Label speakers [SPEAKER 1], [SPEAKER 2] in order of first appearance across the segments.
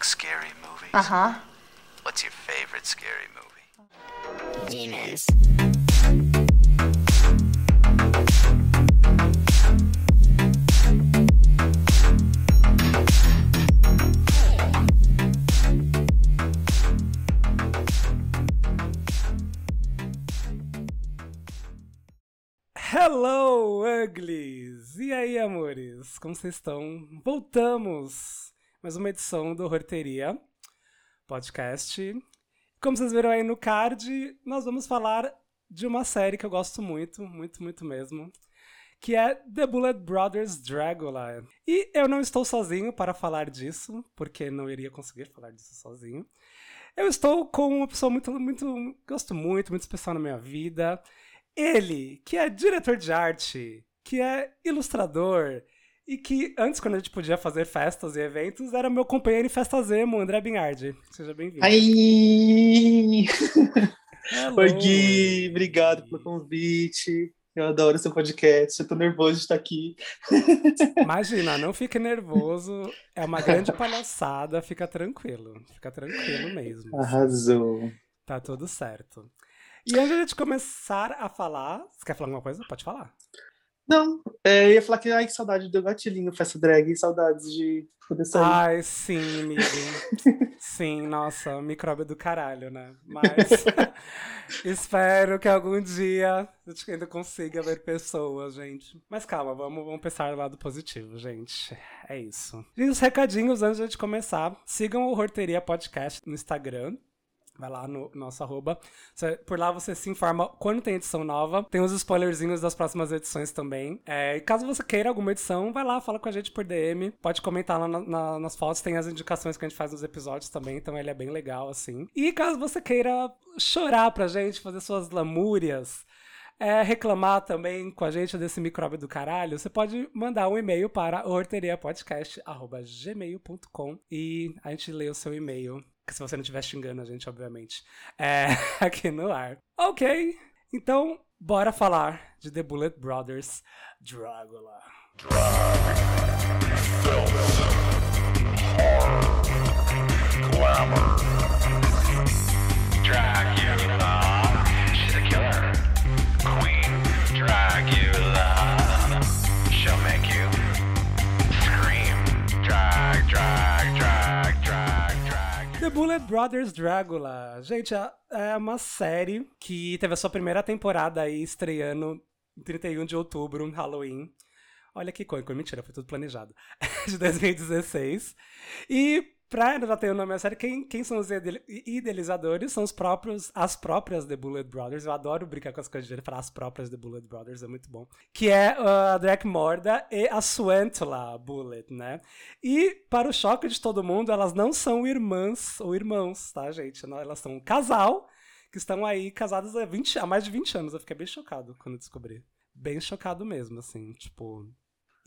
[SPEAKER 1] like scary movies?
[SPEAKER 2] Uh huh.
[SPEAKER 1] What's your favorite scary movie?
[SPEAKER 2] Demons.
[SPEAKER 3] Hello, Uglies! E aí, amores? Como vocês estão? Voltamos! Mais uma edição do Horteria Podcast. Como vocês viram aí no card, nós vamos falar de uma série que eu gosto muito, muito, muito mesmo, que é The Bullet Brothers Dragula. E eu não estou sozinho para falar disso, porque não iria conseguir falar disso sozinho. Eu estou com uma pessoa muito, muito, gosto muito, muito especial na minha vida. Ele, que é diretor de arte, que é ilustrador, e que antes, quando a gente podia fazer festas e eventos, era meu companheiro em festas emo, André Binhardi. Seja bem-vindo. Hello.
[SPEAKER 4] Oi, Gui, obrigado pelo convite. Eu adoro seu podcast, eu tô nervoso de estar aqui.
[SPEAKER 3] Imagina, não fique nervoso. É uma grande palhaçada, fica tranquilo. Fica tranquilo mesmo.
[SPEAKER 4] Arrasou.
[SPEAKER 3] Tá tudo certo. E antes de a gente começar a falar. Você quer falar alguma coisa? Pode falar.
[SPEAKER 4] Não, é, eu ia falar que, ai, que saudade do gatilhinho, festa drag, saudades de poder sair.
[SPEAKER 3] Ai, sim, amigo. sim, nossa, micróbio do caralho, né? Mas espero que algum dia a gente ainda consiga ver pessoas, gente. Mas calma, vamos, vamos pensar do lado positivo, gente. É isso. E os recadinhos antes de a gente começar. Sigam o Horteria Podcast no Instagram. Vai lá no nosso arroba. Por lá você se informa quando tem edição nova. Tem os spoilerzinhos das próximas edições também. É, e caso você queira alguma edição, vai lá, fala com a gente por DM. Pode comentar lá na- na- nas fotos. Tem as indicações que a gente faz nos episódios também. Então ele é bem legal, assim. E caso você queira chorar pra gente, fazer suas lamúrias. é, reclamar também com a gente desse micróbio do caralho, você pode mandar um e-mail para horteriapodcast.gmail.com e a gente lê o seu e-mail. Se você não estiver xingando a gente, obviamente. É, aqui no ar. Ok, então bora falar de The Bullet Brothers Dragula.
[SPEAKER 1] Dracula. She's a killer. Queen Dracula.
[SPEAKER 3] Bullet Brothers Dragula. Gente, é- é uma série que teve a sua primeira temporada aí estreando em 31 de outubro, Halloween. Olha que coisa, mentira, foi tudo planejado. de 2016. E pra já ter o nome da série, quem, quem são os idealizadores são os próprios, as próprias The Bullet Brothers. Eu adoro brincar com as coisas dele, falar as próprias The Bullet Brothers, é muito bom. Que é a Drake Morda e a Swantula Bullet, né? E, para o choque de todo mundo, elas não são irmãs ou irmãos, tá, gente? Elas são um casal que estão aí casadas há, 20, há mais de 20 anos. Eu fiquei bem chocado quando descobri. Bem chocado mesmo, assim, tipo.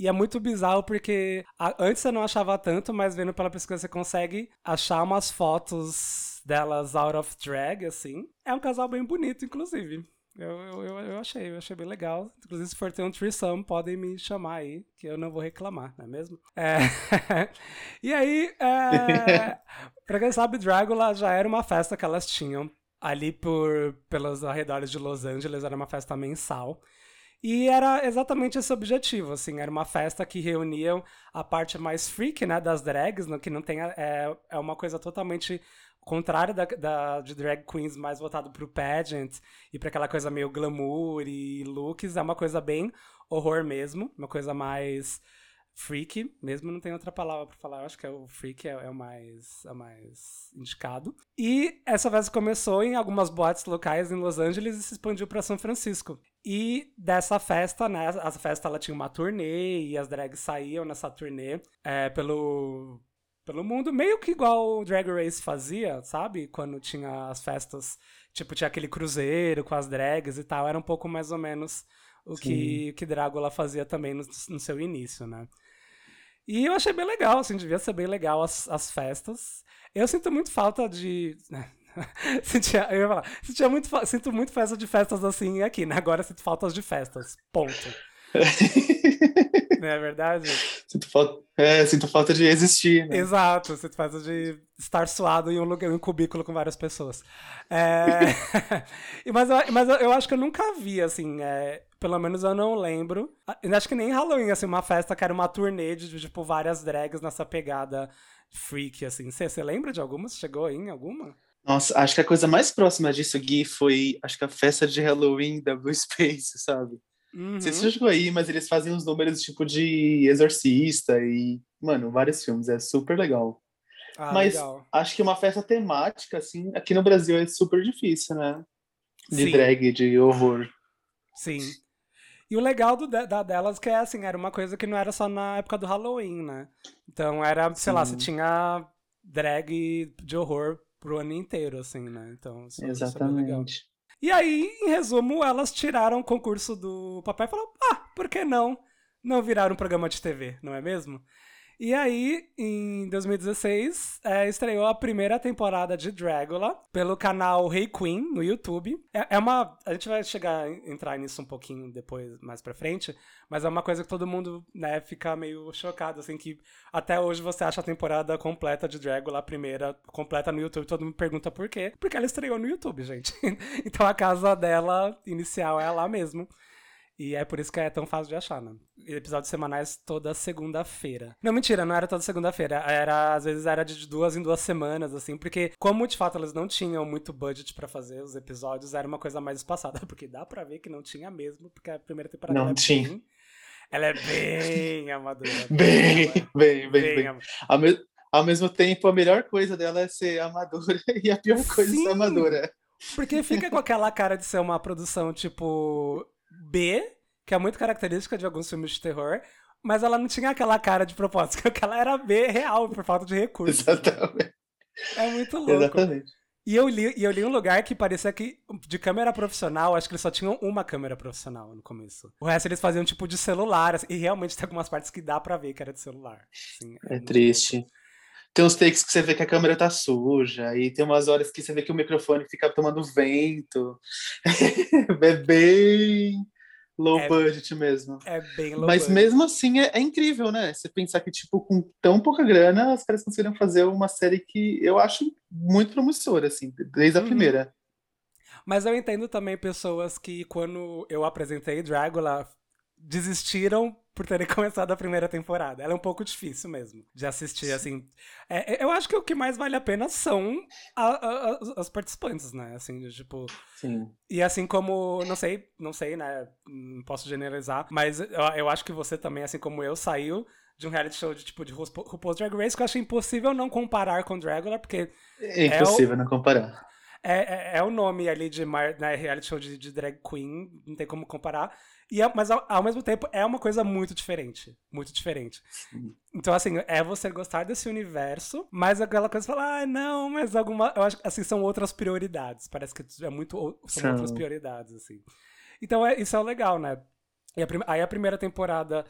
[SPEAKER 3] E é muito bizarro porque a- antes eu não achava tanto, mas vendo pela pesquisa você consegue achar umas fotos delas out of drag, assim. É um casal bem bonito, inclusive. Eu, eu, eu, achei, eu achei bem legal. Inclusive, se for ter um threesome, podem me chamar aí, que eu não vou reclamar, não é mesmo? É... e aí, é... pra quem sabe, Dragula já era uma festa que elas tinham ali por pelos arredores de Los Angeles, era uma festa mensal. E era exatamente esse objetivo, assim, era uma festa que reunia a parte mais freak, né, das drags, no, que não tem, é, é uma coisa totalmente contrária da, da- de drag queens mais voltado pro pageant e pra aquela coisa meio glamour e looks, é uma coisa bem horror mesmo, uma coisa mais freak, mesmo não tem outra palavra pra falar, eu acho que é o freak é, é o mais é o mais indicado. E essa festa começou em algumas boates locais em Los Angeles e se expandiu pra São Francisco. E dessa festa, né, a festa ela tinha uma turnê e as drags saíam nessa turnê é, pelo pelo mundo, meio que igual o Drag Race fazia, sabe? Quando tinha as festas, tipo, tinha aquele cruzeiro com as drags e tal, era um pouco mais ou menos o que, que Drácula fazia também no, no seu início, né? E eu achei bem legal, assim, devia ser bem legal as, as festas. Eu sinto muito falta de. sentia, eu ia falar, sentia muito, sinto muito falta de festas assim aqui, né? Agora sinto faltas de festas. Ponto. não é verdade?
[SPEAKER 4] Sinto falta, é, sinto falta de existir, né?
[SPEAKER 3] Exato, você faz de estar suado em um lugar, em um cubículo com várias pessoas. É... Mas eu, mas eu, acho que eu nunca vi, assim, é, pelo menos eu não lembro. Eu acho que nem Halloween, assim, uma festa que era uma turnê de, tipo, várias drags nessa pegada freak, assim. Você lembra de alguma? Você chegou aí em alguma?
[SPEAKER 4] Nossa, acho que a coisa mais próxima disso, Gui, foi acho que a festa de Halloween da Blue Space, sabe?
[SPEAKER 3] Uhum.
[SPEAKER 4] Não sei se você chegou aí, mas eles fazem uns números tipo de Exorcista e, mano, vários filmes. É super legal.
[SPEAKER 3] Ah,
[SPEAKER 4] mas
[SPEAKER 3] legal.
[SPEAKER 4] acho que uma festa temática, assim, aqui no Brasil é super difícil, né? De
[SPEAKER 3] Sim.
[SPEAKER 4] drag, de horror.
[SPEAKER 3] Sim. E o legal do, da, delas que é assim, era uma coisa que não era só na época do Halloween, né? Então era, sei lá, você
[SPEAKER 4] Sim.
[SPEAKER 3] tinha drag de horror pro ano inteiro, assim, né? Então, isso, isso é bem legal.
[SPEAKER 4] Exatamente.
[SPEAKER 3] E aí, em resumo, elas tiraram o concurso do papai e falaram, ah, por que não? Não viraram um programa de TV, não é mesmo? E aí, em 2016, é, estreou a primeira temporada de Dragula pelo canal Hey Queen no YouTube. É, é uma. A gente vai chegar entrar nisso um pouquinho depois, mais pra frente, mas é uma coisa que todo mundo, né, fica meio chocado, assim, que até hoje você acha a temporada completa de Dragula, a primeira completa no YouTube, todo mundo pergunta por quê. Porque ela estreou no YouTube, gente. então a casa dela inicial é lá mesmo. E é por isso que é tão fácil de achar, né? Episódios semanais toda segunda-feira. Não, mentira, não era toda segunda-feira. Era, às vezes era de duas em duas semanas, assim, porque, como de fato elas não tinham muito budget pra fazer os episódios, era uma coisa mais espaçada, porque dá pra ver que não tinha mesmo, porque a primeira temporada
[SPEAKER 4] Não
[SPEAKER 3] é
[SPEAKER 4] tinha.
[SPEAKER 3] bem. Ela é bem amadora.
[SPEAKER 4] Bem,
[SPEAKER 3] é
[SPEAKER 4] bem, bem, bem.
[SPEAKER 3] ama-
[SPEAKER 4] Ao, me- ao mesmo tempo, a melhor coisa dela é ser amadora e a pior coisa é
[SPEAKER 3] Sim.
[SPEAKER 4] ser amadora.
[SPEAKER 3] Porque fica com aquela cara de ser uma produção tipo B, que é muito característica de alguns filmes de terror, mas ela não tinha aquela cara de propósito, que ela era B real por falta de recursos.
[SPEAKER 4] Exatamente.
[SPEAKER 3] É muito louco.
[SPEAKER 4] Exatamente.
[SPEAKER 3] E eu li, e eu li um lugar que parecia que de câmera profissional, acho que eles só tinham uma câmera profissional no começo. O resto eles faziam tipo de celular, assim, e realmente tem algumas partes que dá pra ver que era de celular. assim,
[SPEAKER 4] É
[SPEAKER 3] muito
[SPEAKER 4] triste. Tem uns takes que você vê que a câmera tá suja, e tem umas horas que você vê que o microfone fica tomando vento. é bem low
[SPEAKER 3] É-
[SPEAKER 4] budget mesmo.
[SPEAKER 3] É bem louco.
[SPEAKER 4] Mas mesmo assim é, é incrível, né? Você pensar que, tipo, com tão pouca grana, os caras conseguiram fazer uma série que eu acho muito promissora, assim, desde a
[SPEAKER 3] Uhum.
[SPEAKER 4] primeira.
[SPEAKER 3] Mas eu entendo também pessoas que, quando eu apresentei Dragula, desistiram por terem começado a primeira temporada. Ela é um pouco difícil mesmo de assistir, assim. É, é- eu acho que o que mais vale a pena são a- a- a- os participantes, né? Assim, tipo.
[SPEAKER 4] Sim.
[SPEAKER 3] E assim como, não sei, não sei, né? Não posso generalizar, mas eu, eu acho que você também, assim como eu, saiu de um reality show de tipo de RuPaul- RuPaul's Drag Race, que eu acho impossível não comparar com Dragula, porque
[SPEAKER 4] É impossível não comparar.
[SPEAKER 3] É, é, é o nome ali de né, reality show de, de drag queen, não tem como comparar. E é- mas ao, ao mesmo tempo é uma coisa muito diferente. Muito diferente.
[SPEAKER 4] Sim.
[SPEAKER 3] Então, assim, é você gostar desse universo, mas aquela coisa falar, ah, não, mas alguma. Eu acho que assim, são outras prioridades. Parece que é muito. São,
[SPEAKER 4] São.
[SPEAKER 3] outras prioridades, assim. Então, é, isso é legal, né? A aí a primeira temporada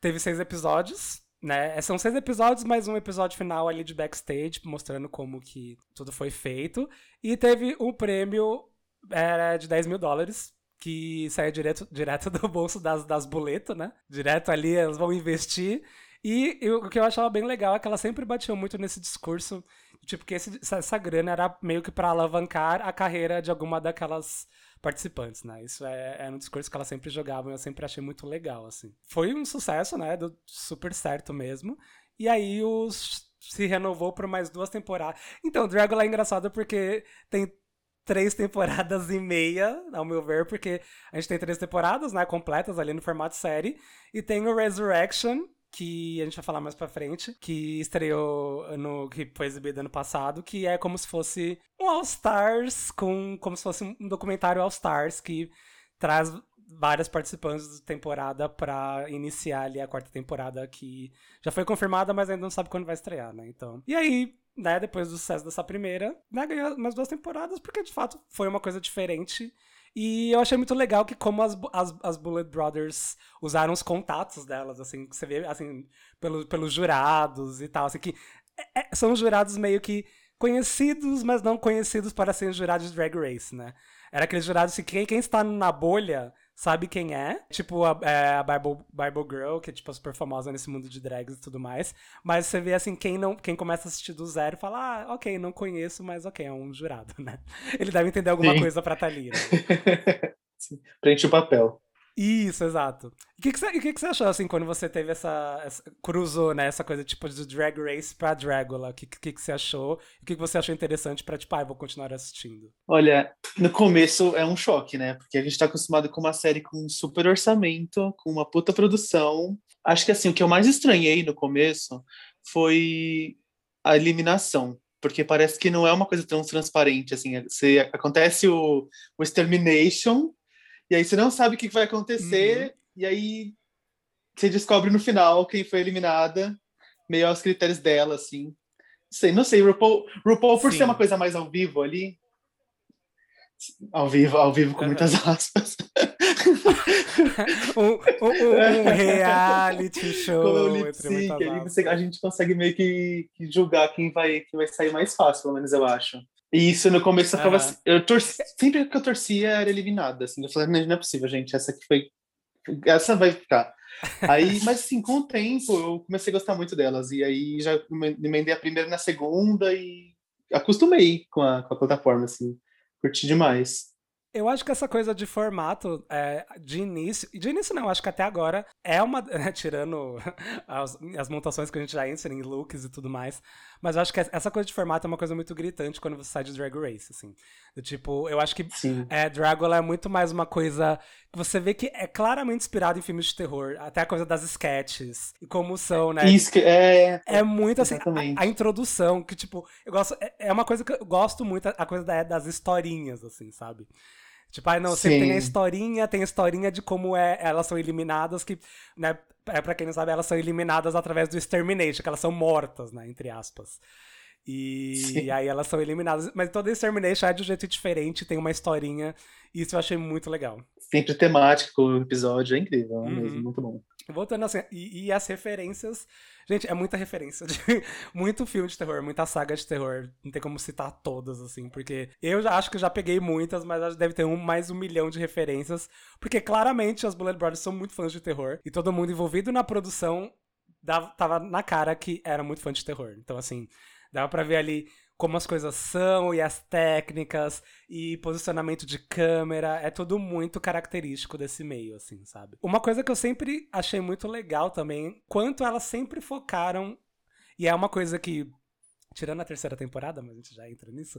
[SPEAKER 3] teve seis episódios, né? São seis episódios, mais um episódio final ali de backstage, mostrando como que tudo foi feito. E teve um prêmio era de 10 mil dólares, que saia direto, direto do bolso das, das boletas, né? Direto ali, elas vão investir. E eu- o que eu achava bem legal é que ela sempre batia muito nesse discurso, tipo, que esse- essa, grana era meio que pra alavancar a carreira de alguma daquelas participantes, né? Isso é, é um discurso que ela sempre jogava e eu sempre achei muito legal, assim. Foi um sucesso, né? Deu super certo mesmo. E aí os se renovou por mais duas temporadas. Então, Dragula é engraçado porque tem três temporadas e meia, ao meu ver, porque a gente tem três temporadas, né, completas ali no formato série, e tem o Resurrection, que a gente vai falar mais pra frente, que estreou no que foi exibido ano passado, que é como se fosse um All Stars com como se fosse um documentário All Stars que traz várias participantes da temporada pra iniciar ali a quarta temporada que já foi confirmada, mas ainda não sabe quando vai estrear, né? Então. E aí, né, depois do sucesso dessa primeira, né, ganhou umas duas temporadas, porque de fato foi uma coisa diferente. E eu achei muito legal que como as, as, as Bullet Brothers usaram os contatos delas, assim, você vê, assim, pelo, pelos jurados e tal, assim, que é- é- são jurados meio que conhecidos, mas não conhecidos para serem jurados de Drag Race, né? Era aqueles jurados que quem, quem está na bolha sabe quem é. Tipo, a, é, a Bible, Bible Girl, que é tipo super famosa nesse mundo de drags e tudo mais. Mas você vê assim, quem não quem começa a assistir do zero fala, ah, ok, não conheço, mas ok, é um jurado, né? Ele deve entender alguma
[SPEAKER 4] Sim.
[SPEAKER 3] coisa pra?
[SPEAKER 4] Sim, Preenche o papel.
[SPEAKER 3] Isso, exato. O que, que, você, o que, que você achou, assim, quando você teve essa, essa. cruzou, né? Essa coisa, tipo, de Drag Race pra Dragula? O que, que, que você achou? O que, que você achou interessante pra, tipo, ah, vou continuar assistindo?
[SPEAKER 4] Olha, no começo é um choque, né? Porque a gente tá acostumado com uma série com um super orçamento, com uma puta produção. Acho que assim, o que eu mais estranhei no começo foi a eliminação. Porque parece que não é uma coisa tão transparente, assim. Você, acontece o, o Extermination, e aí você não sabe o que vai acontecer, e aí você descobre no final quem foi eliminada, meio aos critérios dela, assim. Não sei, não sei, RuPaul, RuPaul por
[SPEAKER 3] Sim.
[SPEAKER 4] ser uma coisa mais ao vivo ali, ao vivo, ao vivo com muitas aspas.
[SPEAKER 3] um, um- um- um reality
[SPEAKER 4] é
[SPEAKER 3] show.
[SPEAKER 4] a gente consegue meio que, que julgar quem vai, quem vai sair mais fácil, pelo menos eu acho. E isso no começo eu
[SPEAKER 3] Aham.
[SPEAKER 4] assim, eu torci, sempre que eu torcia era eliminada, assim, eu falei, não, não é possível, gente, essa aqui foi, essa vai ficar. Aí, mas assim, com o tempo eu comecei a gostar muito delas, e aí já me- emendei a primeira na segunda e acostumei com a, com a plataforma, assim, curti demais.
[SPEAKER 3] Eu acho que essa coisa de formato, é, de início, de início não, acho que até agora é uma, né, tirando as, as montações que a gente já entra em looks e tudo mais, mas eu acho que essa coisa de formato é uma coisa muito gritante quando você sai de Drag Race, assim. Do tipo, eu acho que
[SPEAKER 4] Sim.
[SPEAKER 3] é, Dragula é muito mais uma coisa que você vê que é claramente inspirado em filmes de terror, até a coisa das sketches, e como são, né?
[SPEAKER 4] Isso que é,
[SPEAKER 3] É muito assim, a, a introdução, que tipo, eu gosto, é, é uma coisa que eu gosto muito, a coisa da- das historinhas, assim, sabe? Tipo, ai não, sempre tem a historinha, tem a historinha de como é, elas são eliminadas, que, né, é, pra quem não sabe, elas são eliminadas através do extermination, que elas são mortas, né, entre aspas. E,
[SPEAKER 4] Sim.
[SPEAKER 3] aí elas são eliminadas, mas toda extermination é de um jeito diferente, tem uma historinha, e isso eu achei muito legal.
[SPEAKER 4] sempre temático o episódio, é incrível, é
[SPEAKER 3] Uhum.
[SPEAKER 4] mesmo, muito bom.
[SPEAKER 3] Voltando assim, e, e as referências. Gente, é muita referência de muito filme de terror, muita saga de terror. Não tem como citar todas, assim, porque eu já acho que já peguei muitas, mas deve ter um, mais um milhão de referências. Porque claramente as Bullet Brothers são muito fãs de terror. E todo mundo envolvido na produção dava, tava na cara que era muito fã de terror. Então, assim, dava pra ver ali como as coisas são e as técnicas e posicionamento de câmera, é tudo muito característico desse meio, assim, sabe? Uma coisa que eu sempre achei muito legal também, quanto elas sempre focaram, e é uma coisa que, tirando a terceira temporada, mas a gente já entra nisso,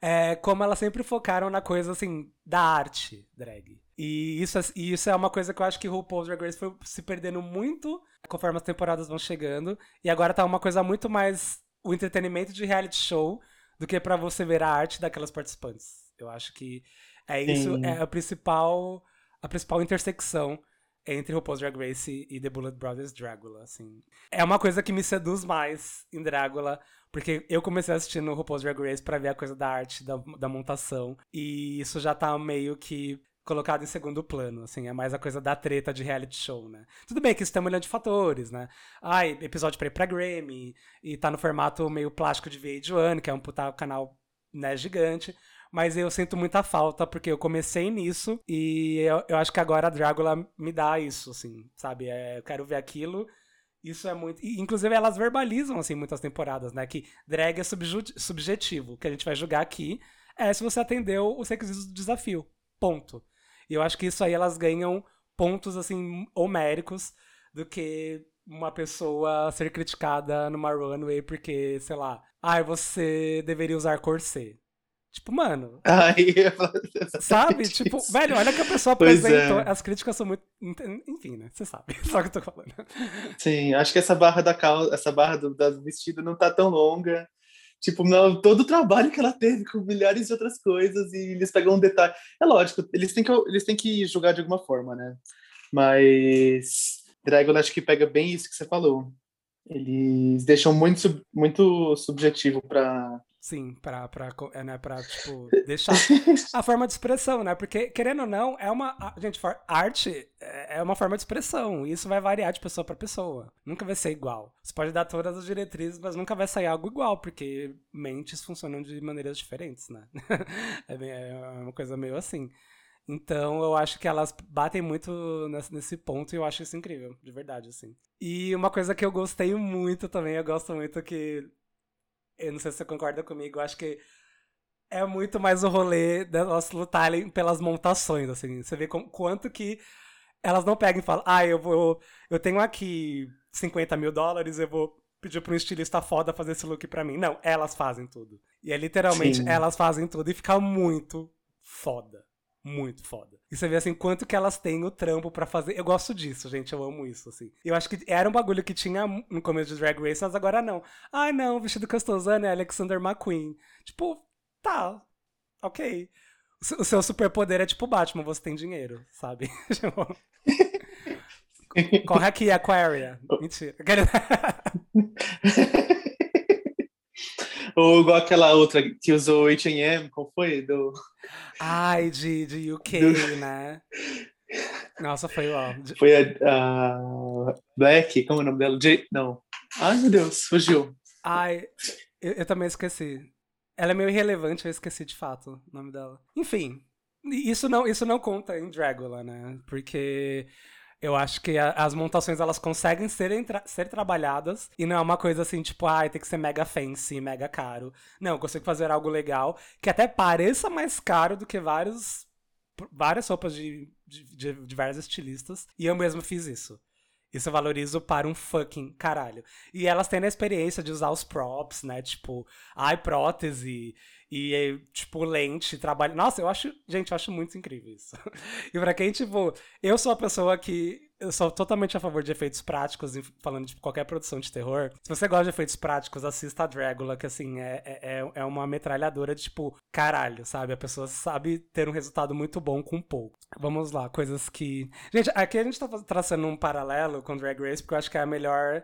[SPEAKER 3] é como elas sempre focaram na coisa, assim, da arte drag. E isso, é- e isso é uma coisa que eu acho que RuPaul's Drag Race foi se perdendo muito conforme as temporadas vão chegando, e agora tá uma coisa muito mais o entretenimento de reality show do que pra você ver a arte daquelas participantes. Eu acho que é isso,
[SPEAKER 4] Sim.
[SPEAKER 3] é a principal, a principal intersecção entre RuPaul's Drag Race e The Bullet Brothers Dragula, assim. É uma coisa que me seduz mais em Dragula, porque eu comecei assistindo o RuPaul's Drag Race pra ver a coisa da arte, da, da montação, e isso já tá meio que colocado em segundo plano, assim, é mais a coisa da treta de reality show, né? Tudo bem que um milhão de fatores, né? Ai, episódio pra ir pra Grammy, e tá no formato meio plástico de VH1, que é um puta canal, né, gigante, mas eu sinto muita falta, porque eu comecei nisso, e eu, eu acho que agora a Dragula me dá isso, assim, sabe? É, eu quero ver aquilo, isso é muito... e, inclusive, elas verbalizam, assim, muitas temporadas, né? Que drag é subjetivo. O que a gente vai julgar aqui é se você atendeu os requisitos do desafio. Ponto. E eu acho que isso aí elas ganham pontos, assim, homéricos do que uma pessoa ser criticada numa runway porque, sei lá, ai, você deveria usar corset. Tipo, mano,
[SPEAKER 4] Aí, eu
[SPEAKER 3] sabe? Tipo, velho, olha que a pessoa
[SPEAKER 4] Pois
[SPEAKER 3] apresentou.
[SPEAKER 4] é.
[SPEAKER 3] As críticas são muito. Enfim, né? Você sabe. Só que eu tô falando.
[SPEAKER 4] Sim, acho que essa barra da calça, essa barra do, da vestido não tá tão longa. Tipo, não, todo o trabalho que ela teve com milhares de outras coisas e eles pegam um detalhe. É lógico, eles têm que, eles têm que julgar de alguma forma, né? Mas Dragon acho que pega bem isso que você falou. Eles deixam muito, muito subjetivo para
[SPEAKER 3] Sim, pra, pra, é, né, pra, tipo, deixar a forma de expressão, né? Porque, querendo ou não, é uma. Gente, arte é é uma forma de expressão. E isso vai variar de pessoa pra pessoa. Nunca vai ser igual. Você pode dar todas as diretrizes, mas nunca vai sair algo igual, porque mentes funcionam de maneiras diferentes, né? é, bem- é uma coisa meio assim. Então eu acho que elas batem muito nesse, nesse ponto e eu acho isso incrível, de verdade, assim. E uma coisa que eu gostei muito também, eu gosto muito que. Eu não sei se você concorda comigo, eu acho que é muito mais o rolê delas lutarem pelas montações, assim. Você vê com, quanto que elas não pegam e falam, ah, eu vou. Eu tenho aqui 50 mil dólares, eu vou pedir pra um estilista foda fazer esse look pra mim. Não, elas fazem tudo. E é literalmente,
[SPEAKER 4] Sim.
[SPEAKER 3] elas fazem tudo e fica muito foda. Muito foda. E você vê assim, quanto que elas têm o trampo pra fazer. Eu gosto disso, gente. Eu amo isso, assim. Eu acho que era um bagulho que tinha no começo de Drag Race, mas agora não. Ai, não, o vestido que eu estou usando é Alexander McQueen. Tipo, tá. Ok. O seu- O seu superpoder é tipo Batman, você tem dinheiro, sabe? Tipo, Corre aqui, Aquaria. Mentira.
[SPEAKER 4] Ou igual aquela outra que usou H&M, qual foi? Do...
[SPEAKER 3] Ai, de, de UK,
[SPEAKER 4] Do-
[SPEAKER 3] né? Nossa, foi ó. de-
[SPEAKER 4] Foi a, a Black, como é o nome dela? J... Não. Ai, meu Deus, fugiu.
[SPEAKER 3] Ai, eu, eu também esqueci. Ela é meio irrelevante, eu esqueci de fato o nome dela. Enfim, isso não, isso não conta em Dragula, né? Porque eu acho que a- as montações elas conseguem ser, tra ser trabalhadas e não é uma coisa assim, tipo, ai, tem que ser mega fancy, mega caro. Não, eu consigo fazer algo legal que até pareça mais caro do que vários, várias roupas de, de, de, de vários estilistas. E eu mesmo fiz isso. Isso eu valorizo para um fucking caralho. E elas têm a experiência de usar os props, né? Tipo, ai, prótese e, eh, tipo, lente, trabalho. Nossa, eu acho, gente, eu acho muito incrível isso. E pra quem, tipo, eu sou a pessoa que. Eu sou totalmente a favor de efeitos práticos, falando de qualquer produção de terror. Se você gosta de efeitos práticos, assista a Dragula, que assim, é, é, é- é uma metralhadora de tipo, caralho, sabe? A pessoa sabe ter um resultado muito bom com pouco. Vamos lá, coisas que. Gente, aqui a gente tá traçando um paralelo com Drag Race, porque eu acho que é a melhor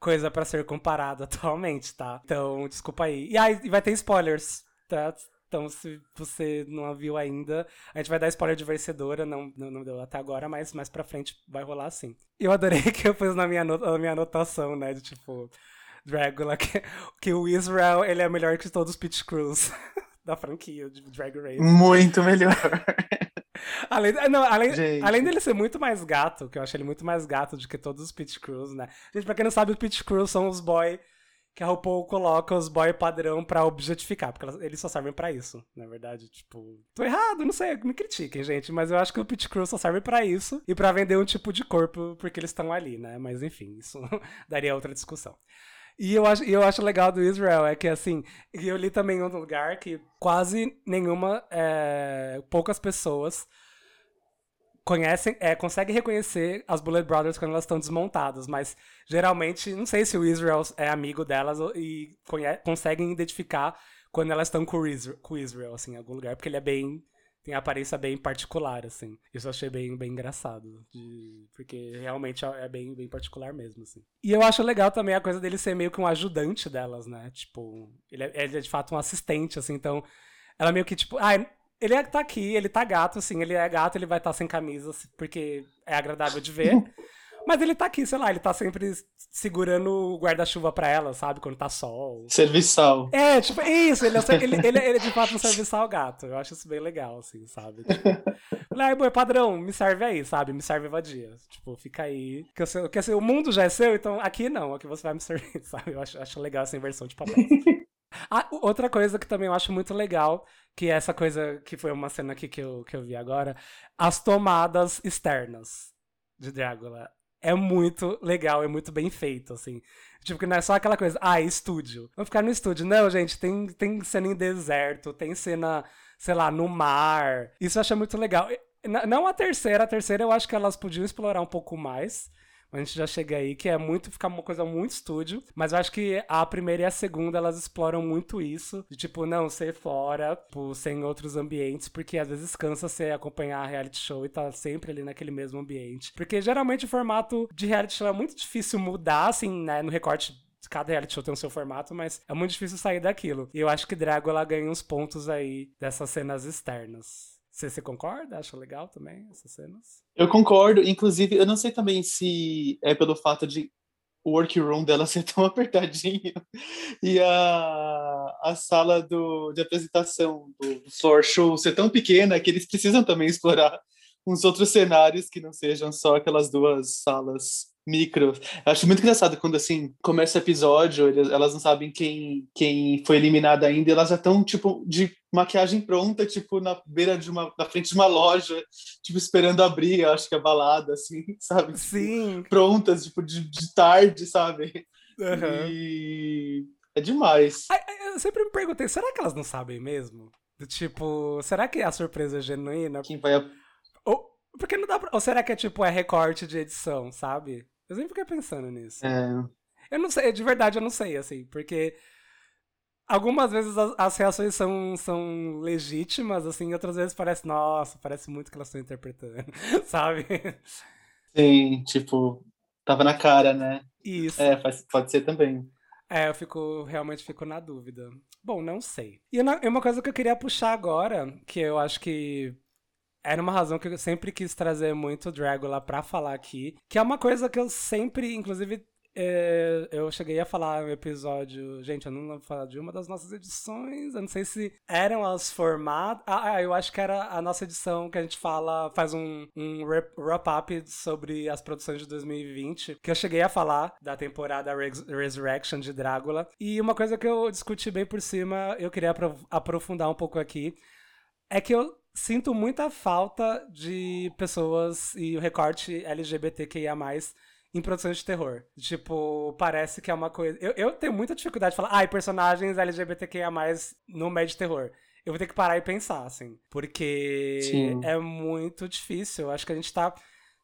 [SPEAKER 3] coisa pra ser comparada atualmente, tá? Então, desculpa aí. E aí, vai ter spoilers, tá? Então, se você não viu ainda, a gente vai dar spoiler de vencedora, não, não, não deu até agora, mas mais pra frente vai rolar sim. Eu adorei que eu pus na minha, na minha anotação, né, de tipo, Dragula, que, que o Israel, ele é melhor que todos os pitch crews da franquia de Drag Race.
[SPEAKER 4] Muito melhor.
[SPEAKER 3] Além, não, além,
[SPEAKER 4] Gente.
[SPEAKER 3] além dele ser muito mais gato, que eu acho ele muito mais gato do que todos os Pit Crews, né? Gente, pra quem não sabe, os Pit Crews são os boy que a RuPaul coloca os boy padrão pra objetificar, porque elas- eles só servem pra isso, na verdade, tipo... Tô errado, não sei, me critiquem, gente, mas eu acho que o Pit Crew só serve pra isso e pra vender um tipo de corpo porque eles estão ali, né? Mas enfim, isso daria outra discussão. E eu acho, eu acho legal do Israel é que, assim, eu li também em outro lugar que quase nenhuma, é, poucas pessoas conhecem, é, conseguem reconhecer as Bullet Brothers quando elas estão desmontadas, mas geralmente, não sei se o Israel é amigo delas e conseguem identificar quando elas estão com o Israel, com o Israel, assim, em algum lugar, porque ele é bem tem aparência bem particular, assim. Isso eu achei bem, bem engraçado. de- porque realmente é bem, bem particular mesmo, assim. E eu acho legal também a coisa dele ser meio que um ajudante delas, né? Tipo, ele é, ele é de fato um assistente, assim, então. Ela meio que, tipo, ah, ele é- tá aqui, ele tá gato, assim, ele é gato, ele vai estar sem camisa, porque é agradável de ver. Mas ele tá aqui, sei lá, ele tá sempre segurando o guarda-chuva pra ela, sabe? Quando tá sol.
[SPEAKER 4] Serviçal.
[SPEAKER 3] É, tipo, isso, ele, é, ele, ele, ele é de fato um serviçal gato. Eu acho isso bem legal, assim, sabe? Tipo, falei, ai, boi, padrão, me serve aí, sabe? Me serve vadia. Tipo, fica aí. Que, eu que assim, o mundo já é seu, então aqui não, aqui você vai me servir, sabe? Eu acho, acho legal essa inversão de papéis. Ah, outra coisa que também eu acho muito legal, que é essa coisa que foi uma cena aqui que eu, que eu vi agora, as tomadas externas de Drácula. É muito legal, é muito bem feito, assim. Tipo, que não é só aquela coisa, ah, estúdio. Vamos ficar no estúdio. Não, gente, tem, tem cena em deserto, tem cena, sei lá, no mar. Isso eu achei muito legal. Não a terceira, a terceira eu acho que elas podiam explorar um pouco mais. A gente já chega aí, que é muito, ficar uma coisa muito estúdio. Mas eu acho que a primeira e a segunda, elas exploram muito isso. De tipo, não, ser fora, tipo, sem outros ambientes. Porque às vezes cansa você acompanhar a reality show e tá sempre ali naquele mesmo ambiente. Porque geralmente o formato de reality show é muito difícil mudar, assim, né? No recorte cada reality show tem o seu formato, mas é muito difícil sair daquilo. E eu acho que Drago ela ganha uns pontos aí dessas cenas externas. Você, você concorda? Acha legal também essas cenas?
[SPEAKER 4] Eu concordo, inclusive, eu não sei também se é pelo fato de o workroom dela ser tão apertadinho e a, a sala do, de apresentação do floor show ser tão pequena que eles precisam também explorar uns outros cenários que não sejam só aquelas duas salas micro. Eu acho muito engraçado quando assim começa o episódio, eles- elas não sabem quem quem foi eliminada ainda, e elas já estão tipo de maquiagem pronta, tipo na beira de uma na frente de uma loja, tipo esperando abrir, eu acho que a balada assim, sabe? Tipo,
[SPEAKER 3] Sim.
[SPEAKER 4] prontas, tipo de, de tarde, sabe?
[SPEAKER 3] aham.
[SPEAKER 4] E é demais.
[SPEAKER 3] Ai, ai, Eu sempre me perguntei, será que elas não sabem mesmo? Tipo, será que a surpresa é genuína?
[SPEAKER 4] Quem vai
[SPEAKER 3] Ou, porque não dá pra, ou será que é tipo, é recorte de edição, sabe? Eu sempre fiquei pensando nisso.
[SPEAKER 4] é,
[SPEAKER 3] Eu não sei, de verdade eu não sei, assim, porque algumas vezes as, as reações são, são legítimas, assim, outras vezes parece, nossa, parece muito que elas estão interpretando, sabe?
[SPEAKER 4] sim, tipo, tava na cara, né?
[SPEAKER 3] Isso.
[SPEAKER 4] É, faz- pode ser também.
[SPEAKER 3] É, eu fico, realmente fico na dúvida. Bom, não sei. E uma, e uma coisa que eu queria puxar agora, que eu acho que era uma razão que eu sempre quis trazer muito o Dragula pra falar aqui, que é uma coisa que eu sempre, inclusive, é, eu cheguei a falar no episódio. Gente, eu não vou falar de uma das nossas edições. Eu não sei se eram as formatos. Ah, ah, eu acho que era a nossa edição que a gente fala, faz um, um wrap- wrap-up sobre as produções de 2020. Que eu cheguei a falar da temporada Res- Resurrection de Drácula. E uma coisa que eu discuti bem por cima, eu queria apro- aprofundar um pouco aqui. É que eu sinto muita falta de pessoas e o recorte LGBTQIA em produções de terror. Tipo, parece que é uma coisa. Eu, eu tenho muita dificuldade de falar, ai, personagens LGBTQIA no meio de terror. Eu vou ter que parar e pensar, assim. Porque
[SPEAKER 4] Sim.
[SPEAKER 3] é muito difícil. Acho que a gente tá.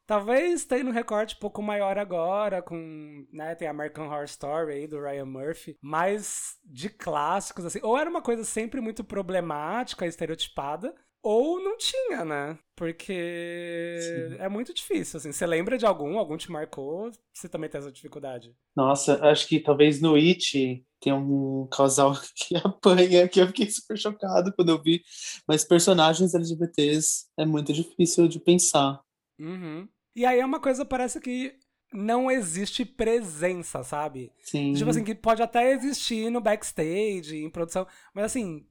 [SPEAKER 3] Talvez tenha um recorte um pouco maior agora, com. Né, tem American Horror Story aí do Ryan Murphy. Mas de clássicos, assim. Ou era uma coisa sempre muito problemática, estereotipada. Ou não tinha, né? Porque
[SPEAKER 4] Sim.
[SPEAKER 3] é muito difícil, assim. Você lembra de algum? Algum te marcou? Você também tem essa dificuldade?
[SPEAKER 4] Nossa, acho que talvez no It tem um casal que apanha, que eu fiquei super chocado quando eu vi. Mas personagens LGBTs é muito difícil de pensar.
[SPEAKER 3] Uhum. E aí é uma coisa, parece que não existe presença, sabe?
[SPEAKER 4] Sim.
[SPEAKER 3] Tipo assim, que pode até existir no backstage, em produção, mas assim,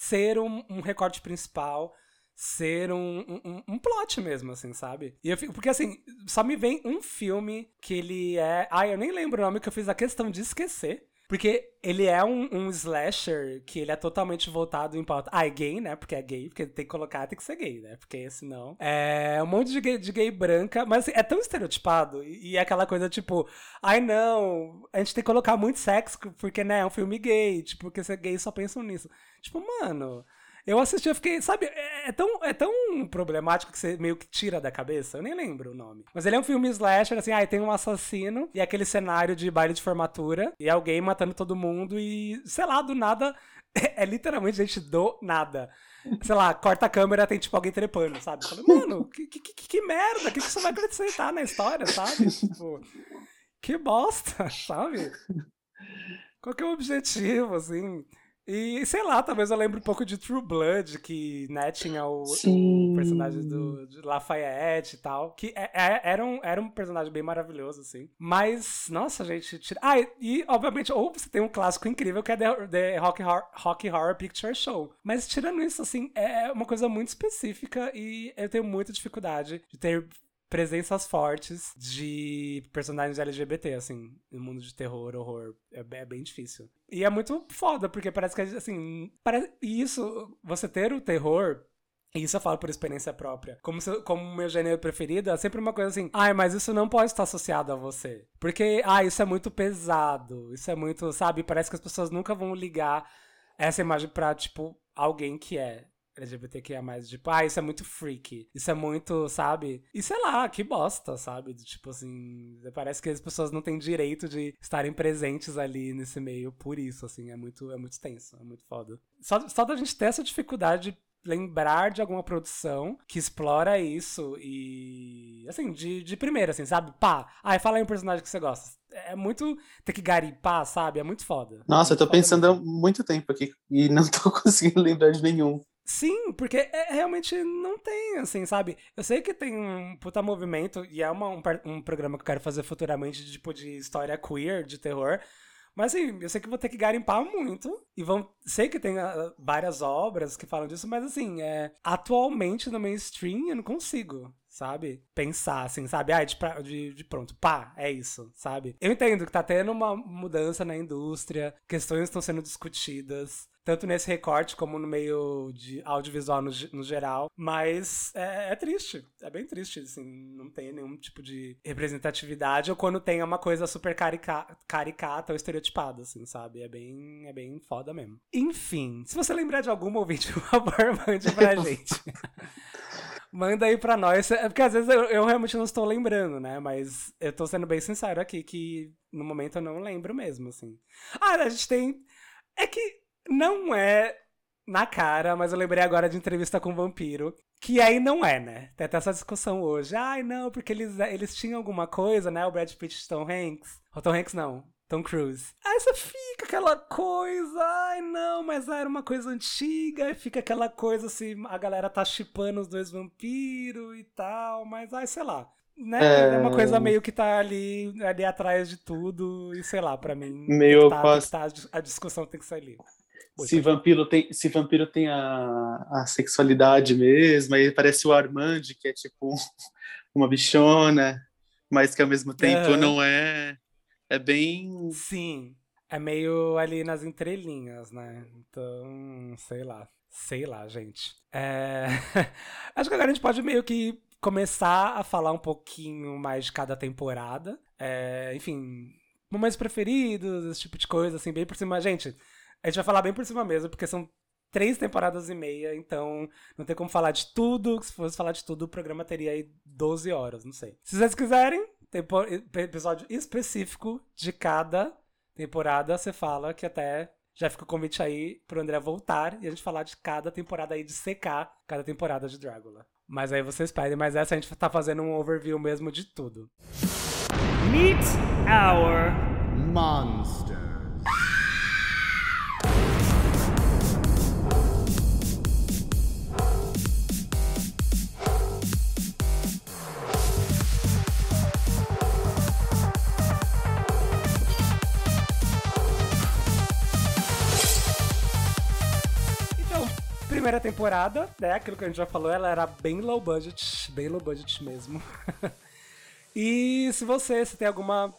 [SPEAKER 3] ser um, um recorte principal, ser um, um, um- plot mesmo, assim, sabe? E eu fico, porque assim, só me vem um filme que ele é. Ai, eu nem lembro o nome que eu fiz a questão de esquecer. Porque ele é um, um slasher que ele é totalmente voltado em pauta. Ah, é gay, né? Porque é gay, porque tem que colocar, tem que ser gay, né? Porque senão. É um monte de gay, de gay branca, mas assim, é tão estereotipado. E, e é aquela coisa tipo, ai não, a gente tem que colocar muito sexo, porque, né, é um filme gay. Tipo, porque ser gay só pensam nisso. Tipo, mano. Eu assisti, eu fiquei, sabe, é, é tão, é tão problemático que você meio que tira da cabeça. Eu nem lembro o nome. Mas ele é um filme slasher, assim, aí tem um assassino e aquele cenário de baile de formatura e alguém matando todo mundo e, sei lá, do nada. É, literalmente, gente, do nada. Sei lá, corta a câmera, tem tipo alguém trepando, sabe? Falei, mano, que, que, que, que merda, o que, que isso vai acrescentar na história, sabe? Tipo, que bosta, sabe? Qual que é o objetivo, assim? E, sei lá, talvez eu lembre um pouco de True Blood, que, né, tinha o, o personagem do, de Lafayette e tal. Que é- é- era, um, era um personagem bem maravilhoso, assim. Mas, nossa, gente, tira... Ah, e, e, obviamente, ou você tem um clássico incrível que é The, The Rocky, Horror, Rocky Horror Picture Show. Mas, tirando isso, assim, é uma coisa muito específica e eu tenho muita dificuldade de ter presenças fortes de personagens LGBT, assim, no mundo de terror, horror. É, é bem difícil. E é muito foda, porque parece que, assim, parece, e isso, você ter o terror e isso eu falo por experiência própria. Como, se, como meu gênero preferido, é sempre uma coisa assim, ai, mas isso não pode estar associado a você. Porque, ah, isso é muito pesado, isso é muito, sabe? Parece que as pessoas nunca vão ligar essa imagem pra, tipo, alguém que é LGBTQIA+, tipo, ah, isso é muito freaky, isso é muito, sabe? E sei lá, que bosta, sabe? Tipo assim, parece que as pessoas não têm direito de estarem presentes ali nesse meio por isso, assim, é muito, é muito tenso, é muito foda. Só, só da gente ter essa dificuldade de lembrar de alguma produção que explora isso e. Assim, de, de primeira, assim, sabe? Pá, ai, fala aí um personagem que você gosta. É muito. Ter que garipar, sabe? É muito foda.
[SPEAKER 4] Nossa, eu tô
[SPEAKER 3] Muito foda
[SPEAKER 4] pensando há muito tempo aqui e não tô conseguindo lembrar de nenhum.
[SPEAKER 3] Sim, porque é, realmente não tem, assim, sabe? Eu sei que tem um puta movimento, e é uma, um, um programa que eu quero fazer futuramente, de, tipo, de história queer, de terror. Mas assim, eu sei que vou ter que garimpar muito. E vão. Sei que tem ah, várias obras que falam disso, mas assim, é, atualmente no mainstream eu não consigo, sabe? Pensar assim, sabe? Ah, de, de, de pronto, pá, é isso, sabe? Eu entendo que tá tendo uma mudança na indústria, questões estão sendo discutidas. Tanto nesse recorte como no meio de audiovisual no, no geral. Mas é, é triste. É bem triste, assim. Não tem nenhum tipo de representatividade. Ou quando tem é uma coisa super carica caricata ou estereotipada, assim, sabe? É bem, é bem foda mesmo. Enfim, se você lembrar de alguma ouvinte, por favor, mande pra gente. Manda aí pra nós. É porque às vezes eu, eu realmente não estou lembrando, né? Mas eu tô sendo bem sincero aqui que no momento eu não lembro mesmo, assim. Ah, a gente tem. É que não é na cara, mas eu lembrei agora de entrevista com o vampiro. Que aí não é, né? Tem até essa discussão hoje. Ai, não, porque eles, eles tinham alguma coisa, né? O Brad Pitt e Tom Hanks. O Tom Hanks não. Tom Cruise. Aí você fica aquela coisa, ai não, mas era uma coisa antiga, aí fica aquela coisa assim, a galera tá chipando os dois vampiros e tal, mas ai, sei lá. Né? É...
[SPEAKER 4] É.
[SPEAKER 3] uma coisa meio que tá ali, ali atrás de tudo, e sei lá, pra mim.
[SPEAKER 4] Meio
[SPEAKER 3] tá, tá- a discussão tem que sair ali.
[SPEAKER 4] Se vampiro tem, se vampiro tem a, a sexualidade mesmo, aí parece o Armand, que é tipo uma bichona, mas que ao mesmo tempo
[SPEAKER 3] Aham.
[SPEAKER 4] não é. É bem.
[SPEAKER 3] Sim, é meio ali nas entrelinhas, né? Então, sei lá. Sei lá, gente. É... Acho que agora a gente pode meio que começar a falar um pouquinho mais de cada temporada. É, Enfim, momentos preferidos, esse tipo de coisa, assim, bem por cima. Gente, a gente vai falar bem por cima mesmo, porque são três temporadas e meia, então não tem como falar de tudo. Se fosse falar de tudo, o programa teria aí 12 horas, não sei. Se vocês quiserem, episódio específico de cada temporada, você fala que até já fica o convite aí pro André voltar e a gente falar de cada temporada aí, de secar cada temporada de Drácula. Mas aí vocês pedem, mas essa a gente tá fazendo um overview mesmo de tudo.
[SPEAKER 2] Meet our
[SPEAKER 5] Monsters.
[SPEAKER 3] Primeira temporada, né? Aquilo que a gente já falou, ela era bem low budget, bem low budget mesmo. e se você, se tem alguma,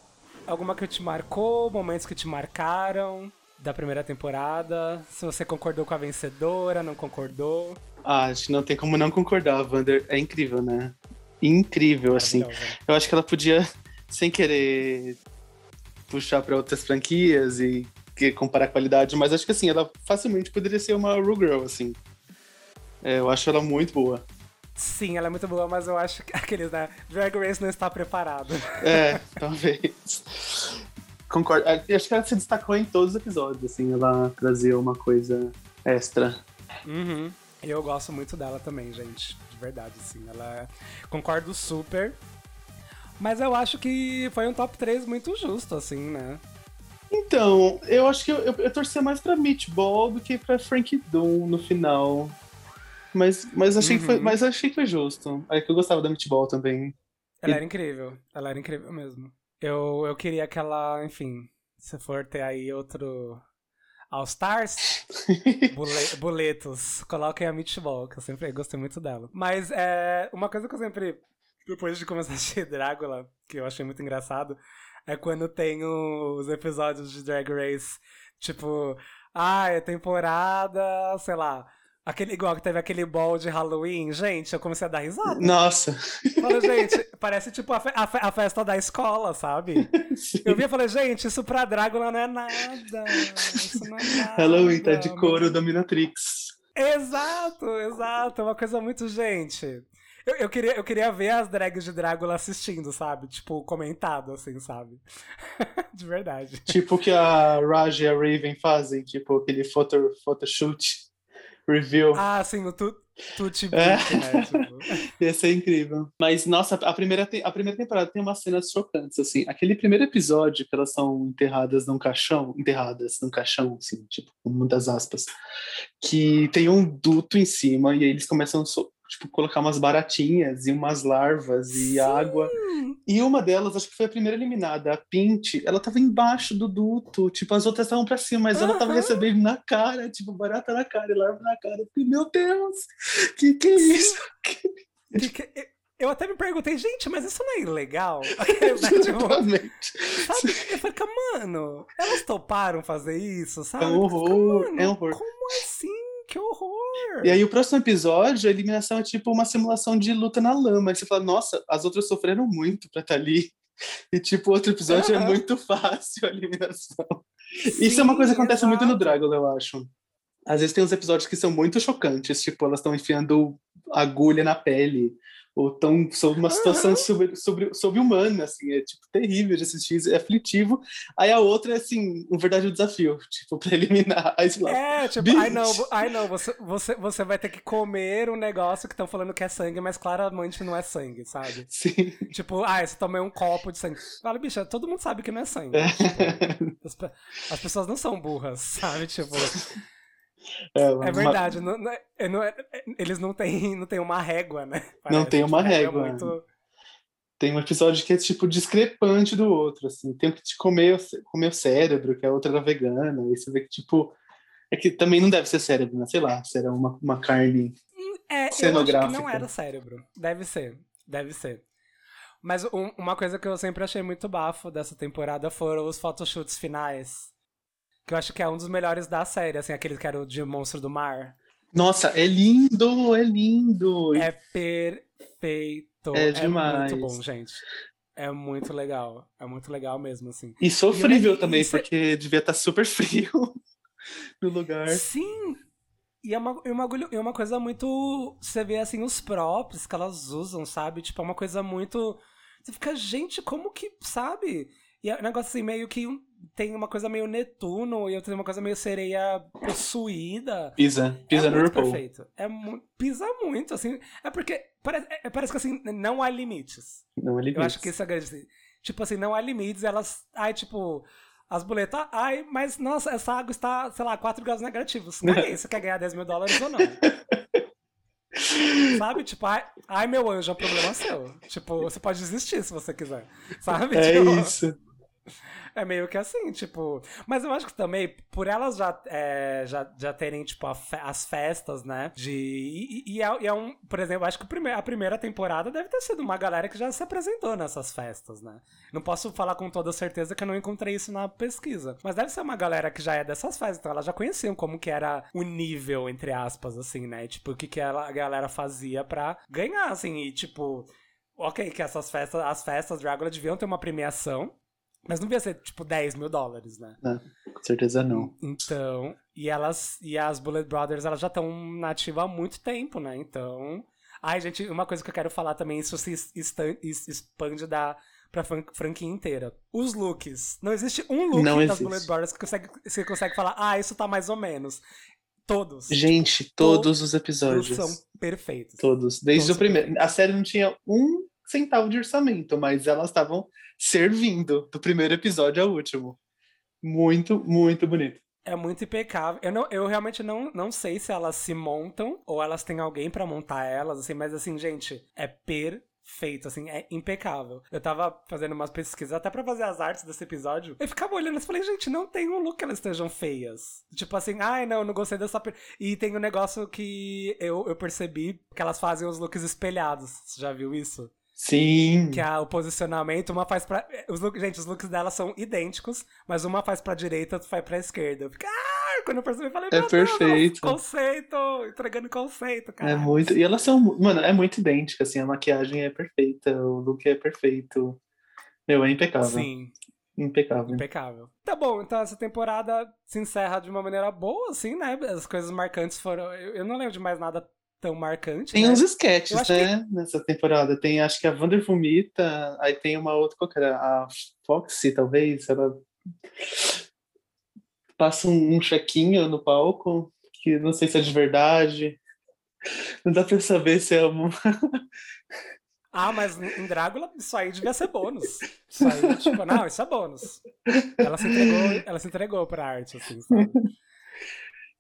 [SPEAKER 3] alguma que te marcou, momentos que te marcaram da primeira temporada, se você concordou com a vencedora, não concordou.
[SPEAKER 4] Ah, acho que não tem como não concordar. A Wander é incrível, né? Incrível, assim. Eu acho que ela podia, sem querer puxar para outras franquias e que- comparar qualidade, mas acho que assim, ela facilmente poderia ser uma Rue Girl, assim. É, eu acho ela muito boa.
[SPEAKER 3] Sim, ela é muito boa, mas eu acho que aqueles, né? Drag Race não está preparado.
[SPEAKER 4] É, talvez. Concordo. Ah, Eu Acho que ela se destacou em todos os episódios, assim, ela trazia uma coisa extra.
[SPEAKER 3] Uhum. Eu gosto muito dela também, gente. De verdade, assim. Ela é... Concordo super. Mas eu acho que foi um top 3 muito justo, assim, né?
[SPEAKER 4] Então, eu acho que eu, eu, eu torcia mais pra Meatball do que pra Frank Doom no final. Mas, mas, achei que foi,
[SPEAKER 3] Uhum.
[SPEAKER 4] mas achei que foi justo. É que eu gostava da Meatball também.
[SPEAKER 3] Ela
[SPEAKER 4] E-
[SPEAKER 3] era incrível. Ela era incrível mesmo. Eu, eu queria que ela, enfim, se for ter aí outro All Stars, bole- boletos, coloquem a Meatball, que eu sempre gostei muito dela. Mas é, uma coisa que eu sempre, depois de começar a assistir Drácula, que eu achei muito engraçado, é quando tem os episódios de Drag Race, tipo, ah, é temporada, sei lá, aquele, igual que teve aquele ball de Halloween, gente, eu comecei a dar risada.
[SPEAKER 4] Nossa.
[SPEAKER 3] Fala, gente, parece tipo a, fe- a a festa da escola, sabe? Eu vi e falei, gente, isso pra Drácula não é nada. Isso não é nada.
[SPEAKER 4] Halloween tá de couro Dominatrix.
[SPEAKER 3] Exato, exato. É uma coisa muito, gente. Eu, eu, queria, eu queria ver as drags de Drácula assistindo, sabe? Tipo, comentado, assim, sabe? de verdade.
[SPEAKER 4] Tipo o que a Raj e a Raven fazem, tipo aquele photo, photoshoot review.
[SPEAKER 3] Ah, sim, o tu,
[SPEAKER 4] É.
[SPEAKER 3] Né? Tipo.
[SPEAKER 4] Ia ser incrível. Mas, nossa, a primeira, a primeira temporada tem umas cenas chocantes, assim. Aquele primeiro episódio que elas são enterradas num caixão, enterradas num caixão, assim, tipo, com muitas aspas, que tem um duto em cima e aí eles começam a so- tipo, colocar umas baratinhas e umas larvas e água. E uma delas, acho que foi a primeira eliminada, a Pint, ela tava embaixo do duto, tipo, as outras estavam pra cima, mas ela tava recebendo na cara, tipo, barata na cara e larva na cara. Eu fiquei, meu Deus, que que é isso?
[SPEAKER 3] Que que- eu- até me perguntei, gente, mas isso não é ilegal? Né, tipo,
[SPEAKER 4] Exatamente.
[SPEAKER 3] sabe? Eu falei, mano, elas toparam fazer isso, sabe?
[SPEAKER 4] É um horror, é um horror.
[SPEAKER 3] Como assim? Que horror!
[SPEAKER 4] E aí o próximo episódio, a eliminação é tipo uma simulação de luta na lama. Aí você fala, nossa, as outras sofreram muito pra estar ali. E tipo, o outro episódio é
[SPEAKER 3] Aham.
[SPEAKER 4] muito fácil a eliminação. Isso é uma
[SPEAKER 3] Sim,
[SPEAKER 4] coisa que acontece muito no
[SPEAKER 3] exato.
[SPEAKER 4] Dragon, eu acho. Às vezes tem uns episódios que são muito chocantes, tipo, elas estão enfiando agulha na pele, ou estão sob uma situação
[SPEAKER 3] Aham.
[SPEAKER 4] sobre, sobre, sobre-humana, assim, é tipo terrível de assistir, é aflitivo. Aí a outra é assim, um verdadeiro desafio, tipo, pra eliminar. Você fala,
[SPEAKER 3] É, tipo, ai não, ai não, você, você, você vai ter que comer um negócio que estão falando que é sangue, mas claramente não é sangue, sabe?
[SPEAKER 4] sim.
[SPEAKER 3] Tipo, ah, você tomou um copo de sangue. Fala, bicha, todo mundo sabe que não é sangue.
[SPEAKER 4] É.
[SPEAKER 3] Tipo, as, as pessoas não são burras, sabe? Tipo,
[SPEAKER 4] É,
[SPEAKER 3] é
[SPEAKER 4] uma-
[SPEAKER 3] verdade. não- não é- é- não é- é- eles não têm, não têm uma régua, né?
[SPEAKER 4] Não tem uma
[SPEAKER 3] Tipo, é
[SPEAKER 4] régua.
[SPEAKER 3] muito-
[SPEAKER 4] Tem um episódio que é, tipo, discrepante do outro, assim. Tem que te comer, comer o cérebro, que a outra era vegana, e você vê que, tipo... É que também não deve ser cérebro, né? Sei lá, se era uma, uma carne...
[SPEAKER 3] É, acho que
[SPEAKER 4] Cenográfica.
[SPEAKER 3] não era cérebro. Deve ser, deve ser. Mas um- uma coisa que eu sempre achei muito bafo dessa temporada foram os photoshoots finais. Que eu acho que é um dos melhores da série, assim, aquele que era o de Monstro do Mar.
[SPEAKER 4] Nossa, é lindo, é lindo!
[SPEAKER 3] É perfeito.
[SPEAKER 4] É demais.
[SPEAKER 3] muito bom, gente. É muito legal. É muito legal mesmo, assim.
[SPEAKER 4] E sofrível
[SPEAKER 3] E-
[SPEAKER 4] também,
[SPEAKER 3] cê-
[SPEAKER 4] porque devia estar super frio no lugar.
[SPEAKER 3] Sim! E é uma, e uma, uma coisa muito. Você vê assim os props que elas usam, sabe? Tipo, é uma coisa muito. Você fica, gente, como que. Sabe? E é um negócio assim, meio que um- tem uma coisa meio Netuno e outra uma coisa meio sereia possuída.
[SPEAKER 4] Pisa, pisa
[SPEAKER 3] é
[SPEAKER 4] no
[SPEAKER 3] muito
[SPEAKER 4] RuPaul.
[SPEAKER 3] perfeito. É mu- pisa muito, assim. É porque. Parece, é- parece que assim, não há limites.
[SPEAKER 4] Não é
[SPEAKER 3] Eu acho que isso é grande. assim. Tipo assim, não há limites, elas. Ai, tipo. As boletas, ai, mas nossa, essa água está, sei lá, 4 graus negativos. Caguei, você quer ganhar 10 mil dólares ou não? Sabe? Tipo, ai, ai, meu anjo, é um problema seu. Tipo, você pode desistir se você quiser. Sabe?
[SPEAKER 4] É
[SPEAKER 3] Tipo,
[SPEAKER 4] isso.
[SPEAKER 3] é meio que assim, tipo. Mas eu acho que também, por elas já, é, já, já terem, tipo, fe- as festas, né? De. E, e- é, é um. Por exemplo, acho que prime- a primeira temporada deve ter sido uma galera que já se apresentou nessas festas, né? Não posso falar com toda certeza que eu não encontrei isso na pesquisa. Mas deve ser uma galera que já é dessas festas, então elas já conheciam como que era o nível, entre aspas, assim, né? Tipo, o que, que ela- a galera fazia pra ganhar, assim, e tipo. Ok, que essas festas, as festas Drácula deviam ter uma premiação, mas não devia ser, tipo, 10 mil dólares, né?
[SPEAKER 4] Com certeza não.
[SPEAKER 3] Então, e elas, e as Bullet Brothers, elas já estão nativas há muito tempo, né? Então. Ai, gente, uma coisa que eu quero falar também, isso se expande da, pra fran- franquia inteira. Os looks. Não existe um look
[SPEAKER 4] Não
[SPEAKER 3] das
[SPEAKER 4] existe.
[SPEAKER 3] Bullet Brothers que consegue, você consegue falar, ah, isso tá mais ou menos. Todos.
[SPEAKER 4] Gente, todos os
[SPEAKER 3] Todos
[SPEAKER 4] episódios.
[SPEAKER 3] são perfeitos.
[SPEAKER 4] Todos. Desde
[SPEAKER 3] Todos
[SPEAKER 4] o primeiro. A série não tinha um centavo de orçamento, mas elas estavam servindo do primeiro episódio ao último. Muito, muito bonito.
[SPEAKER 3] É muito impecável. Eu, não, eu realmente não, não sei se elas se montam ou elas têm alguém pra montar elas, assim, mas assim, gente, é perfeito, assim, é impecável. Eu tava fazendo umas pesquisas até pra fazer as artes desse episódio. Eu ficava olhando e falei, gente, não tem um look que elas estejam feias. Tipo assim, ai, não, não gostei dessa. per-" E tem um negócio que eu, eu percebi que elas fazem os looks espelhados. Você já viu isso?
[SPEAKER 4] Sim.
[SPEAKER 3] Que é o posicionamento, uma faz pra. Os look, gente, os looks delas são idênticos, mas uma faz pra direita, outra faz pra esquerda. Eu fiquei, ah! Quando eu percebi, eu falei,
[SPEAKER 4] É
[SPEAKER 3] meu Deus,
[SPEAKER 4] perfeito.
[SPEAKER 3] conceito! Entregando conceito, cara.
[SPEAKER 4] É muito. E elas são. Mano, é muito idêntica, assim. A maquiagem é perfeita, o look é perfeito. Meu, é impecável.
[SPEAKER 3] Sim,
[SPEAKER 4] Impecável.
[SPEAKER 3] impecável. Tá bom, então essa temporada se encerra de uma maneira boa, assim, né? As coisas marcantes foram. Eu, eu não lembro de mais nada tão marcante.
[SPEAKER 4] Tem
[SPEAKER 3] né?
[SPEAKER 4] uns
[SPEAKER 3] acho
[SPEAKER 4] né? Nessa temporada. Tem, acho que a Wander vomita, aí tem uma outra, qual que era? A Foxy, talvez. Ela passa um, um chequinho no palco, que não sei se é de verdade. Não dá pra saber se é uma.
[SPEAKER 3] Ah, mas em Drácula isso aí devia ser bônus. Isso aí, tipo, não, isso é bônus. Ela se entregou, ela se entregou pra arte, assim, sabe?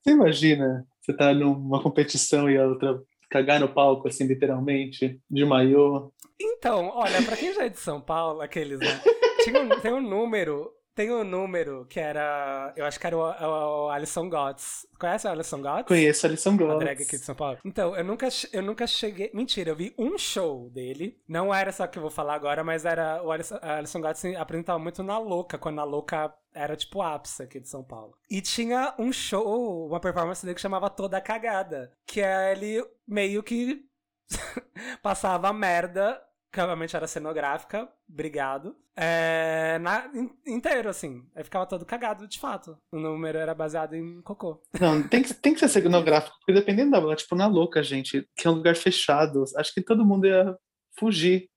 [SPEAKER 4] Você imagina, você tá numa competição e a outra cagar no palco, assim, literalmente, de maiô.
[SPEAKER 3] Então, olha, pra quem já é de São Paulo, aqueles, né? Tinha um, tem um número, tem um número que era, eu acho que era o, o, o Alisson Gotts. Conhece o Alisson Gotts?
[SPEAKER 4] Conheço a Alison
[SPEAKER 3] A
[SPEAKER 4] Goss.
[SPEAKER 3] drag aqui de São Paulo. Então, eu nunca, eu nunca cheguei. Mentira, eu vi um show dele. Não era só que eu vou falar agora, mas era. O Alisson, a Alisson Gotts apresentava muito na Louca, quando a Louca era tipo o ápice aqui de São Paulo. E tinha um show, uma performance dele que chamava Toda Cagada. Que é ele meio que passava merda. Que obviamente era cenográfica, obrigado. É, na, in- inteiro, assim. Aí ficava todo cagado, de fato. O número era baseado em cocô.
[SPEAKER 4] Não, tem que, tem que ser cenográfico, porque dependendo da tipo, na louca, gente, que é um lugar fechado, acho que todo mundo ia fugir.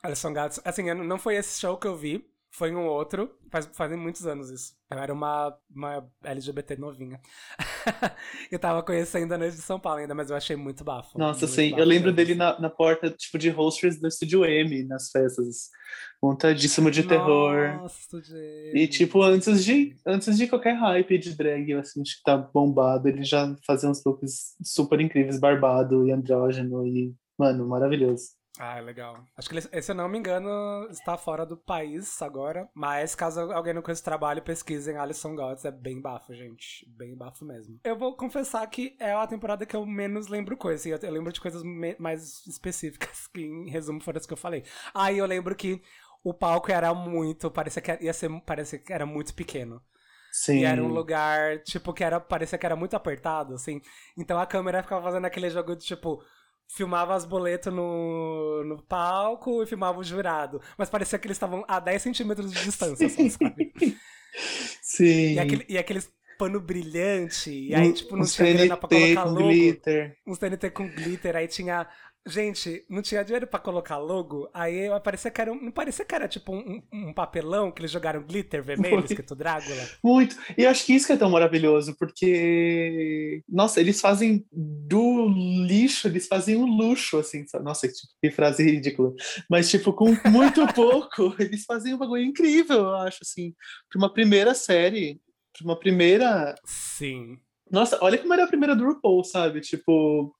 [SPEAKER 3] Alisson Gatos. Assim, não foi esse show que eu vi, foi um outro. Faz, fazem muitos anos isso. Eu era uma, uma LGBT novinha. eu tava conhecendo a noite de São Paulo ainda, mas eu achei muito bafo.
[SPEAKER 4] Nossa,
[SPEAKER 3] muito
[SPEAKER 4] sim,
[SPEAKER 3] bafo
[SPEAKER 4] eu lembro dele na, na porta, tipo, de hostess do Estúdio M, nas festas, montadíssimo de terror.
[SPEAKER 3] Nossa,
[SPEAKER 4] E, tipo, antes de, antes de qualquer hype de drag, assim, acho que tá bombado, ele já fazia uns looks super incríveis, barbado e andrógeno e, mano, maravilhoso.
[SPEAKER 3] Ah, legal. Acho que ele, se eu não me engano, está fora do país agora. Mas caso alguém não conheça o trabalho, pesquisem Alison Gods. É bem bafo, gente. Bem bafo mesmo. Eu vou confessar que é a temporada que eu menos lembro coisas. Eu, eu lembro de coisas mais específicas, que em resumo foram as que eu falei. Aí eu lembro que o palco era muito. Parecia que ia ser. Parecia que era muito pequeno.
[SPEAKER 4] Sim.
[SPEAKER 3] E era um lugar, tipo, que era. Parecia que era muito apertado, assim. Então a câmera ficava fazendo aquele jogo de tipo. Filmava as boletas no, no palco e filmava o jurado. Mas parecia que eles estavam a 10 centímetros de distância, só, sabe?
[SPEAKER 4] Sim.
[SPEAKER 3] E, aquele, e aqueles pano brilhante. E aí, tipo, não tinha grana pra
[SPEAKER 4] TNT
[SPEAKER 3] colocar
[SPEAKER 4] com
[SPEAKER 3] logo.
[SPEAKER 4] glitter.
[SPEAKER 3] Uns TNT com glitter. Aí tinha. Gente, não tinha dinheiro pra colocar logo. Aí eu- parecia que era. um- Não parecia que era tipo um, um papelão que eles jogaram glitter vermelho,
[SPEAKER 4] Foi.
[SPEAKER 3] escrito Drácula.
[SPEAKER 4] Muito. E acho que isso que é tão maravilhoso, porque, nossa, eles fazem do lixo, eles fazem um luxo, assim? Nossa, que, que frase ridícula. Mas, tipo, com muito pouco, eles fazem um bagulho incrível, eu acho, assim. Pra uma primeira série, pra uma primeira.
[SPEAKER 3] Sim.
[SPEAKER 4] Nossa, olha como era a primeira do RuPaul, sabe? Tipo.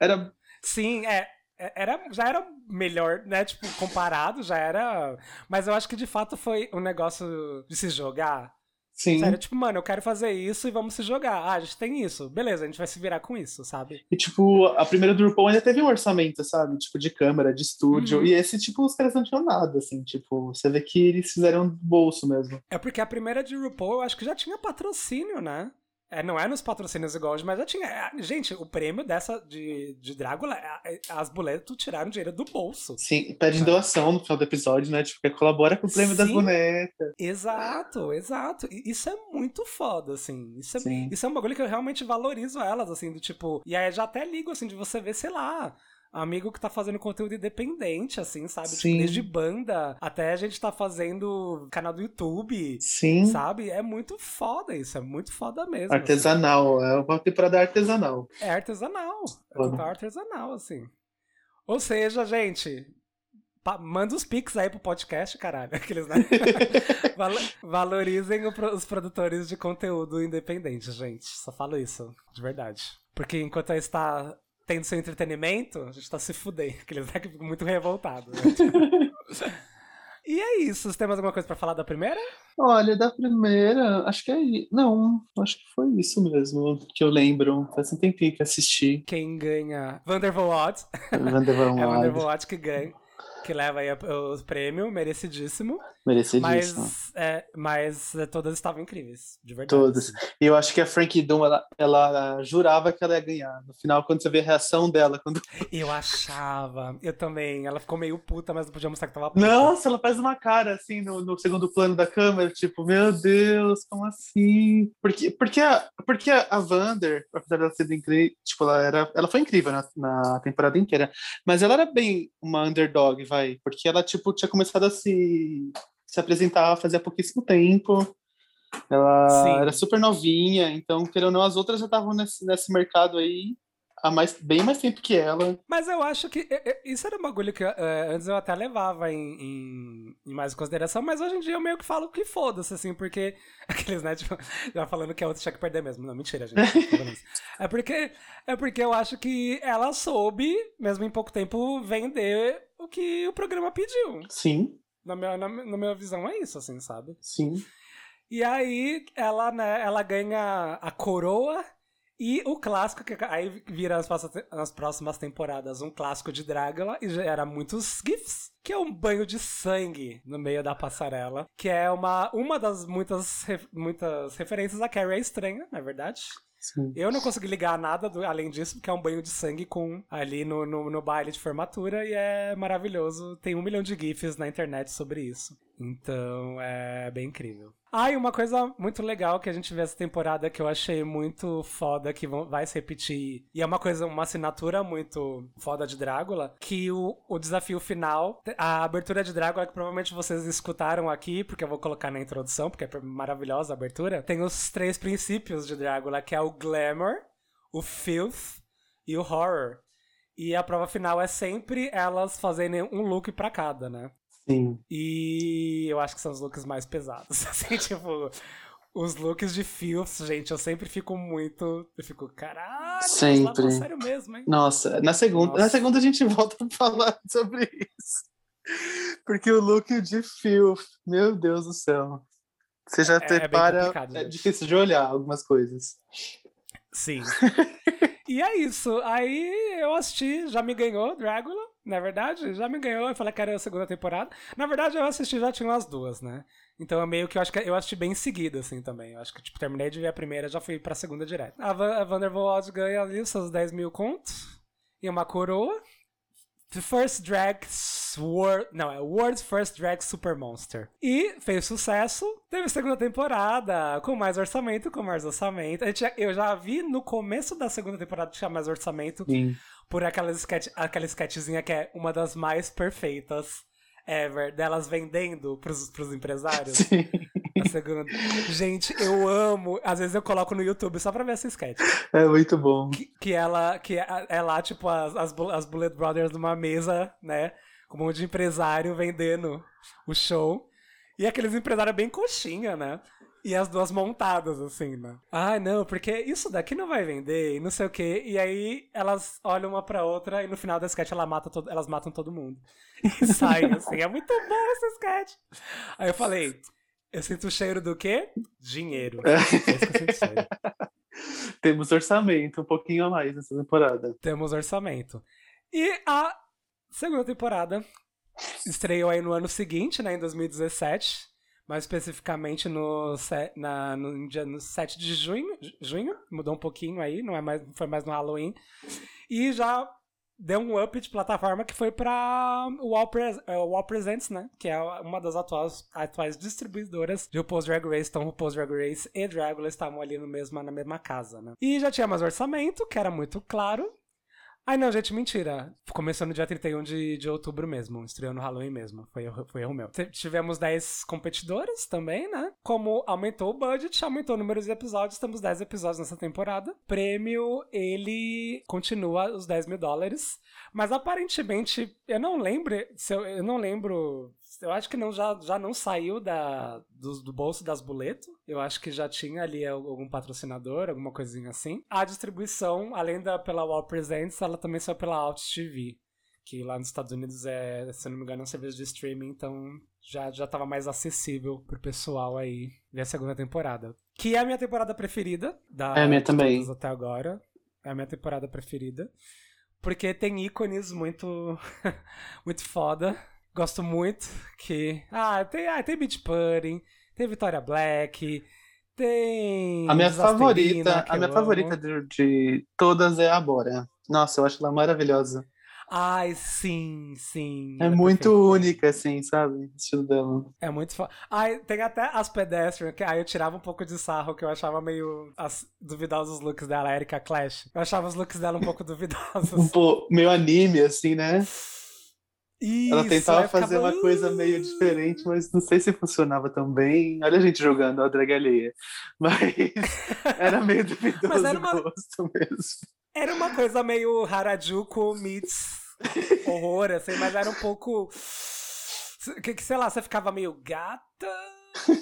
[SPEAKER 4] Era.
[SPEAKER 3] Sim, é. é- Era, já era melhor, né? Tipo, comparado, já era. Mas eu acho que de fato foi um negócio de se jogar.
[SPEAKER 4] Sim.
[SPEAKER 3] Sério, tipo, mano, eu quero fazer isso e vamos se jogar. Ah, a gente tem isso. Beleza, a gente vai se virar com isso, sabe?
[SPEAKER 4] E, tipo, a primeira do RuPaul ainda teve um orçamento, sabe? Tipo, de câmera, de estúdio.
[SPEAKER 3] Uhum.
[SPEAKER 4] E esse, tipo, os caras não tinham nada, assim. Tipo, você vê que eles fizeram do bolso mesmo.
[SPEAKER 3] É porque a primeira de RuPaul eu acho que já tinha patrocínio, né? É, não é nos patrocínios igual hoje, mas já tinha. É, Gente, o prêmio dessa de, de Drácula, é- é- as boletas tiraram dinheiro do bolso.
[SPEAKER 4] Sim, pedem doação no final do episódio, né? Tipo, colabora com o prêmio das
[SPEAKER 3] Sim.
[SPEAKER 4] bonecas.
[SPEAKER 3] Exato, exato. Isso é muito foda, assim. Isso é,
[SPEAKER 4] Sim.
[SPEAKER 3] isso é um bagulho que eu realmente valorizo elas, assim, do tipo. E aí já até ligo, assim, de você ver, sei lá. Amigo que tá fazendo conteúdo independente, assim, sabe? Tipo, desde banda até a gente tá fazendo canal do YouTube,
[SPEAKER 4] Sim,
[SPEAKER 3] sabe? É muito foda isso, é muito foda mesmo. assim.
[SPEAKER 4] artesanal. É uma temporada artesanal.
[SPEAKER 3] É artesanal. É artesanal, assim. Ou seja, gente, manda os pics aí pro podcast, caralho. Aqueles, né? Valo- valorizem os produtores de conteúdo independente, gente. Só falo isso, de verdade. Porque enquanto a está tendo seu entretenimento, a gente tá se fudendo. Aqueles né, que ficam muito revoltados. né? e é isso. Você tem mais alguma coisa pra falar da primeira?
[SPEAKER 4] Olha, da primeira, acho que é. Não, acho que foi isso mesmo que eu lembro. Faz um tempinho que assisti.
[SPEAKER 3] Quem ganha? Vandervoort.
[SPEAKER 4] Vandervan
[SPEAKER 3] É. Vandervoort que ganha. Que leva aí o prêmio, merecidíssimo.
[SPEAKER 4] Merecidíssimo.
[SPEAKER 3] Mas, é, mas é, todas estavam incríveis, de verdade.
[SPEAKER 4] Todas.
[SPEAKER 3] assim.
[SPEAKER 4] E eu acho que a Frankie Doom, ela, ela jurava que ela ia ganhar. No final, quando você vê a reação dela, quando.
[SPEAKER 3] Eu achava, eu também. Ela ficou meio puta, mas não podia mostrar que tava puta.
[SPEAKER 4] Nossa, ela faz uma cara assim no, no segundo plano da câmera, tipo, meu Deus, como assim? Porque, porque, a, porque a a Vander, apesar dela ser incrível, tipo, ela, era, ela foi incrível na, na temporada inteira, mas ela era bem uma underdog, vai, porque ela, tipo, tinha começado a se, se apresentar fazia pouquíssimo tempo, Ela
[SPEAKER 3] Sim.
[SPEAKER 4] era super novinha, então, querendo ou não, as outras já estavam nesse, nesse mercado aí há mais, bem mais tempo que ela.
[SPEAKER 3] Mas eu acho que isso era um bagulho que é, antes eu até levava em, em, em mais consideração, mas hoje em dia eu meio que falo que foda-se, assim, porque. Aqueles, né, tipo, já falando que a outra tinha que perder mesmo. Não, mentira, gente. É porque, é porque eu acho que ela soube, mesmo em pouco tempo, vender o que o programa pediu.
[SPEAKER 4] Sim,
[SPEAKER 3] Na minha, na, na minha visão é isso, assim, sabe?
[SPEAKER 4] sim.
[SPEAKER 3] E aí ela, né, ela ganha a coroa e o clássico, que aí vira as, nas próximas temporadas um clássico de Drácula e gera muitos GIFs, que é um banho de sangue no meio da passarela, que é uma, uma das muitas, muitas referências a Carrie a Estranha, na verdade. Eu não consegui ligar nada do- além disso, porque é um banho de sangue com ali no, no, no baile de formatura e é maravilhoso. Tem um milhão de GIFs na internet sobre isso. Então é bem incrível. Ah, e uma coisa muito legal que a gente vê essa temporada que eu achei muito foda, que vai se repetir, e é uma coisa, uma assinatura muito foda de Drácula, que o, o desafio final, a abertura de Drácula, que provavelmente vocês escutaram aqui, porque eu vou colocar na introdução, porque é maravilhosa a abertura, tem os três princípios de Drácula, que é o glamour, o filth e o horror. E a prova final é sempre elas fazerem um look pra cada, né?
[SPEAKER 4] Sim.
[SPEAKER 3] E eu acho que são os looks mais pesados. Assim, tipo, os looks de Filth, gente, eu sempre fico muito. Eu fico, caralho,
[SPEAKER 4] Sempre.
[SPEAKER 3] levam a sério mesmo, hein?
[SPEAKER 4] Nossa, na segunda, na
[SPEAKER 3] Nossa.
[SPEAKER 4] segunda a gente volta a falar sobre isso. Porque o look de Phil, meu Deus do céu. Você já
[SPEAKER 3] É- é
[SPEAKER 4] prepara. É
[SPEAKER 3] gente.
[SPEAKER 4] difícil de olhar algumas coisas.
[SPEAKER 3] Sim. e é isso. Aí eu assisti, já me ganhou Drácula, na verdade, já me ganhou. Eu falei que era a segunda temporada. Na verdade, eu assisti já tinha umas duas, né? Então eu meio que eu acho que eu assisti bem em seguida, assim, também. Eu acho que, tipo, terminei de ver a primeira, já fui pra segunda direto. A, Van a ganha ali seus 10 mil contos e uma coroa. The First Drag World. Não, é World's First Drag Super Monster. E fez sucesso. Teve segunda temporada com mais orçamento, com mais orçamento. A gente, eu já vi no começo da segunda temporada tinha mais orçamento
[SPEAKER 4] Sim.
[SPEAKER 3] Por aquela, sketch, aquela sketchzinha que é uma das mais perfeitas ever, delas vendendo pros, pros empresários.
[SPEAKER 4] Sim.
[SPEAKER 3] A segunda. Gente, eu amo. Às vezes eu coloco no YouTube só pra ver essa sketch.
[SPEAKER 4] É muito bom.
[SPEAKER 3] Que, que ela, que é, é lá, tipo, as, as, as Bullet Brothers numa mesa, né? Com um monte de empresário vendendo o show. E aqueles empresários bem coxinha, né? E as duas montadas, assim, né? Ah, não, porque isso daqui não vai vender, e não sei o quê. E aí elas olham uma pra outra e no final da sketch ela mata todo, elas matam todo mundo. E saem, assim. É muito bom essa sketch. Aí eu falei, eu sinto o cheiro do quê? Dinheiro. É isso que eu sinto cheiro.
[SPEAKER 4] Temos orçamento um pouquinho a mais nessa temporada.
[SPEAKER 3] Temos orçamento. E a segunda temporada estreou aí no ano seguinte, né, em 2017. Mais especificamente no, na, no, dia, no 7 de junho, ju- junho. Mudou um pouquinho aí, não é mais, foi mais no Halloween. E já deu um up de plataforma que foi pra o All, Pres- é, o All Presents, né? Que é uma das atuais, atuais distribuidoras de RuPaul's Drag Race. Então, RuPaul's Drag Race e Dragula estavam ali no mesma, na mesma casa, né? E já tinha mais orçamento, que era muito claro. Ai, não, gente, mentira. Começou no dia 31 de, de outubro mesmo. Estreou no Halloween mesmo. Foi, foi erro meu. Tivemos 10 competidoras também, né? Como aumentou o budget, aumentou o número de episódios. Temos 10 episódios nessa temporada. Prêmio, ele continua os 10 mil dólares. Mas aparentemente, eu não lembro. Eu, eu não lembro. Eu acho que não, já, já não saiu da, do, do bolso das boletos. Eu acho que já tinha ali algum patrocinador, alguma coisinha assim. A distribuição, além da pela Wall Presents, ela também saiu pela Alt TV. Que lá nos Estados Unidos é, se eu não me engano, é um serviço de streaming, então já, já tava mais acessível pro pessoal aí ver a segunda temporada. Que é a minha temporada preferida. Da,
[SPEAKER 4] É a minha também.
[SPEAKER 3] Até agora. É a minha temporada preferida. Porque tem ícones muito, muito foda. Gosto muito que. Ah, tem, ah, tem Beach Pudding, tem Victoria Black, tem.
[SPEAKER 4] A minha favorita, a minha favorita de, de todas é a Bora. Nossa, eu acho ela maravilhosa.
[SPEAKER 3] Ai, sim, sim.
[SPEAKER 4] É
[SPEAKER 3] ela
[SPEAKER 4] muito
[SPEAKER 3] perfeita.
[SPEAKER 4] única, assim, sabe? O estilo dela.
[SPEAKER 3] É muito foda. Ai, tem até as pedestrian, que aí eu tirava um pouco de sarro, que eu achava meio as, duvidosos os looks dela, a Erika Clash. Eu achava os looks dela um pouco duvidosos.
[SPEAKER 4] Um pô, meio anime, assim, né? Ela
[SPEAKER 3] Isso,
[SPEAKER 4] tentava
[SPEAKER 3] eu ficava,
[SPEAKER 4] fazer uma coisa meio
[SPEAKER 3] "Uh".
[SPEAKER 4] diferente, mas não sei se funcionava tão bem. Olha a gente jogando a drag alheia. Mas era meio duvidoso
[SPEAKER 3] Mas era uma-
[SPEAKER 4] gosto mesmo.
[SPEAKER 3] Era uma coisa meio Harajuku meets horror, assim, mas era um pouco. Que, que, sei lá, você ficava meio gata.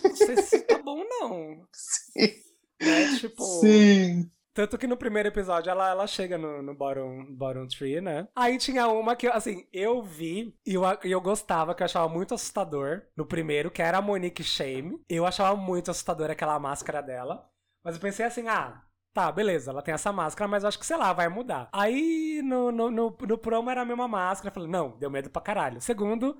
[SPEAKER 3] Não sei se tá bom, não.
[SPEAKER 4] Sim.
[SPEAKER 3] Né? Tipo.
[SPEAKER 4] Sim.
[SPEAKER 3] Tanto que no primeiro episódio ela, ela chega no, no bottom, bottom tree, né? Aí tinha uma que, assim, eu vi e eu, eu gostava, que eu achava muito assustador no primeiro, que era a Monique Shame. Eu achava muito assustador aquela máscara dela. Mas eu pensei assim, ah, tá, beleza, ela tem essa máscara, mas eu acho que, sei lá, vai mudar. Aí no, no, no, no promo era a mesma máscara. Eu falei, não, deu medo pra caralho. Segundo,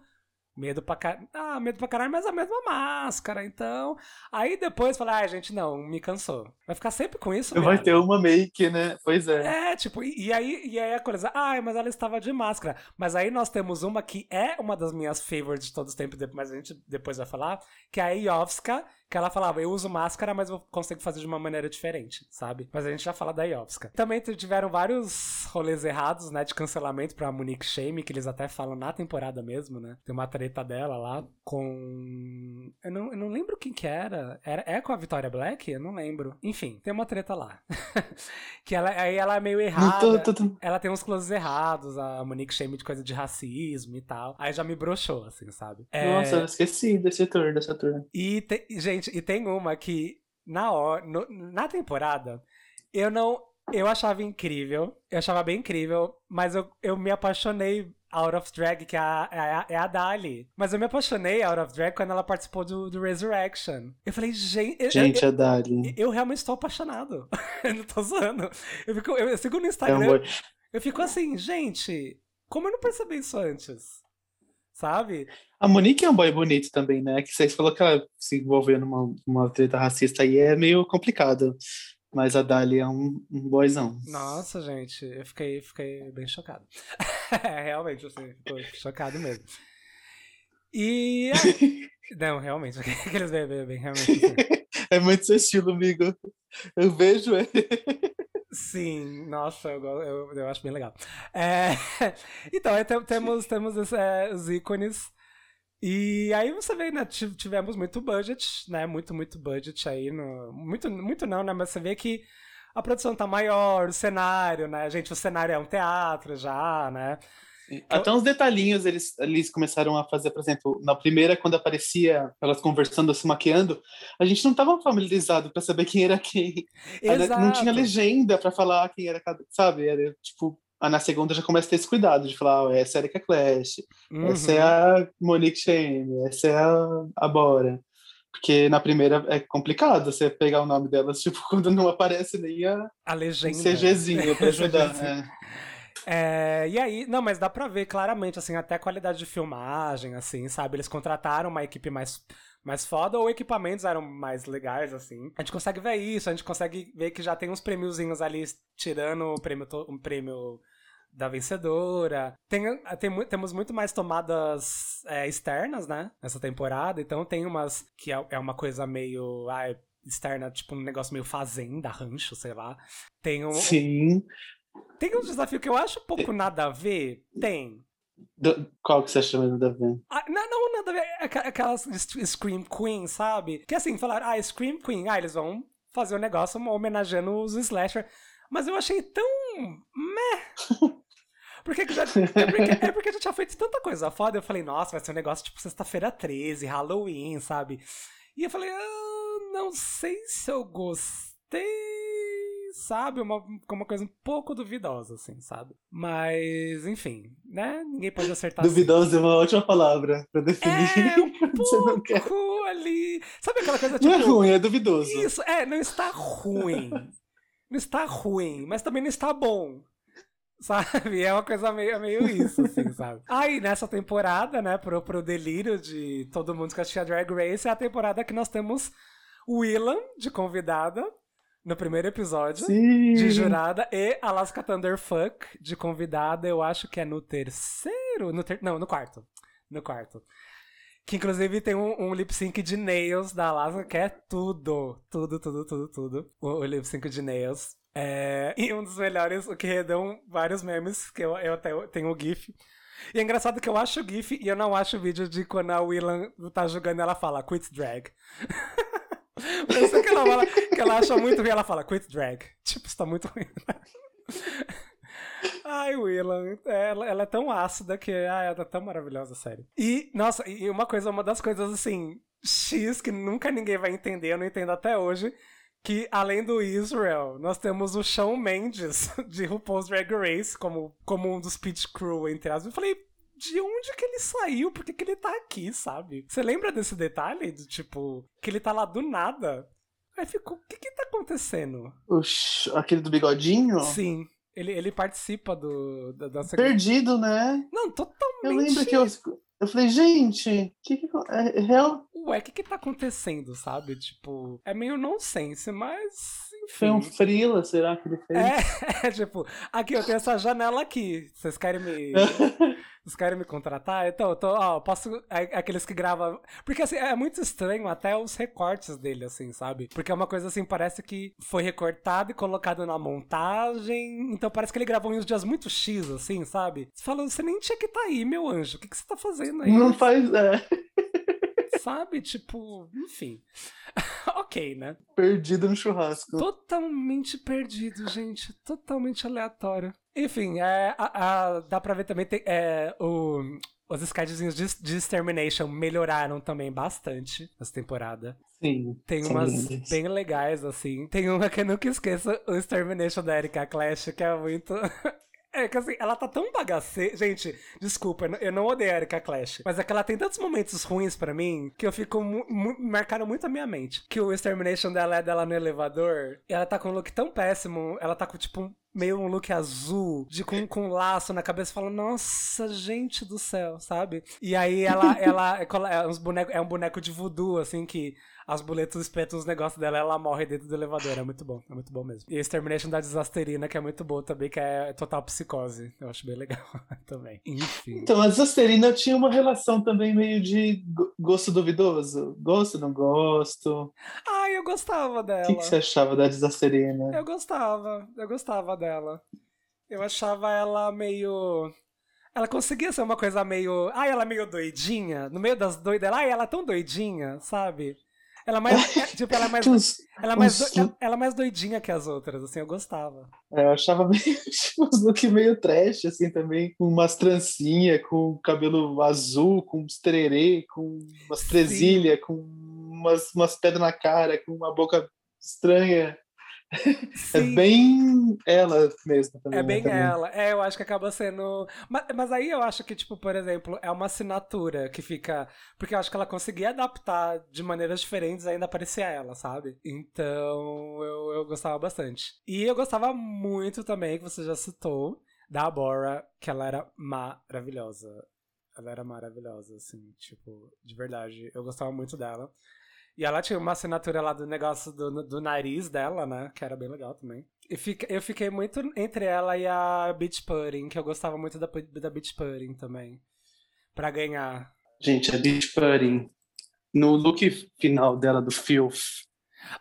[SPEAKER 3] medo pra caralho. Ah, medo pra caralho, mas a mesma máscara, então. Aí depois falei, ai, gente, não, me cansou. Vai ficar sempre com isso,
[SPEAKER 4] Vai ter uma make, né? Pois é.
[SPEAKER 3] É, tipo, e, e aí, e aí a coisa, ai, mas ela estava de máscara. Mas aí nós temos uma que é uma das minhas favorites de todos os tempos, mas a gente depois vai falar, que é a Iovska, que ela falava, eu uso máscara, mas eu consigo fazer de uma maneira diferente, sabe? Mas a gente já fala da Iovska. Também tiveram vários rolês errados, né, de cancelamento pra Monique Shame, que eles até falam na temporada mesmo, né? Tem uma treta dela lá com... Eu não, eu não lembro quem que era. era. É com a Victoria Black? Eu não lembro. Enfim, tem uma treta lá. que ela, aí ela é meio errada.
[SPEAKER 4] tô, tô- tô-
[SPEAKER 3] Ela tem uns closes errados, a Monique Shame de coisa de racismo e tal. Aí já me broxou, assim, sabe? É,
[SPEAKER 4] Nossa, eu esqueci desse tour, dessa tour.
[SPEAKER 3] e tem, gente, e tem uma que na hora, no- na temporada, eu não. Eu achava incrível, eu achava bem incrível, mas eu, eu me apaixonei out of drag, que é a, é a, é a Dali. Mas eu me apaixonei out of drag quando ela participou do, do Resurrection. Eu falei, gente. eu-
[SPEAKER 4] Gente,
[SPEAKER 3] eu,
[SPEAKER 4] a Dali.
[SPEAKER 3] eu realmente estou apaixonado. eu não tô zoando. Eu, fico, eu, eu sigo no
[SPEAKER 4] É
[SPEAKER 3] Instagram.
[SPEAKER 4] boy.
[SPEAKER 3] Eu fico assim, gente, como eu não percebi isso antes? Sabe?
[SPEAKER 4] A Monique é um boy bonito também, né? Que vocês falou que ela se envolveu numa uma treta racista aí é meio complicado. Mas a Dali é um, um boyzão.
[SPEAKER 3] Nossa, gente, eu fiquei, fiquei bem chocado. Realmente, assim, ficou chocado mesmo. E. Não, realmente, aqueles bem, bem, realmente. assim.
[SPEAKER 4] É muito seu estilo, amigo. Eu vejo ele.
[SPEAKER 3] Sim, nossa, eu, eu, eu acho bem legal. É, então, aí tem- temos, temos esse, é, os ícones. E aí você vê, né? ti- Tivemos muito budget, né? Muito, muito budget aí. No, muito, muito não, né? Mas você vê que a produção tá maior, o cenário, né? Gente, o cenário é um teatro já, né?
[SPEAKER 4] Até uns detalhinhos eles, eles começaram a fazer, por exemplo, na primeira, quando aparecia elas conversando, se maquiando, a gente não estava familiarizado para saber quem era quem. A- Não tinha
[SPEAKER 3] Exato.
[SPEAKER 4] legenda para falar quem era cada. Sabe? Era tipo. ah, Na segunda já começa a ter esse cuidado de falar, ó, essa é a Erika Clash, essa é
[SPEAKER 3] Uhum.
[SPEAKER 4] a Monique Shane, essa é a, a Bora. Porque na primeira é complicado você pegar o nome delas, tipo, quando não aparece nem a
[SPEAKER 3] A legenda.
[SPEAKER 4] CGzinho pra ajudar.
[SPEAKER 3] CGzinho.
[SPEAKER 4] É.
[SPEAKER 3] É, e aí, não, mas dá pra ver claramente, assim, até a qualidade de filmagem, assim, sabe? Eles contrataram uma equipe mais, mais foda ou equipamentos eram mais legais, assim. A gente consegue ver isso, a gente consegue ver que já tem uns prêmiozinhos ali, tirando o prêmio, um prêmio da vencedora. Tem, tem temos muito mais tomadas é, externas, né? Nessa temporada. Então tem umas que é, é uma coisa meio. Ah, externa, tipo um negócio meio fazenda, rancho, sei lá. Tem um,
[SPEAKER 4] Sim.
[SPEAKER 3] Tem um desafio que eu acho um pouco nada a ver? Tem.
[SPEAKER 4] Do- Qual que você acha mais nada a ver?
[SPEAKER 3] Ah, não, não, nada a ver. Aqu- Aquelas Scream Queen, sabe? Que assim, falaram, ah, Scream Queen, ah, eles vão fazer um negócio homenageando os slasher. Mas eu achei tão. meh. Porque que já, é, porque, é porque já tinha feito tanta coisa foda. Eu falei, nossa, vai ser um negócio tipo sexta-feira 13, Halloween, sabe? E eu falei, ah, não sei se eu gostei, sabe? Uma, uma coisa um pouco duvidosa, assim, sabe? Mas, enfim, né? Ninguém pode acertar assim.
[SPEAKER 4] Duvidoso é uma ótima palavra pra definir.
[SPEAKER 3] É, um pouco ali. Sabe aquela coisa tipo.
[SPEAKER 4] Não é ruim, é duvidoso.
[SPEAKER 3] Isso, é, não está ruim. Não está ruim, mas também não está bom. Sabe? É uma coisa meio, meio isso, assim, sabe? Aí, nessa temporada, né, pro, pro delírio de todo mundo que assistia Drag Race, é a temporada que nós temos Willam de convidada no primeiro episódio.
[SPEAKER 4] Sim.
[SPEAKER 3] De jurada e Alaska Thunderfuck de convidada, eu acho que é no terceiro. No ter... Não, no quarto. No quarto. Que inclusive tem um, um lip sync de Nails da Alaska, que é tudo. Tudo, tudo, tudo, tudo. O, o lip sync de Nails. É, e um dos melhores, o que redão vários memes, que eu, eu até tenho o GIF, E é engraçado que eu acho o GIF e eu não acho o vídeo de quando a Willan tá jogando e ela fala quit drag. Sei que ela, fala, que ela acha muito ruim, ela fala quit drag. Tipo, isso tá muito ruim. Ai, Willan, ela, ela é tão ácida que ai, ela é tão maravilhosa, sério. E, nossa, e uma coisa, uma das coisas assim, X que nunca ninguém vai entender, eu não entendo até hoje, que além do Israel, nós temos o Shawn Mendes de RuPaul's Drag Race como, como um dos pit crew, entre aspas. Eu falei, de onde que ele saiu? Por que, que ele tá aqui, sabe? Você lembra desse detalhe? Do tipo, que ele tá lá do nada? Aí ficou, o que que tá acontecendo?
[SPEAKER 4] Oxi, aquele do bigodinho?
[SPEAKER 3] Sim, ele, ele participa do, da, da
[SPEAKER 4] Perdido, né?
[SPEAKER 3] Não, totalmente.
[SPEAKER 4] Eu lembro que eu, eu falei, gente, que que é, é real?
[SPEAKER 3] Ué, o que que tá acontecendo, sabe? Tipo, é meio nonsense, mas
[SPEAKER 4] Foi um
[SPEAKER 3] enfim.
[SPEAKER 4] frila, será que ele fez?
[SPEAKER 3] É, é, tipo, aqui eu tenho essa janela aqui. Vocês querem me. Vocês querem me contratar? Então, eu tô, ó, posso. é- Aqueles que gravam. Porque assim, é muito estranho até os recortes dele, assim, sabe? Porque é uma coisa assim, parece que foi recortado e colocado na montagem. Então parece que ele gravou em uns dias muito X, assim, sabe? Você fala, você nem tinha que estar aí, meu anjo. O que, que você tá fazendo aí?
[SPEAKER 4] Não faz. É,
[SPEAKER 3] Sabe? Tipo, enfim. ok, né?
[SPEAKER 4] perdido no churrasco.
[SPEAKER 3] Totalmente perdido, gente. Totalmente aleatório. Enfim, é, a- a- dá pra ver também. Tem, é, o, os sketchzinhos de, de Extermination melhoraram também bastante essa temporada.
[SPEAKER 4] Sim.
[SPEAKER 3] Tem
[SPEAKER 4] são
[SPEAKER 3] umas
[SPEAKER 4] lindos.
[SPEAKER 3] bem legais, assim. Tem uma que eu nunca esqueço, o Extermination da Erika Clash, que é muito. É que assim, ela tá tão bagaceira. Gente, desculpa, eu não- odeio a Erika Clash. Mas é que ela tem tantos momentos ruins pra mim que eu fico. Mu mu- marcaram muito a minha mente. Que o Extermination dela é dela no elevador. E ela tá com um look tão péssimo. Ela tá com, tipo, meio um look azul, de com, com um laço na cabeça, fala, nossa, gente do céu, sabe? E aí ela, ela é, é uns boneco, é um boneco de voodoo, assim, que as boletas espetam os negócios dela ela morre dentro do elevador. É muito bom, é muito bom mesmo. E a Extermination da Desasterina, que é muito bom também, que é total psicose. Eu acho bem legal também. Enfim.
[SPEAKER 4] Então, a Zasterina tinha uma relação também meio de go- gosto duvidoso. Gosto, não gosto.
[SPEAKER 3] Ai, eu gostava
[SPEAKER 4] O
[SPEAKER 3] dela.
[SPEAKER 4] que, que você achava da Desasterina?
[SPEAKER 3] Eu gostava, eu gostava dela. Eu achava ela meio. Ela conseguia ser uma coisa meio. Ai, ela é meio doidinha. No meio das doidas. Ai, ela é tão doidinha, sabe? Ela é mais. é, tipo, ela é mais. Ela é, mais do- ela- ela mais doidinha que as outras, assim, eu gostava.
[SPEAKER 4] é, eu achava meio, tipo, uns look meio trash, assim, também. Com umas trancinhas, com cabelo azul, com uns tererê, com umas
[SPEAKER 3] Sim.
[SPEAKER 4] presilhas, com umas, umas pedras na cara, com uma boca estranha. É bem ela mesma também.
[SPEAKER 3] É
[SPEAKER 4] né,
[SPEAKER 3] bem
[SPEAKER 4] também.
[SPEAKER 3] ela. É, eu acho que acaba sendo. Mas, mas aí eu acho que, tipo, por exemplo, é uma assinatura que fica. Porque eu acho que ela conseguia adaptar de maneiras diferentes ainda parecia ela, sabe? Então eu, eu gostava bastante. E eu gostava muito também, que você já citou, da Bora, que ela era maravilhosa. Ela era maravilhosa, assim, tipo, de verdade. Eu gostava muito dela. E ela tinha uma assinatura lá do negócio do, do nariz dela, né? Que era bem legal também. E fica, eu fiquei muito entre ela e a Beach Pudding, que eu gostava muito da, da Beach Pudding também. Pra ganhar.
[SPEAKER 4] Gente, a Beach Pudding, no look final dela do Filth,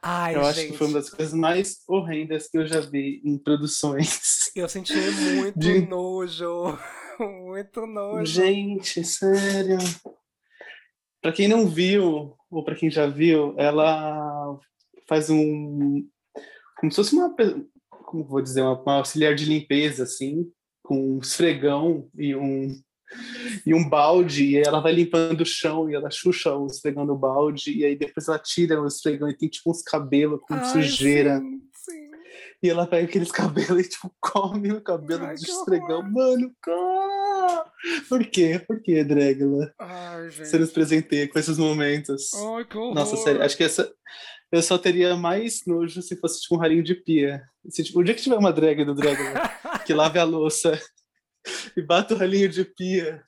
[SPEAKER 3] Ai,
[SPEAKER 4] eu
[SPEAKER 3] gente.
[SPEAKER 4] acho que foi uma das coisas mais horrendas que eu já vi em produções.
[SPEAKER 3] Eu senti muito
[SPEAKER 4] De-
[SPEAKER 3] nojo. muito nojo.
[SPEAKER 4] Gente, sério. Pra quem não viu, ou pra quem já viu, ela faz um. Como se fosse uma. Como vou dizer? Uma, uma auxiliar de limpeza, assim, com um esfregão e um. E um balde, e ela vai limpando o chão e ela chucha o esfregão no balde, e aí depois ela tira o esfregão e tem tipo uns cabelos com
[SPEAKER 3] Ai,
[SPEAKER 4] sujeira.
[SPEAKER 3] Sim, sim.
[SPEAKER 4] E ela pega aqueles cabelos e, tipo, come o cabelo
[SPEAKER 3] Ai,
[SPEAKER 4] do esfregão.
[SPEAKER 3] horror.
[SPEAKER 4] Mano, ah! por quê? Por quê, Drégula?
[SPEAKER 3] Ai, gente.
[SPEAKER 4] Você nos presenteia com esses momentos.
[SPEAKER 3] Ai, que horror.
[SPEAKER 4] Nossa, sério, acho que essa. Eu só teria mais nojo se fosse tipo um ralinho de pia. Se, tipo, o dia que tiver uma drag do Drégula que lave a louça e bata o ralinho de pia,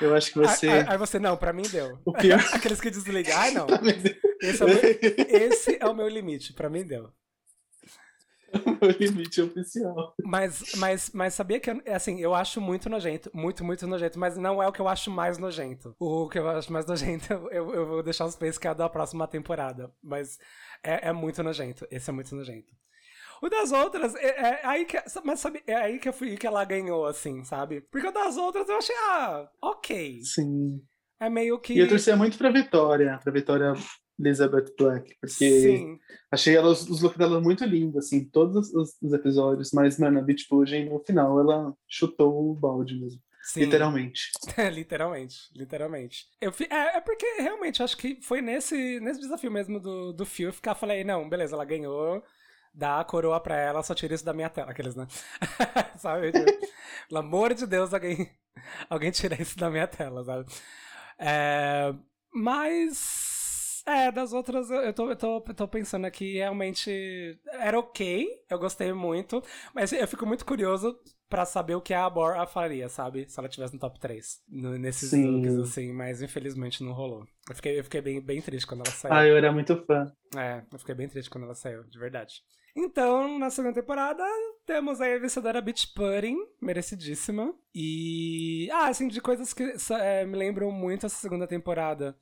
[SPEAKER 4] eu acho que vai
[SPEAKER 3] Aí- você, não, pra mim deu.
[SPEAKER 4] o pior.
[SPEAKER 3] Aqueles que desligam. Ai, não. Esse é, meu, esse é o meu limite, pra mim deu.
[SPEAKER 4] o limite oficial.
[SPEAKER 3] Mas, mas, mas sabia que, eu- assim, eu acho muito nojento, muito, muito nojento, mas não é o que eu acho mais nojento. O que eu acho mais nojento, eu, eu vou deixar os peixes que é da próxima temporada, mas é, é muito nojento, esse é muito nojento. O das outras, é, é aí que. Mas sabe, é aí que eu fui que ela ganhou, assim, sabe? Porque o das outras eu achei, ah, ok.
[SPEAKER 4] Sim.
[SPEAKER 3] É meio que.
[SPEAKER 4] E eu torcia muito pra Vitória, pra Vitória Elizabeth Black, porque
[SPEAKER 3] Sim.
[SPEAKER 4] achei ela, os, os looks dela muito lindos, assim, todos os, os episódios, mas, mano, a Beach Pudding, no final, ela chutou o balde mesmo,
[SPEAKER 3] Sim.
[SPEAKER 4] literalmente.
[SPEAKER 3] literalmente, literalmente. Eu fi- é, é porque realmente acho que foi nesse, nesse desafio mesmo do, do que eu falei, não, beleza, ela ganhou, dá a coroa pra ela, só tira isso da minha tela, aqueles, né? sabe? Tipo, pelo amor de Deus, alguém, alguém tira isso da minha tela, sabe? É, mas. É, das outras eu tô, eu, tô, eu tô pensando aqui, realmente era ok, eu gostei muito, mas eu fico muito curioso pra saber o que a Bora faria, sabe? Se ela tivesse no top 3, no- nesses
[SPEAKER 4] Sim.
[SPEAKER 3] looks, assim, mas infelizmente não rolou. Eu fiquei, eu fiquei bem, bem triste quando ela saiu.
[SPEAKER 4] Ah, eu era muito fã.
[SPEAKER 3] É, eu fiquei bem triste quando ela saiu, de verdade. Então, na segunda temporada, temos aí a vencedora Beach Pudding, merecidíssima. E. Ah, assim, de coisas que é, me lembram muito essa segunda temporada.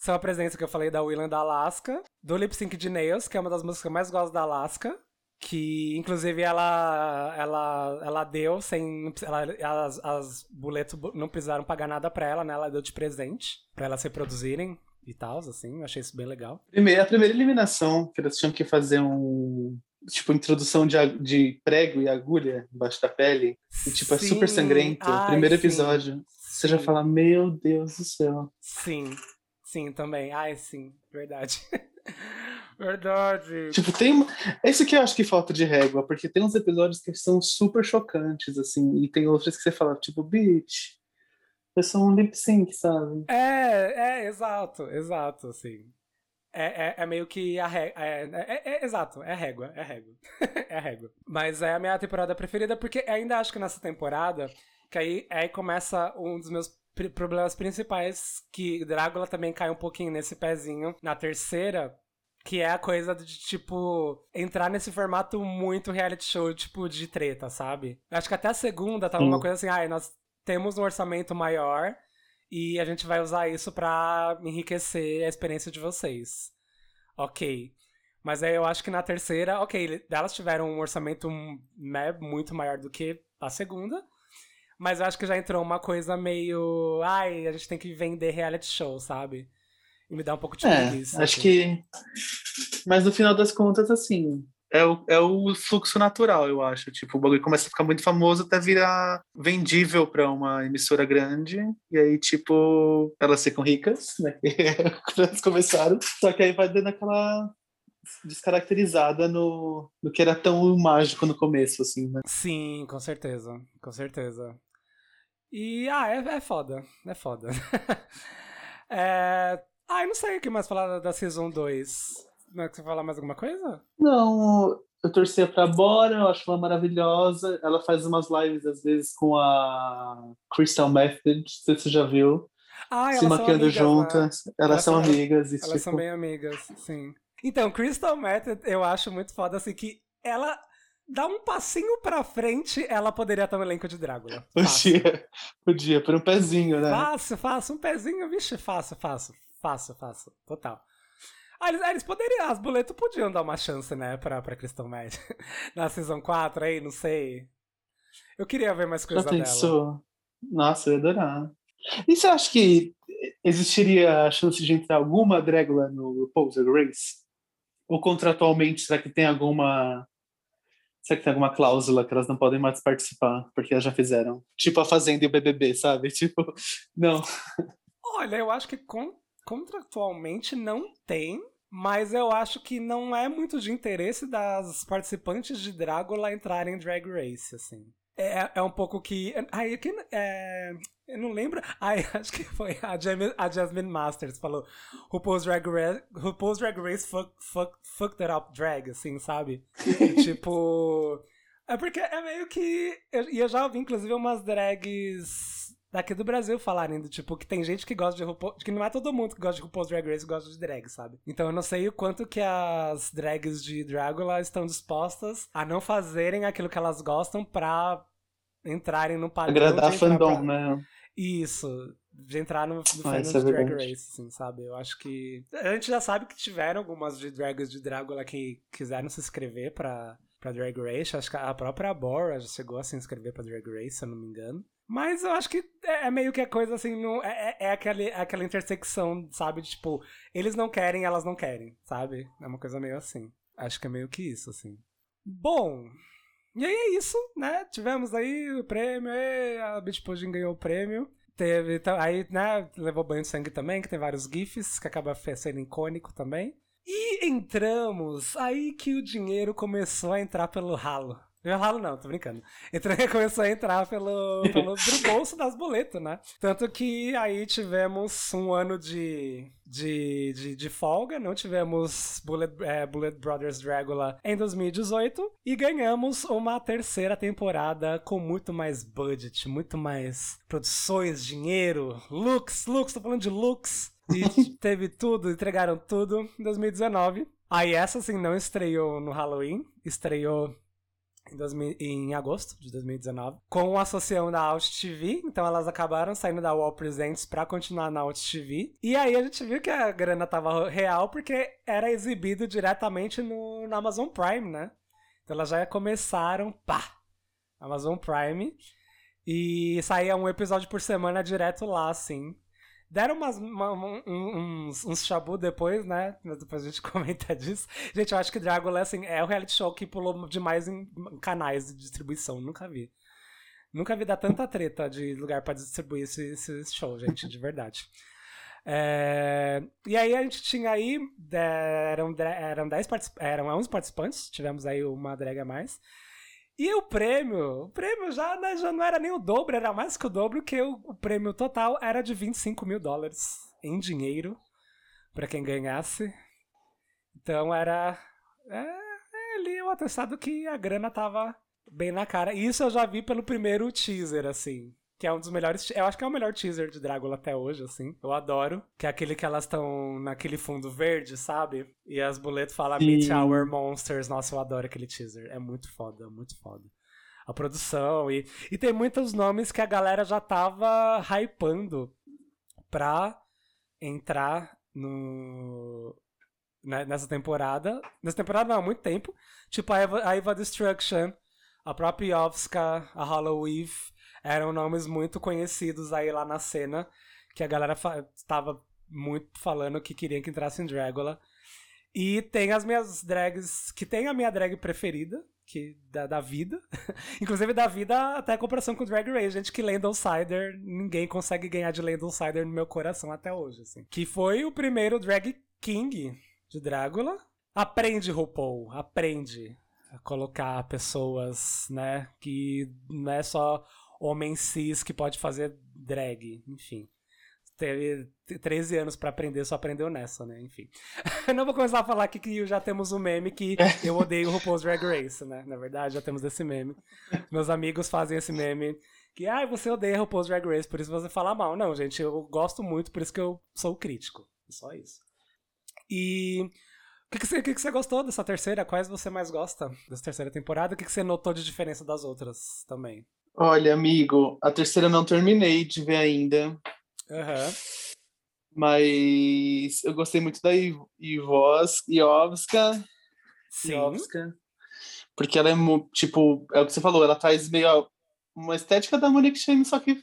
[SPEAKER 3] São a presença que eu falei da Willan da Alaska, do Lip Sync de Nails, que é uma das músicas que eu mais gosto da Alaska. Que, inclusive, ela ela, ela deu sem. Ela, as, as boletos não precisaram pagar nada pra ela, né? Ela deu de presente pra elas reproduzirem e tal, assim. Eu achei isso bem legal.
[SPEAKER 4] Primeira, a primeira eliminação, que eles tinham que fazer um. Tipo, introdução de, de prego e agulha embaixo da pele. E, tipo, é super
[SPEAKER 3] Sim.
[SPEAKER 4] sangrento.
[SPEAKER 3] Ai,
[SPEAKER 4] primeiro
[SPEAKER 3] sim.
[SPEAKER 4] episódio. Você já
[SPEAKER 3] Sim.
[SPEAKER 4] fala, meu Deus do céu.
[SPEAKER 3] Sim, sim, também. Ai, sim, verdade. verdade.
[SPEAKER 4] Tipo, tem. É isso que eu acho que falta de régua, porque tem uns episódios que são super chocantes, assim, e tem outros que você fala, tipo, bitch, é só um lip sync, sabe?
[SPEAKER 3] É, é, exato, exato, assim. É, é, é meio que a régua. É, é, é- exato, é régua, é régua. é régua. Mas é a minha temporada preferida, porque ainda acho que nessa temporada, que aí, aí começa um dos meus problemas principais, que Drácula também cai um pouquinho nesse pezinho na terceira. Que é a coisa de, tipo, entrar nesse formato muito reality show, tipo, de treta, sabe? Eu acho que até a segunda tava
[SPEAKER 4] Sim.
[SPEAKER 3] uma coisa assim, ai, nós temos um orçamento maior e a gente vai usar isso pra enriquecer a experiência de vocês. Ok. Mas aí eu acho que na terceira, ok, elas tiveram um orçamento né, muito maior do que a segunda. Mas eu acho que já entrou uma coisa meio. Ai, a gente tem que vender reality show, sabe? E me dá um pouco de
[SPEAKER 4] É,
[SPEAKER 3] preguiça.
[SPEAKER 4] acho
[SPEAKER 3] assim.
[SPEAKER 4] que. Mas no final das contas, assim, é o, é o fluxo natural, eu acho. Tipo, o bagulho começa a ficar muito famoso até virar vendível para uma emissora grande. E aí, tipo, elas ficam ricas, né? Quando elas começaram. Só que aí vai dando aquela descaracterizada no, no que era tão mágico no começo, assim, né?
[SPEAKER 3] Sim, com certeza. Com certeza. E, ah, é, é foda. É foda. é... Ah, eu não sei o que mais falar da- Season 2. Não é que você falar mais alguma coisa?
[SPEAKER 4] Não, eu torcia pra Bora, eu acho ela maravilhosa. Ela faz umas lives, às vezes, com a Crystal Method, não sei se você já viu.
[SPEAKER 3] Ah,
[SPEAKER 4] se maquiando
[SPEAKER 3] amigas, né?
[SPEAKER 4] juntas. Elas,
[SPEAKER 3] Elas
[SPEAKER 4] são amigas.
[SPEAKER 3] Elas
[SPEAKER 4] tipo,
[SPEAKER 3] são bem amigas, sim. Então, Crystal Method eu acho muito foda, assim, que ela dá um passinho pra frente, ela poderia estar no elenco de Drácula. Fácil.
[SPEAKER 4] podia, podia, por um pezinho, né?
[SPEAKER 3] Fácil, fácil. Um pezinho, vixe, fácil, fácil. Fácil, fácil. Total. Ah, eles, ah, eles poderiam, as boletos podiam dar uma chance, né, pra, pra Crystal Method. Na Season 4 aí, não sei. Eu queria ver mais coisa dela.
[SPEAKER 4] pensou? Nossa, eu ia adorar. E você acha que existiria a chance de entrar alguma Drácula no RuPaul's Race? Ou contratualmente, será que tem alguma. Será que tem alguma cláusula que elas não podem mais participar? Porque elas já fizeram. Tipo a Fazenda e o BBB, sabe? Tipo, não.
[SPEAKER 3] Olha, eu acho que con- contratualmente não tem, mas eu acho que não é muito de interesse das participantes de Drácula entrarem em Drag Race, assim. É, é um pouco que. Ai, aqui, é, eu não lembro. Ai, acho que foi a, a Jasmine Masters falou. RuPaul's Drag Race, RuPaul's Drag Race fuck, fuck, fucked it up drag, assim, sabe? tipo. É porque é meio que. eu- E eu, já ouvi, inclusive, umas drags daqui do Brasil falarem do tipo que tem gente que gosta de RuPaul. Que não é todo mundo que gosta de RuPaul's Drag Race gosta de drag, sabe? Então eu não sei o quanto que as drags de Dragula estão dispostas a não fazerem aquilo que elas gostam pra entrarem no padrão.
[SPEAKER 4] Agradar fandom,
[SPEAKER 3] pra-
[SPEAKER 4] né?
[SPEAKER 3] Isso. De entrar no, no
[SPEAKER 4] Ah, é
[SPEAKER 3] de Drag. Race, assim, sabe? Eu acho que. A gente já sabe que tiveram algumas de drags de Drácula que quiseram se inscrever pra, pra Drag Race. Acho que a própria Bora já chegou a se inscrever pra Drag Race, se eu não me engano. Mas eu acho que é é meio que a coisa assim, não, é, é, é aquele, aquela intersecção, sabe? De, tipo, eles não querem, elas não querem, sabe? É uma coisa meio assim. Acho que é meio que isso, assim. Bom, e aí é isso, né? Tivemos aí o prêmio, a Pudding ganhou o prêmio. Teve, então, aí, né, levou banho de sangue também, que tem vários GIFs, que acaba sendo icônico também. E entramos, aí que o dinheiro começou a entrar pelo ralo. Pelo ralo não, tô brincando. Entrou, começou a entrar pelo, pelo bolso das boletas, né? Tanto que aí tivemos um ano de, de, de, de folga, não tivemos Bullet, é, Bullet Brothers Dragula em 2018 e ganhamos uma terceira temporada com muito mais budget, muito mais produções, dinheiro, looks, looks, tô falando de looks. E teve tudo, entregaram tudo em 2019. Aí essa, assim, não estreou no Halloween, estreou em, 2000 em agosto de 2019, com a associação da Out TV, então elas acabaram saindo da Wall Presents pra continuar na Out TV. E aí a gente viu que a grana tava real porque era exibido diretamente no, no Amazon Prime, né? Então elas já começaram, pá, Amazon Prime, e saía um episódio por semana direto lá, assim. Deram umas, uma- um- uns, uns chabu depois, né? Depois a gente comenta disso. Gente, eu acho que Dragula assim, é o reality show que pulou demais em canais de distribuição. Nunca vi. Nunca vi dar tanta treta de lugar pra distribuir esse, esse show, gente, de verdade. É, E aí a gente tinha aí. é, Eram, eram, 10 particip... eram 11 participantes, tivemos aí uma drag a mais. E o prêmio, o prêmio já, né, já não era nem o dobro, era mais que o dobro, que o, o prêmio total era de 25 mil dólares em dinheiro pra quem ganhasse. Então era é, é ali o atestado que a grana tava bem na cara. Isso eu já vi pelo primeiro teaser, assim. Que é um dos melhores. Eu acho que é o melhor teaser de Drácula até hoje, assim. Eu adoro. Que é aquele que elas estão naquele fundo verde, sabe? E as boletas falam Meet. Our Monsters. Nossa, eu adoro aquele teaser. É muito foda, muito foda. A produção. E, e tem muitos nomes que a galera já tava hypando pra entrar no. né, nessa temporada. Nessa temporada não, há muito tempo. Tipo a Eva, a Eva Destruction, a própria Yovska, a Halloween. Eram nomes muito conhecidos aí lá na cena. Que a galera fa- tava muito falando que queria que entrasse em Dragula. E tem as minhas drags. Que tem a minha drag preferida. Que, da, da vida. Inclusive da vida até a comparação com Drag Race, gente, que Landon Sider, ninguém consegue ganhar de Landon Sider no meu coração até hoje, assim. Que foi o primeiro drag king de Drácula. Aprende, RuPaul, aprende a colocar pessoas, né, que não é só homem cis que pode fazer drag, enfim. Teve 13 anos pra aprender, só aprendeu nessa, né? Enfim. Não vou começar a falar aqui que já temos um meme que eu odeio o RuPaul's Drag Race, né? Na verdade, já temos esse meme. Meus amigos fazem esse meme que, ah, você odeia RuPaul's Drag Race, por isso você fala mal. Não, gente, eu gosto muito, por isso que eu sou crítico. Só isso. E o que, que, você, o que, que você gostou dessa terceira? Quais você mais gosta dessa terceira temporada? O que, que você notou de diferença das outras também?
[SPEAKER 4] Olha, amigo, a terceira eu não terminei de ver ainda,
[SPEAKER 3] Aham.
[SPEAKER 4] mas eu gostei muito da Iv- Ivos, Iovska,
[SPEAKER 3] Sim.
[SPEAKER 4] Iovska, porque ela é, tipo, é o que você falou, ela traz meio uma estética da Monique Shane, só que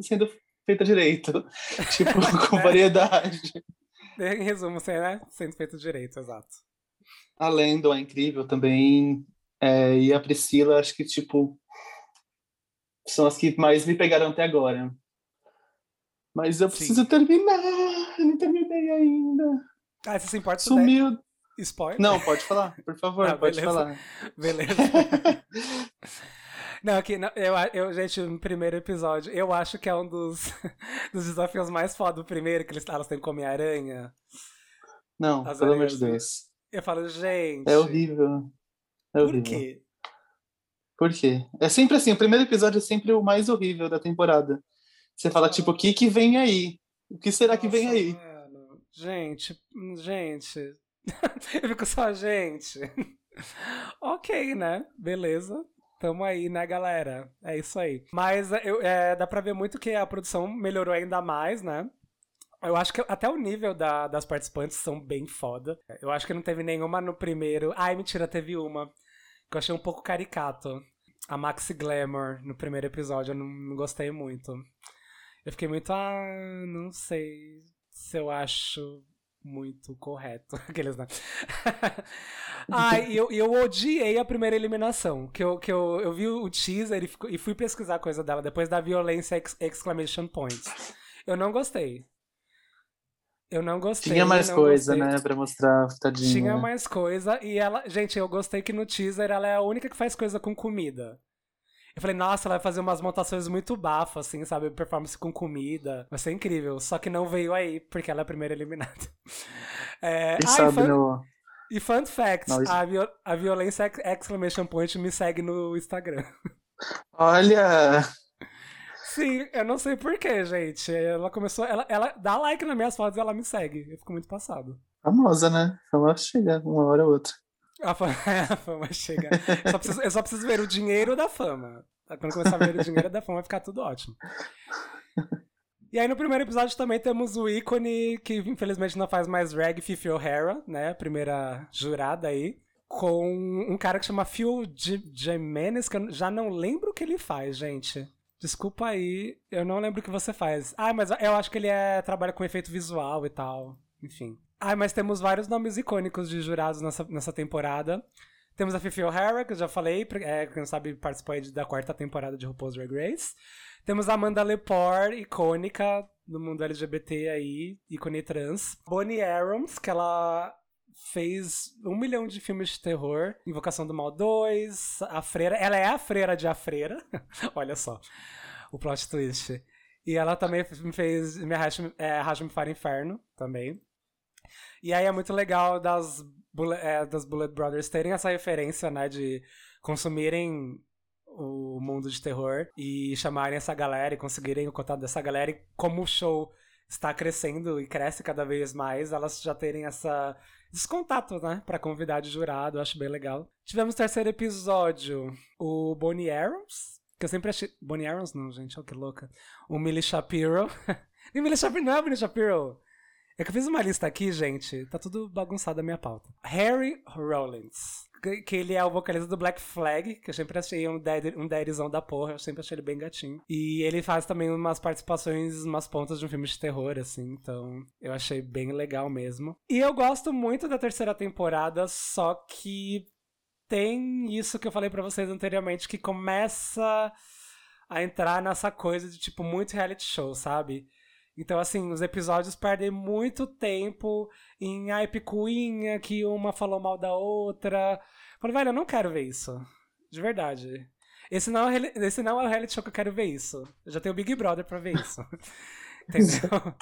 [SPEAKER 4] sendo feita direito, tipo, com variedade.
[SPEAKER 3] Em resumo, você, né? Sendo feito direito, exato.
[SPEAKER 4] A Lendo é incrível também, é, e a Priscila, acho que, tipo, são as que mais me pegaram até agora. Mas eu
[SPEAKER 3] Sim.
[SPEAKER 4] preciso terminar, eu não terminei ainda.
[SPEAKER 3] Ah, você se importa der
[SPEAKER 4] Sumiu.
[SPEAKER 3] spoiler?
[SPEAKER 4] Não, pode falar, por favor,
[SPEAKER 3] Ah,
[SPEAKER 4] pode
[SPEAKER 3] beleza.
[SPEAKER 4] falar.
[SPEAKER 3] Beleza. Não, aqui, não, eu, eu, gente, no primeiro episódio, eu acho que é um dos, dos desafios mais foda do primeiro, que eles, elas têm que comer aranha.
[SPEAKER 4] Não,
[SPEAKER 3] As
[SPEAKER 4] pelo amor de Deus.
[SPEAKER 3] Eu falo, gente.
[SPEAKER 4] É horrível. É
[SPEAKER 3] Por
[SPEAKER 4] horrível.
[SPEAKER 3] quê?
[SPEAKER 4] Por quê? É sempre assim, o primeiro episódio é sempre o mais horrível da temporada. Você fala, tipo, o que que vem aí? O que será que vem
[SPEAKER 3] Nossa,
[SPEAKER 4] aí?
[SPEAKER 3] mano. Gente, gente. eu fico só, gente. ok, né? Beleza. Tamo aí, né, galera? É isso aí. Mas eu, é, dá pra ver muito que a produção melhorou ainda mais, né? Eu acho que até o nível da- das participantes são bem foda. Eu acho que não teve nenhuma no primeiro. Ai, mentira, teve uma. que eu achei um pouco caricato. A Maxi Glamour no primeiro episódio, eu não, gostei muito. Eu fiquei muito, ah, não sei se eu acho muito correto. Aqueles, né? Ai, eu, eu odiei a primeira eliminação. Que eu, que eu, eu vi o teaser e, e fui pesquisar a coisa dela depois da violência ex- exclamation point. Eu não gostei. Eu não gostei.
[SPEAKER 4] Tinha mais coisa,
[SPEAKER 3] gostei.
[SPEAKER 4] né, pra mostrar, tadinha.
[SPEAKER 3] Tinha mais coisa e ela. Gente, eu gostei que no teaser ela é a única que faz coisa com comida. Eu falei, nossa, ela vai fazer umas montações muito bafas, assim, sabe? Performance com comida. Vai ser incrível. Só que não veio aí, porque ela é a primeira eliminada. É...
[SPEAKER 4] Quem
[SPEAKER 3] ah, e
[SPEAKER 4] sabe
[SPEAKER 3] fun,
[SPEAKER 4] no...
[SPEAKER 3] e fun fact:
[SPEAKER 4] Não, isso-
[SPEAKER 3] a, viol... a violência ex- exclamation point me segue no Instagram.
[SPEAKER 4] Olha!
[SPEAKER 3] Sim, eu não sei porquê, gente. Ela começou. Ela, ela dá like nas minhas fotos e ela me segue. Eu fico muito passado.
[SPEAKER 4] Famosa, né? Fama chega uma hora ou outra.
[SPEAKER 3] A fama, a fama chega. Só preciso- eu só preciso ver o dinheiro da fama. Quando começar a ver o dinheiro da fama, vai ficar tudo ótimo. E aí no primeiro episódio também temos o ícone que infelizmente não faz mais drag, Fifi O'Hara, né? Primeira jurada aí. Com um cara que chama Phil Jimenez, que eu já não lembro o que ele faz, gente. Desculpa aí, eu não lembro o que você faz. Ah, mas eu acho que ele é, trabalha com efeito visual e tal. Enfim. Ah, mas temos vários nomes icônicos de jurados nessa, nessa temporada. Temos a Fifi O'Hara, que eu já falei, é, quem sabe participou aí da quarta temporada de RuPaul's Drag Race. Temos a Amanda Lepore, icônica do mundo LGBT aí, ícone trans. Bonnie Arons, que ela fez um milhão de filmes de terror. Invocação do Mal 2, A Freira. Ela é a freira de A Freira. Olha só, o plot twist. E ela também me fez Me Arraste- é, Arraste-me para Inferno, também. E aí é muito legal das, é, das Bullet Brothers terem essa referência, né, de consumirem o mundo de terror e chamarem essa galera e conseguirem o contato dessa galera e como o show está crescendo e cresce cada vez mais, elas já terem essa esse contato, né, para convidar de jurado, acho bem legal. Tivemos terceiro episódio, o Bonnie Arons, que eu sempre achei Bonnie Arons não, gente, olha que louca. O Millie Shapiro. Millie Shapiro não é Millie Shapiro. É que eu fiz uma lista aqui, gente. Tá tudo bagunçado a minha pauta. Harry Rollins. Que, ele é o vocalista do Black Flag, que eu sempre achei um, daddy, um daddyzão da porra. Eu sempre achei ele bem gatinho. E ele faz também umas participações, umas pontas de um filme de terror, assim. Então, eu achei bem legal mesmo. E eu gosto muito da terceira temporada, só que tem isso que eu falei pra vocês anteriormente, que começa a entrar nessa coisa de, tipo, muito reality show, sabe? Então, assim, os episódios perdem muito tempo em ai, picuinha, que uma falou mal da outra. Falei, velho, eu não quero ver isso. De verdade. Esse não, é, esse não é o reality show que eu quero ver isso. Eu já tenho o Big Brother pra ver isso. Entendeu?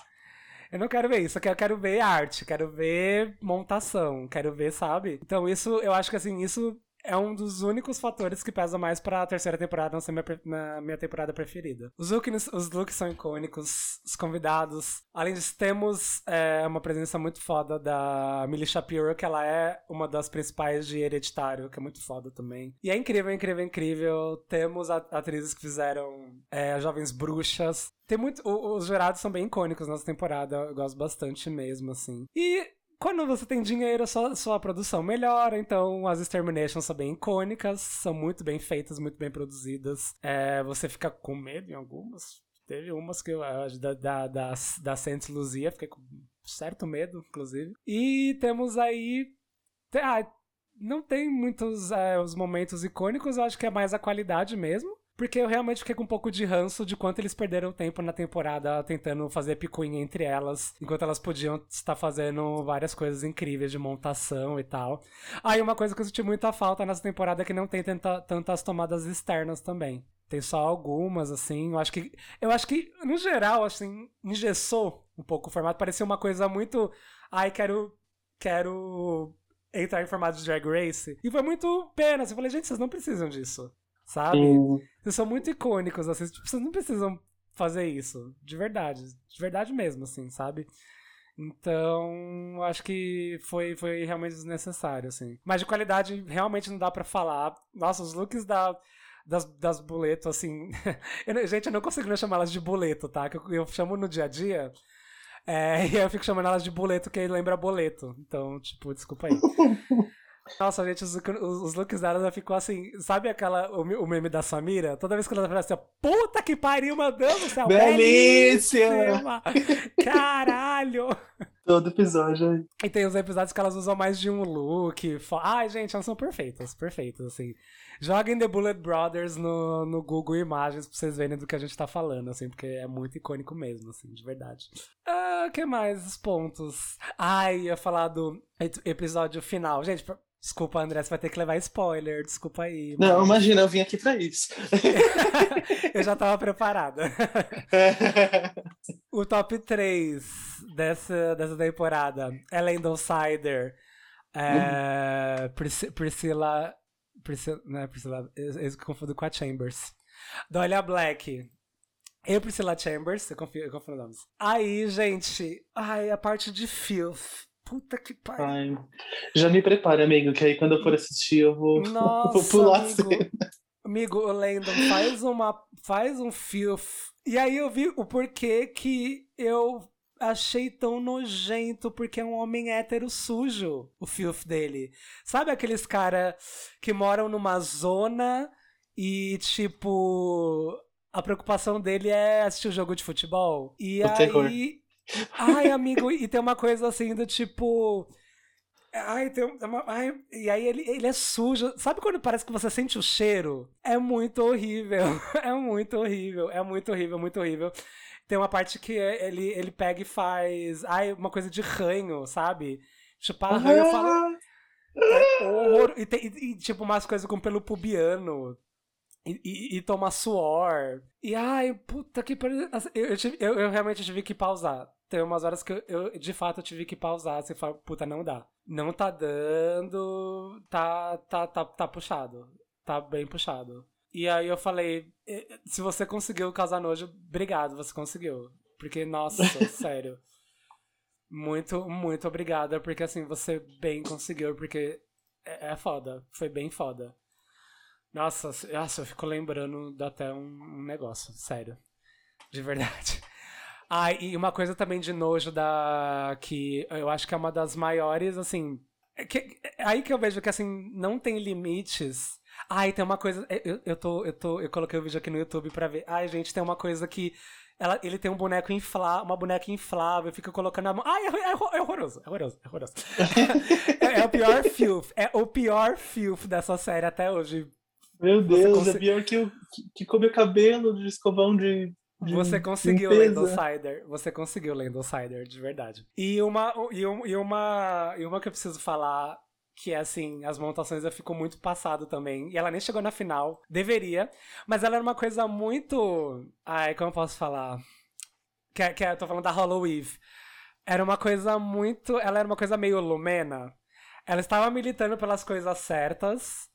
[SPEAKER 3] Eu não quero ver isso, eu quero ver arte, quero ver montação, quero ver, sabe? Então isso, eu acho que assim, isso é um dos únicos fatores que pesa mais pra terceira temporada não ser minha, na minha temporada preferida. Os looks, os looks são icônicos, os convidados. Além disso, temos é, uma presença muito foda da Millie Shapiro, que ela é uma das principais de Hereditário, que é muito foda também. E é incrível, incrível, incrível. Temos a- atrizes que fizeram é, Jovens Bruxas. Tem muito. os jurados são bem icônicos nessa temporada, eu gosto bastante mesmo, assim. E quando você tem dinheiro, sua, sua produção melhora, então as Exterminations são bem icônicas, são muito bem feitas, muito bem produzidas. É, você fica com medo em algumas. Teve umas que eu, da, da, da, da Saint Lucia, fiquei com certo medo, inclusive. E temos aí. ah, não tem muitos é, os momentos icônicos, eu acho que é mais a qualidade mesmo. Porque eu realmente fiquei com um pouco de ranço de quanto eles perderam tempo na temporada tentando fazer picuinha entre elas, enquanto elas podiam estar fazendo várias coisas incríveis de montação e tal. Aí uma coisa que eu senti muita falta nessa temporada é que não tem tanta, tantas tomadas externas também. Tem só algumas, assim. Eu acho que. Eu acho que, no geral, assim, engessou um pouco o formato. Parecia uma coisa muito. Ai, quero. Quero entrar em formato de Drag Race. E foi muito pena. assim, Eu falei, gente, vocês não precisam disso. Sabe?
[SPEAKER 4] Sim.
[SPEAKER 3] Vocês são muito icônicos, assim, tipo, vocês não precisam fazer isso. De verdade. De verdade mesmo, assim, sabe? Então, acho que foi, foi realmente desnecessário, assim. Mas de qualidade, realmente não dá pra falar. Nossa, os looks da, das, das boleto, assim. eu gente, eu não consigo não chamar elas de boleto, tá? Que eu, eu chamo no dia a dia. É, e eu fico chamando elas de boleto, que aí lembra boleto. Então, tipo, desculpa aí. Nossa, gente, os, os- looks dela já ficou assim. Sabe aquela, o, o meme da Samira? Toda vez que ela fala assim, ó, puta que pariu, meu Deus do céu!
[SPEAKER 4] Belíssima!
[SPEAKER 3] Caralho!
[SPEAKER 4] Todo episódio.
[SPEAKER 3] E tem os episódios que elas usam mais de um look. Ai, gente, elas são perfeitas, perfeitas, assim. Joguem The Bullet Brothers no, no Google Imagens pra vocês verem do que a gente tá falando, assim, porque é muito icônico mesmo, assim, de verdade. Ah, o que mais? Os pontos. Ai, ia falar do ep- episódio final. Gente, desculpa, André, você vai ter que levar spoiler, desculpa aí.
[SPEAKER 4] Não,
[SPEAKER 3] mas-
[SPEAKER 4] imagina, eu vim aqui pra isso.
[SPEAKER 3] Eu já tava preparada. O top 3 dessa, dessa temporada é Landon Sider, é, Pris- Priscila. Priscila. Não é Priscila. Eu, eu confundo com a Chambers. Dolia Black. Eu, Priscila Chambers, eu confio, eu confio nomes. Aí, gente. Ai, a parte de Filth. Puta que pariu.
[SPEAKER 4] Ai, já me prepara, amigo, que aí quando eu for assistir eu vou,
[SPEAKER 3] Nossa,
[SPEAKER 4] vou pular a
[SPEAKER 3] amigo.
[SPEAKER 4] cena.
[SPEAKER 3] Amigo, o Landon faz uma. faz um filth. E aí eu vi o porquê que eu achei tão nojento, porque é um homem hétero sujo, o filth dele. Sabe aqueles cara que moram numa zona e, tipo. A preocupação dele é assistir o jogo de futebol. E
[SPEAKER 4] O
[SPEAKER 3] aí.
[SPEAKER 4] terror.
[SPEAKER 3] Ai, amigo, e tem uma coisa assim do tipo. Ai, tem uma, ai, e aí ele, ele é sujo. Sabe quando parece que você sente o cheiro? É muito horrível. É muito horrível. É muito horrível, muito horrível. Tem uma parte que ele, ele pega e faz. Ai, uma coisa de ranho, sabe? Chupar ranho, eu falo.
[SPEAKER 4] Ah,
[SPEAKER 3] É horror. E, tem- e- tipo, umas coisas com pelo pubiano. E, e, e tomar suor. E ai, puta que. Assim, Eu, eu, eu realmente tive que pausar. Tem umas horas que eu, eu, de fato, tive que pausar. Você fala, puta, não dá. Não tá dando. Tá, tá, tá, tá puxado. Tá bem puxado. E aí eu falei, "Eh, se você conseguiu causar nojo, obrigado, você conseguiu. Porque, nossa, sério. Muito, muito obrigada, porque assim, você bem conseguiu, porque é, é foda. Foi bem foda. Nossa, nossa, eu fico lembrando até um, um negócio, sério. De verdade. Ah, e uma coisa também de nojo da. que eu acho que é uma das maiores, assim. é que- é aí que eu vejo que assim, não tem limites. Ai, tem uma coisa. Eu, eu, tô, eu, tô, eu coloquei o vídeo aqui no YouTube pra ver. Ai, gente, tem uma coisa que. Ela, ele tem um boneco inflável, uma boneca inflável, fica colocando a mão. Ai, é, é, é horroroso, é horroroso, é horroroso. é, é o pior filth, é o pior filth dessa série até hoje.
[SPEAKER 4] Meu Deus,
[SPEAKER 3] conse-
[SPEAKER 4] é pior que, o, que, que comer cabelo de escovão de.
[SPEAKER 3] Você conseguiu,
[SPEAKER 4] limpeza.
[SPEAKER 3] Sider. Você conseguiu, Landon Sider, de verdade. E uma, e, um- e uma, e uma que eu preciso falar, que é assim, as montações eu fico muito passado também. E ela nem chegou na final. Deveria. Mas ela era uma coisa muito. Ai, como eu posso falar? Que, é- que é- eu tô falando da Hollow Eve. Era uma coisa muito. Ela era uma coisa meio Lumena. Ela estava militando pelas coisas certas,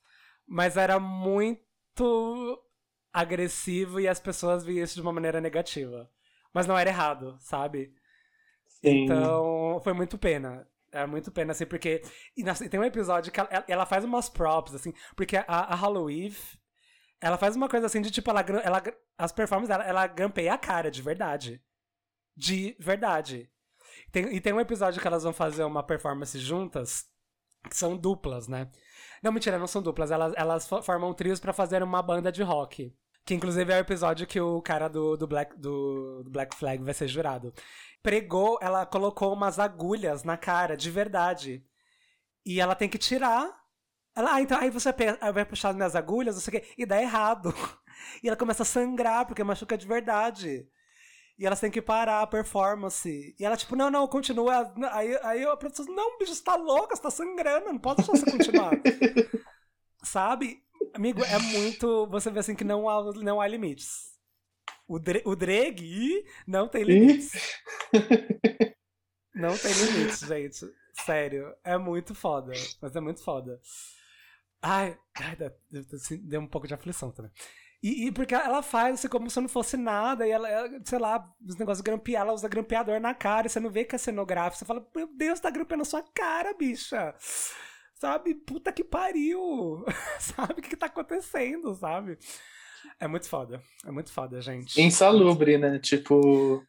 [SPEAKER 3] mas era muito agressivo e as pessoas viam isso de uma maneira negativa. Mas não era errado, sabe?
[SPEAKER 4] Sim.
[SPEAKER 3] Então, foi muito pena. É muito pena, assim, porque. E e tem um episódio que ela, ela faz umas props, assim, porque a, a Halloween. Ela faz uma coisa assim de tipo, ela, ela, as performances dela, ela grampeia a cara, de verdade. De verdade. Tem- e tem um episódio que elas vão fazer uma performance juntas, que são duplas, né? Não, mentira, não são duplas. Elas, elas fo- formam trios pra fazer uma banda de rock. Que inclusive é o episódio que o cara do, do, Black, do, do Black Flag vai ser jurado. Pregou, ela colocou umas agulhas na cara, de verdade. E ela tem que tirar. Ela, ah, então aí você vai puxar as minhas agulhas, não sei o quê, e dá errado. E ela começa a sangrar, porque machuca de verdade. E elas têm que parar a performance. E ela, tipo, não, não, continua. Aí, aí a professora, não, bicho, você tá louca, você tá sangrando, não pode deixar você continuar. Sabe? Amigo, é muito. Você vê assim que não há, não há limites. O, Dre, o Dreg não tem limites. Não tem limites, gente. Sério. É muito foda. Mas é muito foda. Ai, ai assim, deu um pouco de aflição também. E, e porque ela faz assim como se não fosse nada, e ela, ela, sei lá, os negócios grampear, ela usa grampeador na cara, e você não vê que é cenográfico, você fala, meu Deus, tá grampeando a sua cara, bicha. Sabe? Puta que pariu. sabe o que, que tá acontecendo, sabe? É muito foda. É muito foda, gente.
[SPEAKER 4] Insalubre, né? Tipo.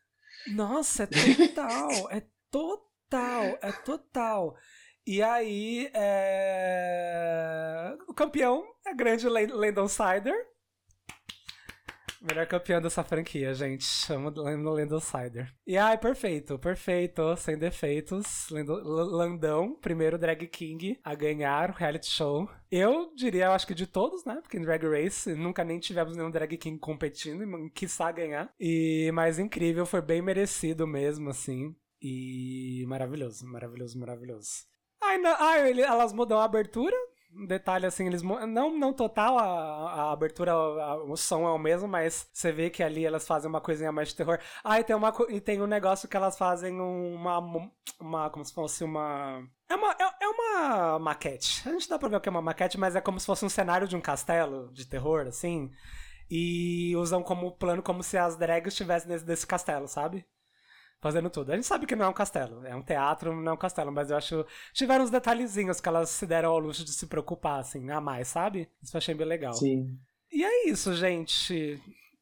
[SPEAKER 3] Nossa, é total, é total, é total. E aí, é... o campeão é a grande Lan- Landon Sider. Melhor campeão dessa franquia, gente. Chama do Landon. E ai, perfeito, perfeito, sem defeitos. Landão, primeiro drag king a ganhar o reality show. Eu diria, eu acho que de todos, né? Porque em Drag Race nunca nem tivemos nenhum drag king competindo, e quiçá ganhar. E mais incrível, foi bem merecido mesmo, assim. E maravilhoso, maravilhoso, maravilhoso. Ai, não, ai, elas mudam a abertura. Um detalhe assim, eles não não total a, a abertura, a- o som é o mesmo, mas você vê que ali elas fazem uma coisinha mais de terror. Ah, e tem uma e tem um negócio que elas fazem uma uma como se fosse uma é uma é, é uma maquete. A gente dá pra ver o que é uma maquete, mas é como se fosse um cenário de um castelo de terror assim. E usam como plano como se as drags estivessem desse, desse castelo, sabe? Fazendo tudo. A gente sabe que não é um castelo, é um teatro, não é um castelo, mas eu acho. Tiveram uns detalhezinhos que elas se deram ao luxo de se preocupar, assim, a mais, sabe? Isso eu achei bem legal.
[SPEAKER 4] Sim.
[SPEAKER 3] E é isso, gente.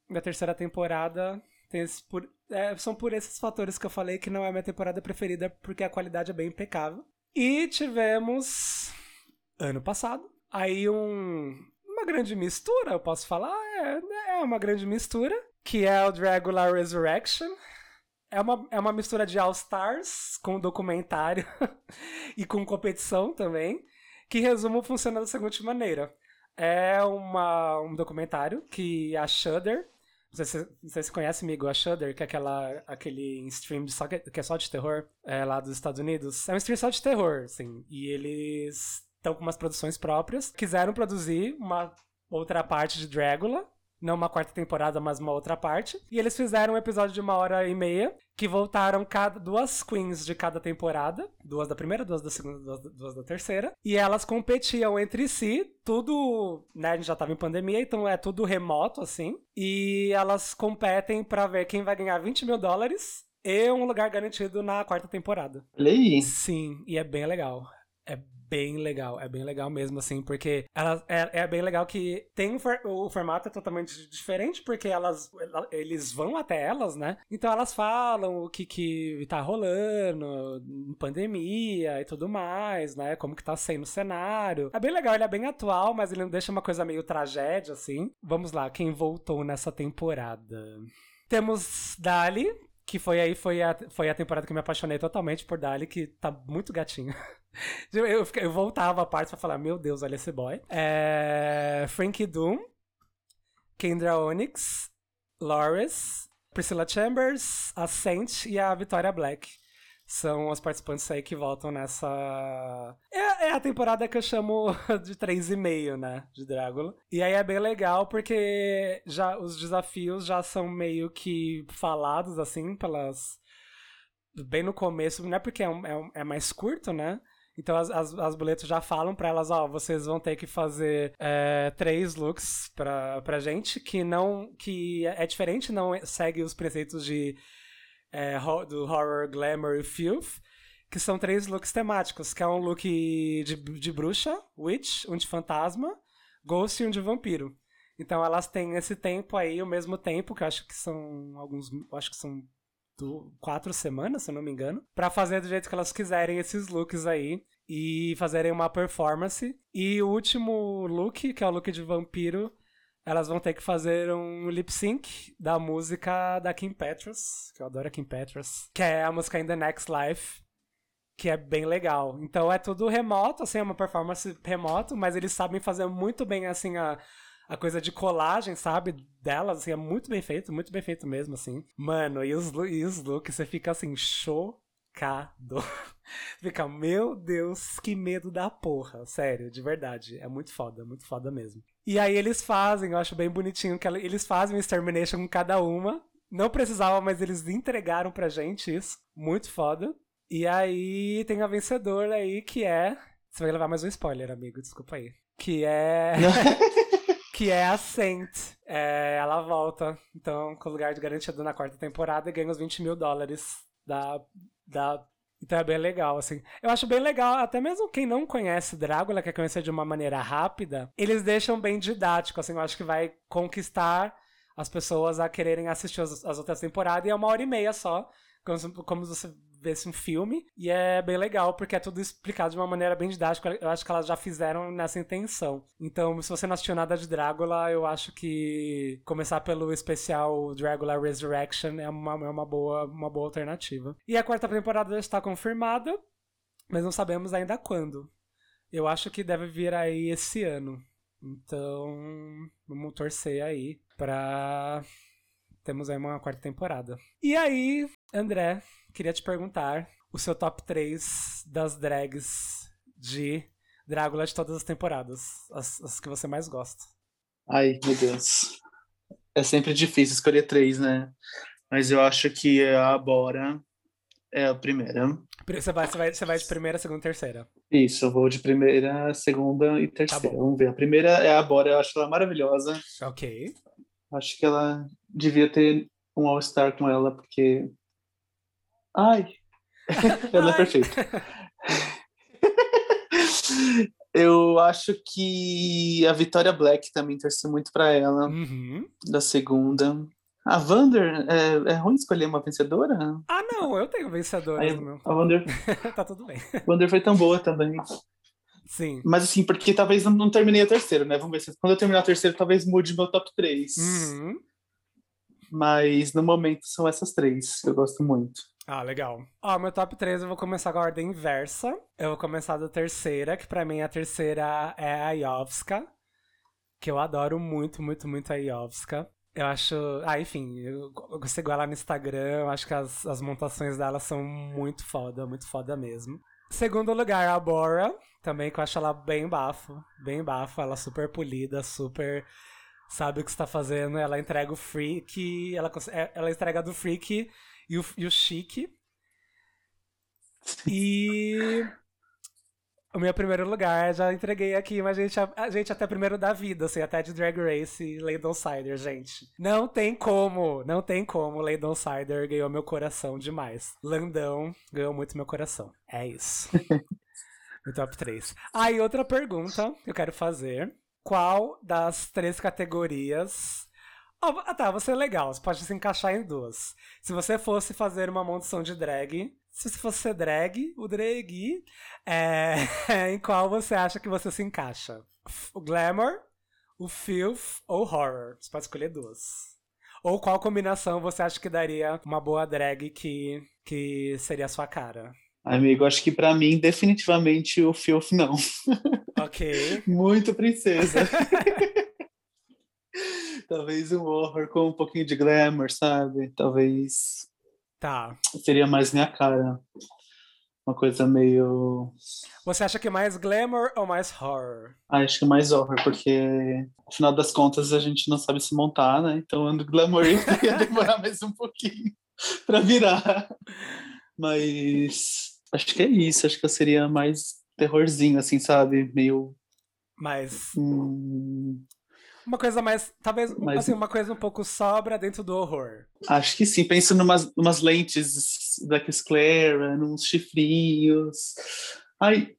[SPEAKER 3] Minha terceira temporada tem esse por- é, são por esses fatores que eu falei que não é minha temporada preferida, porque a qualidade é bem impecável. E tivemos ano passado aí um uma grande mistura, eu posso falar, é, é uma grande mistura, que é o Dragula Resurrection. É uma, é uma mistura de All Stars com documentário e com competição também, que resumo funciona da seguinte maneira. É uma, um documentário que a Shudder, não sei se conhece, amigo, a Shudder, que é aquela, aquele stream só, que, é só de terror, é, lá dos Estados Unidos. É um stream só de terror, assim, e eles estão com umas produções próprias. Quiseram produzir uma outra parte de Dragula, não uma quarta temporada, mas uma outra parte. E eles fizeram um episódio de uma hora e meia, que voltaram cada duas queens de cada temporada, duas da primeira, duas da segunda, duas, da- duas da terceira, e elas competiam entre si, tudo, né, a gente já tava em pandemia, então é tudo remoto, assim, e elas competem pra ver quem vai ganhar 20 mil dólares e um lugar garantido na quarta temporada.
[SPEAKER 4] Olha aí.
[SPEAKER 3] Sim, e é bem legal. É bem legal, é bem legal mesmo, assim, porque ela, é, é bem legal que tem o formato é totalmente diferente, porque elas ela- eles vão até elas, né? Então elas falam o que que tá rolando, em pandemia e tudo mais, né? Como que tá sendo o cenário. É bem legal, ele é bem atual, mas ele não deixa uma coisa meio tragédia, assim. Vamos lá, quem voltou nessa temporada? Temos Dali, que foi aí, foi a, foi a temporada que me apaixonei totalmente por Dali, que tá muito gatinho. Eu, eu, eu voltava a parte pra falar, meu Deus, olha esse boy. É, Frankie Doom, Kendra Onyx, Loris, Priscilla Chambers, a Saint e a Victoria Black. São as participantes aí que voltam nessa. É, é a temporada que eu chamo de 3,5, né? De Drácula. E aí é bem legal porque já os desafios já são meio que falados, assim, pelas. Bem no começo, não é porque é, um- é um- é mais curto, né? Então as, as, as boletos já falam pra elas, ó, vocês vão ter que fazer é, três looks pra, pra gente que não. que é diferente, não segue os preceitos de é, do horror, glamour e filth, que são três looks temáticos, que é um look de, de bruxa, witch, um de fantasma, ghost e um de vampiro. Então elas têm esse tempo aí, o mesmo tempo, que eu acho que são alguns. acho que são quatro semanas, se eu não me engano, pra fazer do jeito que elas quiserem esses looks aí e fazerem uma performance. E o último look, que é o look de vampiro, elas vão ter que fazer um lip sync da música da Kim Petras, que eu adoro a Kim Petras, que é a música In the Next Life, que é bem legal. Então é tudo remoto, assim, é uma performance remoto, mas eles sabem fazer muito bem, assim, a, a coisa de colagem, sabe, delas, assim, é muito bem feito, muito bem feito mesmo, assim. Mano, e os, e os looks, você fica, assim, chocado. fica, meu Deus, que medo da porra, sério, de verdade. É muito foda, muito foda mesmo. E aí eles fazem, eu acho bem bonitinho, que eles fazem um extermination com cada uma. Não precisava, mas eles entregaram pra gente isso. Muito foda. E aí tem a vencedora aí que é. Você vai levar mais um spoiler, amigo, desculpa aí. Que é. que é a Saint. É, ela volta, então, com o lugar de garantido na quarta temporada e ganha os 20 mil dólares da, da. Então é bem legal, assim. Eu acho bem legal, até mesmo quem não conhece Drácula, quer conhecer de uma maneira rápida, eles deixam bem didático, assim, eu acho que vai conquistar as pessoas a quererem assistir as, as outras temporadas e é uma hora e meia só. Como, como você visse um filme. E é bem legal, porque é tudo explicado de uma maneira bem didática. Eu acho que elas já fizeram nessa intenção. Então, se você não assistiu nada de Drácula, eu acho que começar pelo especial Drácula Resurrection é uma, é uma, boa, uma boa alternativa. E a quarta temporada já está confirmada, mas não sabemos ainda quando. Eu acho que deve vir aí esse ano. Então, vamos torcer aí pra temos aí uma quarta temporada. E aí, André, queria te perguntar o seu top 3 das drags de Drácula de todas as temporadas. As, as que você mais gosta.
[SPEAKER 4] Ai, meu Deus. É sempre difícil escolher três, né? Mas eu acho que a Bora é a primeira.
[SPEAKER 3] Pri- Você vai, você vai, você vai de primeira, segunda e terceira.
[SPEAKER 4] Isso, eu vou de primeira, segunda e terceira.
[SPEAKER 3] bom.
[SPEAKER 4] Vamos ver. A primeira é a Bora, eu acho ela maravilhosa.
[SPEAKER 3] Ok.
[SPEAKER 4] Acho que ela devia ter um All-Star com ela, porque. Ai! ela é perfeita. Eu acho que a Vitória Black também torci muito pra ela,
[SPEAKER 3] Uhum.
[SPEAKER 4] da segunda. A Vander, é, é ruim escolher uma vencedora?
[SPEAKER 3] Ah, não, eu tenho vencedores
[SPEAKER 4] Aí, a Vander,
[SPEAKER 3] tá tudo bem.
[SPEAKER 4] a Vander foi tão boa também.
[SPEAKER 3] Sim.
[SPEAKER 4] Mas assim, porque talvez não, não terminei a terceira, né? Vamos ver se quando eu terminar a terceira, talvez mude meu top 3.
[SPEAKER 3] Uhum.
[SPEAKER 4] Mas no momento são essas três que eu gosto muito.
[SPEAKER 3] Ah, legal. Ó, meu top 3 eu vou começar com a ordem inversa. Eu vou começar da terceira, que pra mim a terceira é a Iovska. Que eu adoro muito, muito, muito a Iovska. Eu acho. Ah, enfim, eu, eu sigo ela no Instagram, eu acho que as, as montações dela são muito foda, muito foda mesmo. Segundo lugar, a Bora, também que eu acho ela bem bafo, bem bafo, ela super polida, super sabe o que está fazendo, ela entrega o freak, ela, é- ela entrega do freak e o, e o chique. E o meu primeiro lugar, já entreguei aqui, mas a gente, a gente até primeiro da vida, assim, até de Drag Race e Lady Sider, gente. Não tem como, não tem como. Lady Sider ganhou meu coração demais. Landão ganhou muito meu coração. É isso. meu top 3. Ah, e outra pergunta que eu quero fazer. Qual das três categorias Ah, tá, você é legal, você pode se encaixar em duas. Se você fosse fazer uma montação de drag, se você fosse ser drag, o drag, é, em qual você acha que você se encaixa? O glamour, o filth ou horror? Você pode escolher duas. Ou qual combinação você acha que daria uma boa drag que, que seria a sua cara?
[SPEAKER 4] Amigo, acho que pra mim, definitivamente, o Filth não.
[SPEAKER 3] Ok.
[SPEAKER 4] Muito princesa. Talvez um horror com um pouquinho de glamour, sabe? Talvez
[SPEAKER 3] Tá.
[SPEAKER 4] seria mais minha cara. Uma coisa meio.
[SPEAKER 3] Você acha que mais glamour ou mais horror?
[SPEAKER 4] Ah, acho que mais horror, porque afinal das contas a gente não sabe se montar, né? Então ando glamour ia demorar mais um pouquinho pra virar. Mas acho que é isso. Acho que eu seria mais terrorzinho, assim, sabe? Meio.
[SPEAKER 3] Mais
[SPEAKER 4] hum,
[SPEAKER 3] Uma coisa mais. Talvez,
[SPEAKER 4] Mas-
[SPEAKER 3] assim, uma coisa um pouco sobra dentro do horror.
[SPEAKER 4] Acho que sim. Penso numas, numas lentes da Clara, nos chifrinhos. Ai,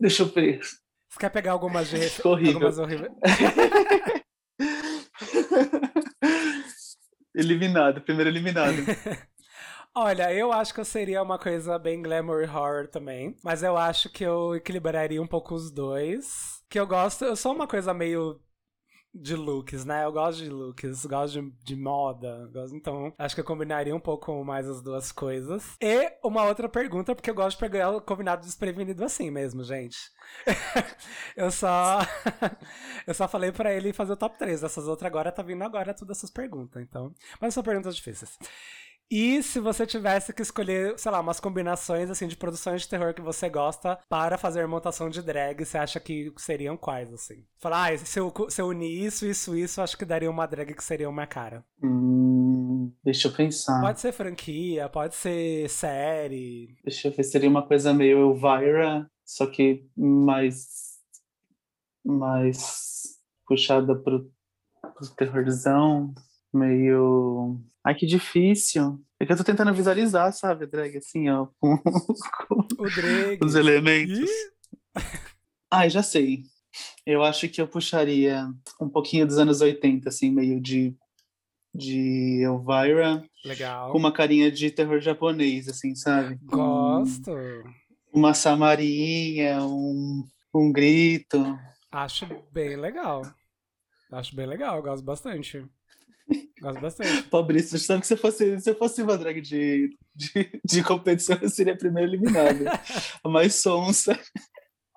[SPEAKER 4] deixa eu ver.
[SPEAKER 3] Você quer pegar algumas de
[SPEAKER 4] Ficou horrível.
[SPEAKER 3] algumas horríveis?
[SPEAKER 4] eliminado, primeiro eliminado.
[SPEAKER 3] Olha, eu acho que eu seria uma coisa bem glamour horror também. Mas eu acho que eu equilibraria um pouco os dois. Que eu gosto. Eu sou uma coisa meio. De looks, né? Eu gosto de looks, gosto de, de moda. gosto- então, acho que eu combinaria um pouco mais as duas coisas. E uma outra pergunta, porque eu gosto de pegar o combinado desprevenido assim mesmo, gente. eu só. eu só falei pra ele fazer o top 3. Essas outras agora tá vindo agora todas essas perguntas, então. Mas são perguntas difíceis. E se você tivesse que escolher, sei lá, umas combinações assim de produções de terror que você gosta para fazer montação de drag, você acha que seriam quais, assim? Falar, ah, se eu, se eu unir isso, isso, isso, acho que daria uma drag que seria uma cara.
[SPEAKER 4] Hum, deixa eu pensar.
[SPEAKER 3] Pode ser franquia, pode ser série.
[SPEAKER 4] Deixa eu ver, seria uma coisa meio Elvira, só que mais. mais puxada pro, pro terrorzão, meio. Ai, que difícil. É que eu tô tentando visualizar, sabe, drag, assim, ó, com, com
[SPEAKER 3] O drag.
[SPEAKER 4] os elementos. Ai, já sei. Eu acho que eu puxaria um pouquinho dos anos 80, assim, meio de de Elvira,
[SPEAKER 3] Legal.
[SPEAKER 4] com uma carinha de terror japonês, assim, sabe?
[SPEAKER 3] Gosto.
[SPEAKER 4] Uma samarinha, um, um grito.
[SPEAKER 3] Acho bem legal. Acho bem legal, gosto bastante. Gosto bastante.
[SPEAKER 4] Fabrício, sabe que se eu fosse, se eu fosse uma drag de, de, de competição, eu seria a primeira eliminada. A mais sonsa.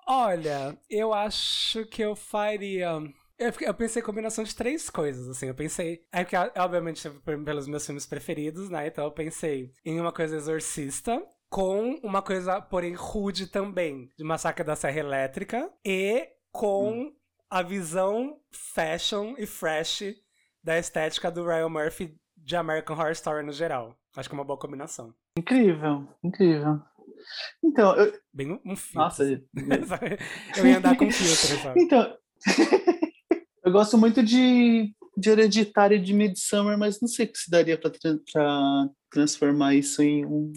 [SPEAKER 3] Olha, eu acho que eu faria. Eu, eu pensei em combinação de três coisas, assim. Eu pensei. É que, obviamente, pelos meus filmes preferidos, né? Então eu pensei em uma coisa exorcista. Com uma coisa, porém, rude também, de Massacre da Serra Elétrica. E com a visão fashion e fresh da estética do Ryan Murphy de American Horror Story no geral. Acho que é uma boa combinação.
[SPEAKER 4] Incrível, incrível. Então, eu,
[SPEAKER 3] Bem um, um filtro.
[SPEAKER 4] nossa,
[SPEAKER 3] eu ia andar com filtro, sabe?
[SPEAKER 4] Então, eu gosto muito de, de Hereditário e de Midsummer, mas não sei se daria pra, tra- pra transformar isso em um,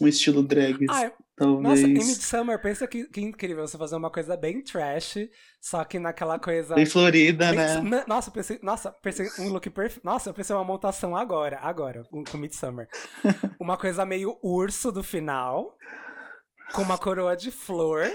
[SPEAKER 4] um estilo drag,
[SPEAKER 3] Ah,
[SPEAKER 4] talvez.
[SPEAKER 3] nossa, em Midsummer, pensa que, que incrível você fazer uma coisa bem trash, só que naquela coisa.
[SPEAKER 4] Bem florida,
[SPEAKER 3] bem-
[SPEAKER 4] né?
[SPEAKER 3] Na- Nossa, eu pensei, nossa, pensei um look perfeito. Nossa, eu pensei uma montação agora, agora, com, com Midsummer. uma coisa meio urso do final, com uma coroa de flor.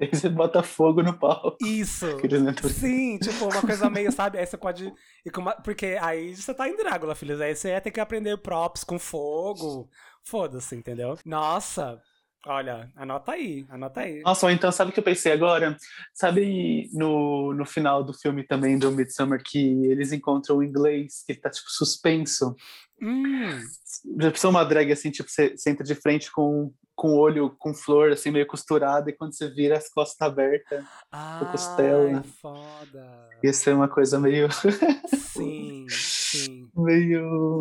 [SPEAKER 4] Aí você bota fogo no palco.
[SPEAKER 3] Isso. Sim, tipo, uma coisa meio, sabe? Aí você pode. uma- Porque aí você tá em Drácula, filhos. Aí você ia ter que aprender props com fogo. Foda-se, entendeu? Nossa, olha, anota aí, anota aí.
[SPEAKER 4] Nossa, ou então, sabe o que eu pensei agora? Sabe no, no final do filme também do Midsummer que eles encontram o inglês, que ele tá tipo suspenso?
[SPEAKER 3] Hum,
[SPEAKER 4] Já pensou uma drag assim, tipo, você, você entra de frente com, com o olho com flor, assim, meio costurado, e quando você vira as costas abertas, costela.
[SPEAKER 3] ai, foda.
[SPEAKER 4] ia ser uma coisa meio.
[SPEAKER 3] Sim, sim.
[SPEAKER 4] meio.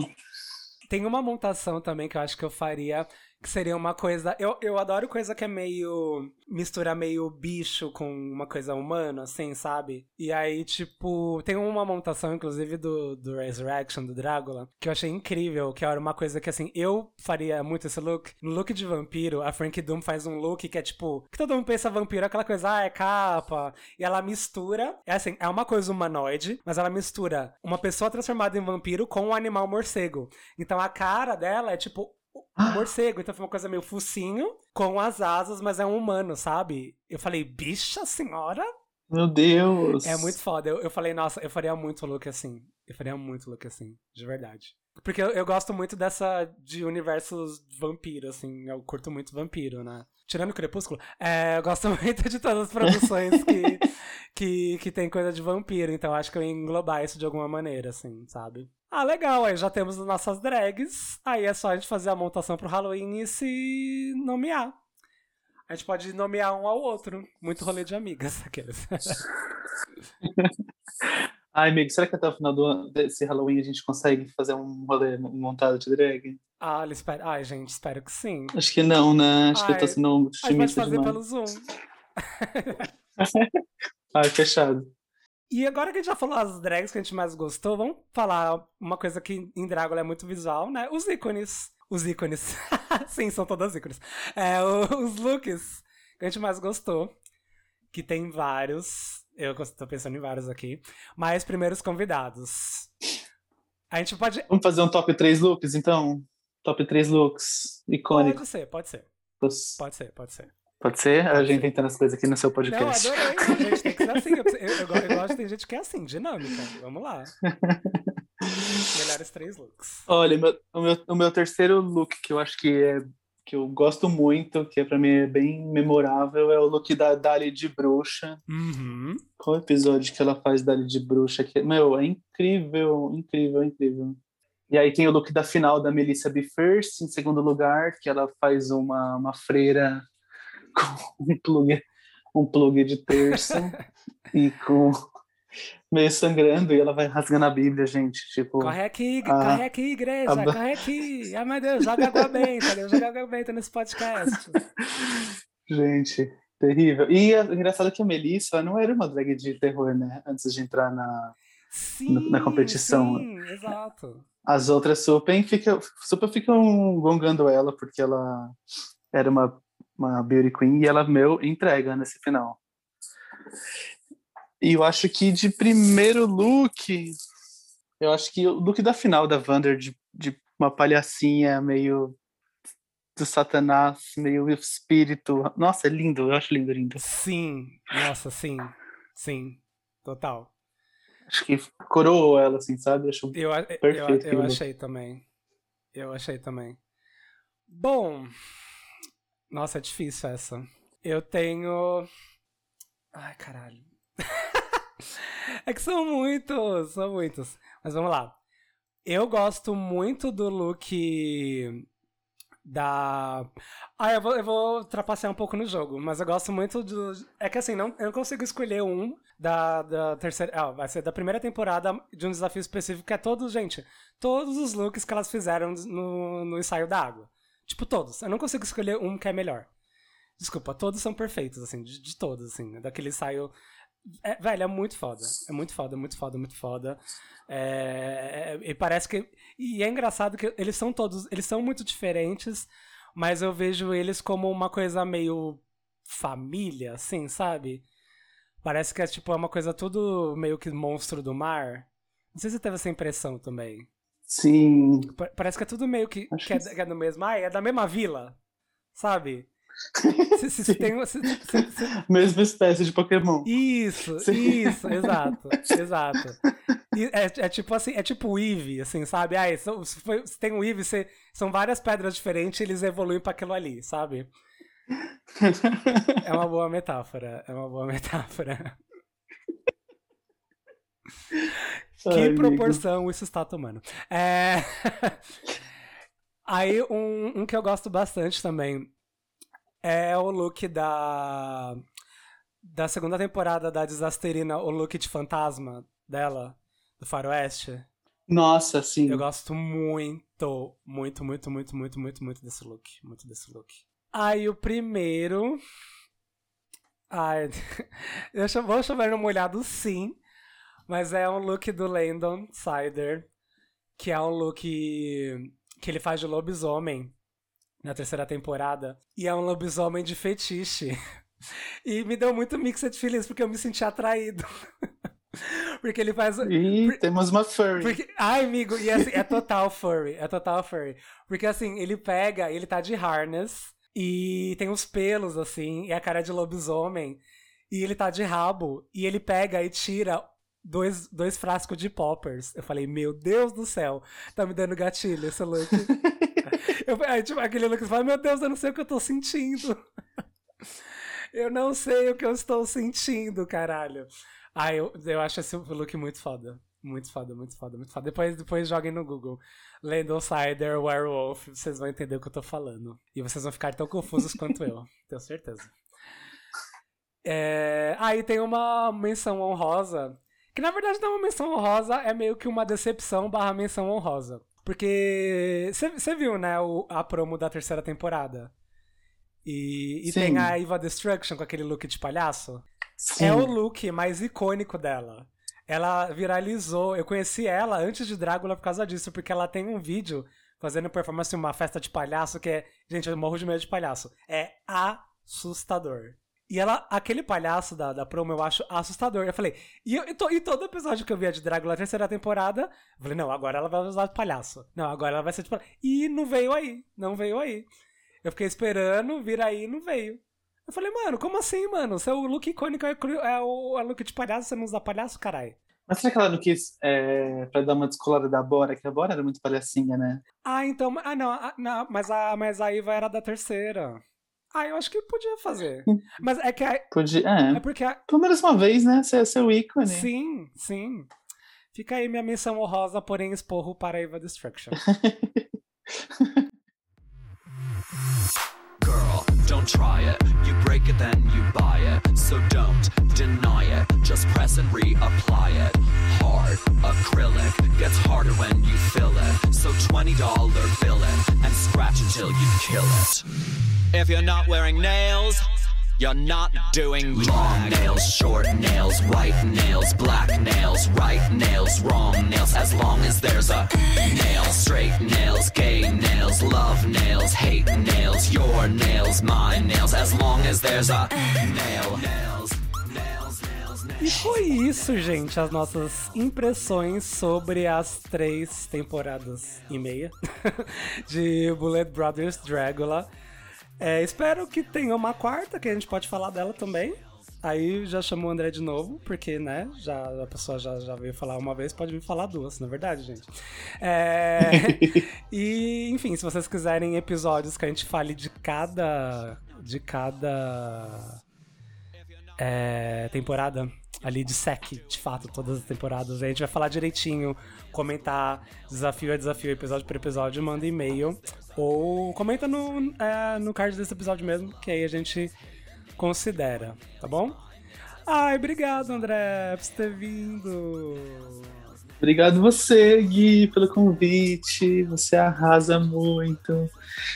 [SPEAKER 3] Tem uma montação também que eu acho que eu faria, que seria uma coisa. Eu, eu adoro coisa que é meio. mistura meio bicho com uma coisa humana, assim, sabe? E aí, tipo, tem uma montação, inclusive, do, do Resurrection, do Drácula, que eu achei incrível, que era uma coisa que, assim, eu faria muito esse look. No look de vampiro, a Frank Doom faz um look que é tipo. que todo mundo pensa vampiro, aquela coisa, ah, é capa. E ela mistura. É assim, é uma coisa humanoide, mas ela mistura uma pessoa transformada em vampiro com um animal morcego. Então a cara dela é tipo um morcego, então foi uma coisa meio focinho, com as asas, mas é um humano, sabe? Eu falei, bicha senhora?
[SPEAKER 4] Meu Deus!
[SPEAKER 3] É muito foda. Eu, eu falei, nossa, eu faria muito look assim. Eu faria muito look assim, de verdade. Porque eu, eu gosto muito dessa de universos vampiro, assim. Eu curto muito vampiro, né? Tirando o Crepúsculo, é, eu gosto muito de todas as produções que, que, que tem coisa de vampiro. Então acho que eu ia englobar isso de alguma maneira, assim, sabe? Ah, legal, aí já temos as nossas drags. Aí é só a gente fazer a montação pro Halloween e se nomear. A gente pode nomear um ao outro. Muito rolê de amigas, aqueles.
[SPEAKER 4] Ai, amigo, será que até o final do ano, desse Halloween a gente consegue fazer um rolê montado de drag?
[SPEAKER 3] Ah, ele espera... Ai, gente, espero que sim.
[SPEAKER 4] Acho que não, né? Acho que eu tô
[SPEAKER 3] Ai,
[SPEAKER 4] sendo
[SPEAKER 3] A gente pode fazer
[SPEAKER 4] demais.
[SPEAKER 3] pelo Zoom.
[SPEAKER 4] Ai, fechado.
[SPEAKER 3] E agora que a gente já falou as drags que a gente mais gostou, vamos falar uma coisa que em Drácula é muito visual, né? Os ícones. Os ícones. Sim, são todas ícones. É, os looks que a gente mais gostou. Que tem vários. Eu tô pensando em vários aqui. Mas primeiro os convidados. A gente pode.
[SPEAKER 4] Vamos fazer um top 3 looks, então? Top 3 looks icônicos.
[SPEAKER 3] Pode ser, pode ser. Pode ser, pode ser.
[SPEAKER 4] Pode ser? A gente inventando as coisas aqui no seu
[SPEAKER 3] Não,
[SPEAKER 4] podcast.
[SPEAKER 3] adorei. A gente tem que ser assim. Eu, eu, eu gosto, tem gente que é assim, dinâmica. Vamos lá. Melhores três looks.
[SPEAKER 4] Olha, meu- o, meu, o meu terceiro look que eu acho que é que eu gosto muito, que é pra mim é bem memorável, é o look da Dali de bruxa.
[SPEAKER 3] Uhum.
[SPEAKER 4] Qual episódio que ela faz Dali de bruxa? Que, meu, é incrível, incrível, incrível. E aí tem o look da final da Melissa B. First, em segundo lugar, que ela faz uma, uma freira com um plug, um plug de terço e com meio sangrando, e ela vai rasgando a Bíblia, gente. Tipo,
[SPEAKER 3] Corre aqui,
[SPEAKER 4] Ah,
[SPEAKER 3] corre aqui, igreja,
[SPEAKER 4] a
[SPEAKER 3] corre aqui. Ai, meu Deus, joga água benta, Deus, joga água benta nesse podcast.
[SPEAKER 4] Gente, terrível. E é engraçado que a Melissa não era uma drag de terror, né? Antes de entrar na.
[SPEAKER 3] Sim,
[SPEAKER 4] na competição.
[SPEAKER 3] Sim, exato.
[SPEAKER 4] As outras super, fica, super ficam gongando ela, porque ela era uma, uma beauty queen e ela, meu, entrega nesse final. E eu acho que de primeiro look. Eu acho que o look da final da Wander de, de uma palhacinha meio do satanás, meio espírito. Nossa, é lindo, eu acho lindo, lindo.
[SPEAKER 3] Sim, nossa, sim. Sim, total.
[SPEAKER 4] Acho que coroou ela, assim, sabe? Acho
[SPEAKER 3] Eu, eu,
[SPEAKER 4] Perfeito,
[SPEAKER 3] eu
[SPEAKER 4] look.
[SPEAKER 3] achei também. Eu achei também. Bom. Nossa, é difícil essa. Eu tenho. Ai, caralho. é que são muitos, são muitos. Mas vamos lá. Eu gosto muito do look da. Ah, eu vou, eu vou trapacear um pouco no jogo, mas eu gosto muito do. É que assim, não, eu não consigo escolher um da, da terceira. Ah, vai ser da primeira temporada de um desafio específico, que é todos, gente, todos os looks que elas fizeram no, no ensaio da água. Tipo, todos. Eu não consigo escolher um que é melhor. Desculpa, todos são perfeitos, assim, de, de todos, assim, daquele ensaio. É, velho, é muito foda. É muito foda, muito foda, muito foda. É, é- e parece que. E é engraçado que eles são todos. Eles são muito diferentes, mas eu vejo eles como uma coisa meio família, assim, sabe? Parece que é tipo é uma coisa tudo meio que monstro do mar. Não sei se você teve essa impressão também.
[SPEAKER 4] Sim.
[SPEAKER 3] Pa- Parece que é tudo meio que, que, é,
[SPEAKER 4] que sim.
[SPEAKER 3] que é do mesmo. Ah, é da mesma vila. Sabe? Tem, se- se- se-
[SPEAKER 4] Mesma espécie de Pokémon.
[SPEAKER 3] Isso,
[SPEAKER 4] Sim.
[SPEAKER 3] isso, exato, exato. E é, é tipo assim, é tipo o Eevee, assim, sabe? Ah, são- se, foi- se tem o Eevee, você- são várias pedras diferentes, eles evoluem pra aquilo ali, sabe? É uma boa metáfora, é uma boa metáfora. Que
[SPEAKER 4] Ai, amigo.
[SPEAKER 3] proporção isso está tomando. É... Aí, um, um que eu gosto bastante também é o look da, da segunda temporada da Desasterina, o look de fantasma dela, do Faroeste.
[SPEAKER 4] Nossa, sim.
[SPEAKER 3] Eu gosto muito, muito, muito, muito, muito, muito, muito desse look. Muito desse look. Aí o primeiro. Ai, eu vou chover no molhado sim. Mas é um look do Landon Sider. Que é um look que ele faz de lobisomem na terceira temporada. E é um lobisomem de fetiche. E me deu muito mixed feliz porque eu me senti atraído. porque ele faz.
[SPEAKER 4] Ih, temos uma furry.
[SPEAKER 3] Porque, ai, amigo, e assim, é total furry, é total furry. Porque assim, ele pega, ele tá de harness e tem os pelos, assim, e a cara de lobisomem, e ele tá de rabo, e ele pega e tira dois, dois frascos de poppers. Eu falei, meu Deus do céu, tá me dando gatilho esse look. eu, aí, tipo, aquele look, você fala, meu Deus, eu não sei o que eu tô sentindo. eu não sei o que eu estou sentindo, caralho. Ah, eu, eu acho esse look muito foda. Muito foda, muito foda, muito foda. Depois, depois joguem no Google. Landon Sider Werewolf, vocês vão entender o que eu tô falando. E vocês vão ficar tão confusos quanto eu, tenho certeza. É... Aí tem uma menção honrosa, que na verdade não é uma menção honrosa, é meio que uma decepção barra menção honrosa. Porque você viu, né, o- a promo da terceira temporada? E, e tem a Eva Destruction com aquele look de palhaço?
[SPEAKER 4] Sim.
[SPEAKER 3] É o look mais icônico dela. Ela viralizou. Eu conheci ela antes de Drácula por causa disso, porque ela tem um vídeo fazendo performance em uma festa de palhaço que é. Gente, eu morro de medo de palhaço. É assustador. E ela, aquele palhaço da, da promo, eu acho assustador. Eu falei, e, eu, e, to- e todo episódio que eu via de Drácula, terceira temporada, eu falei, não, agora ela vai usar de palhaço. Não, agora ela vai ser de palhaço. E não veio aí. Não veio aí. Eu fiquei esperando, vir aí e não veio. Eu falei, mano, como assim, mano? Seu look icônico é, é o é look de palhaço, você não usa palhaço, caralho?
[SPEAKER 4] Mas será que ela não quis é, pra dar uma descolada da Bora? Que a Bora era muito palhacinha, né?
[SPEAKER 3] Ah, então. Ah, não, ah, não mas, a, mas a Iva era da terceira. Ah, eu acho que podia fazer. Mas é que. a-
[SPEAKER 4] Podia, é.
[SPEAKER 3] É porque. a-
[SPEAKER 4] Pelo menos uma vez, né? Ser seu ícone.
[SPEAKER 3] Sim, sim. Fica aí minha menção honrosa, porém esporro para a Iva Destruction.
[SPEAKER 6] Girl, don't try it. You break it, then you buy it. So don't deny it. Just press and reapply it. Hard acrylic gets harder when you fill it. So $20 bill it and scratch until you kill it. If you're not wearing nails, you're not doing long nails, short nails, white nails, black nails, right nails, wrong nails. As long as there's a nail, straight nails, gay nails, love nails, hate nails, your nails, my nails. As long as there's a nail, nails, nails, nails, nails.
[SPEAKER 3] E foi isso, gente, as nossas impressões sobre as três temporadas e meia de Bullet Brothers Dragula. É, espero que tenha uma quarta, que a gente pode falar dela também. Aí já chamou o André de novo, porque, né, já, a pessoa já, já veio falar uma vez, pode vir falar duas, na é verdade, gente. É, e, enfim, se vocês quiserem episódios que a gente fale de cada. de cada. é, temporada ali de SEC, de fato, todas as temporadas. A gente vai falar direitinho, comentar desafio a desafio, episódio por episódio, manda e-mail. Ou comenta no, é, no card desse episódio mesmo, que aí a gente considera, tá bom? Ai, obrigado, André, por ter vindo.
[SPEAKER 4] Obrigado você, Gui, pelo convite. Você arrasa muito.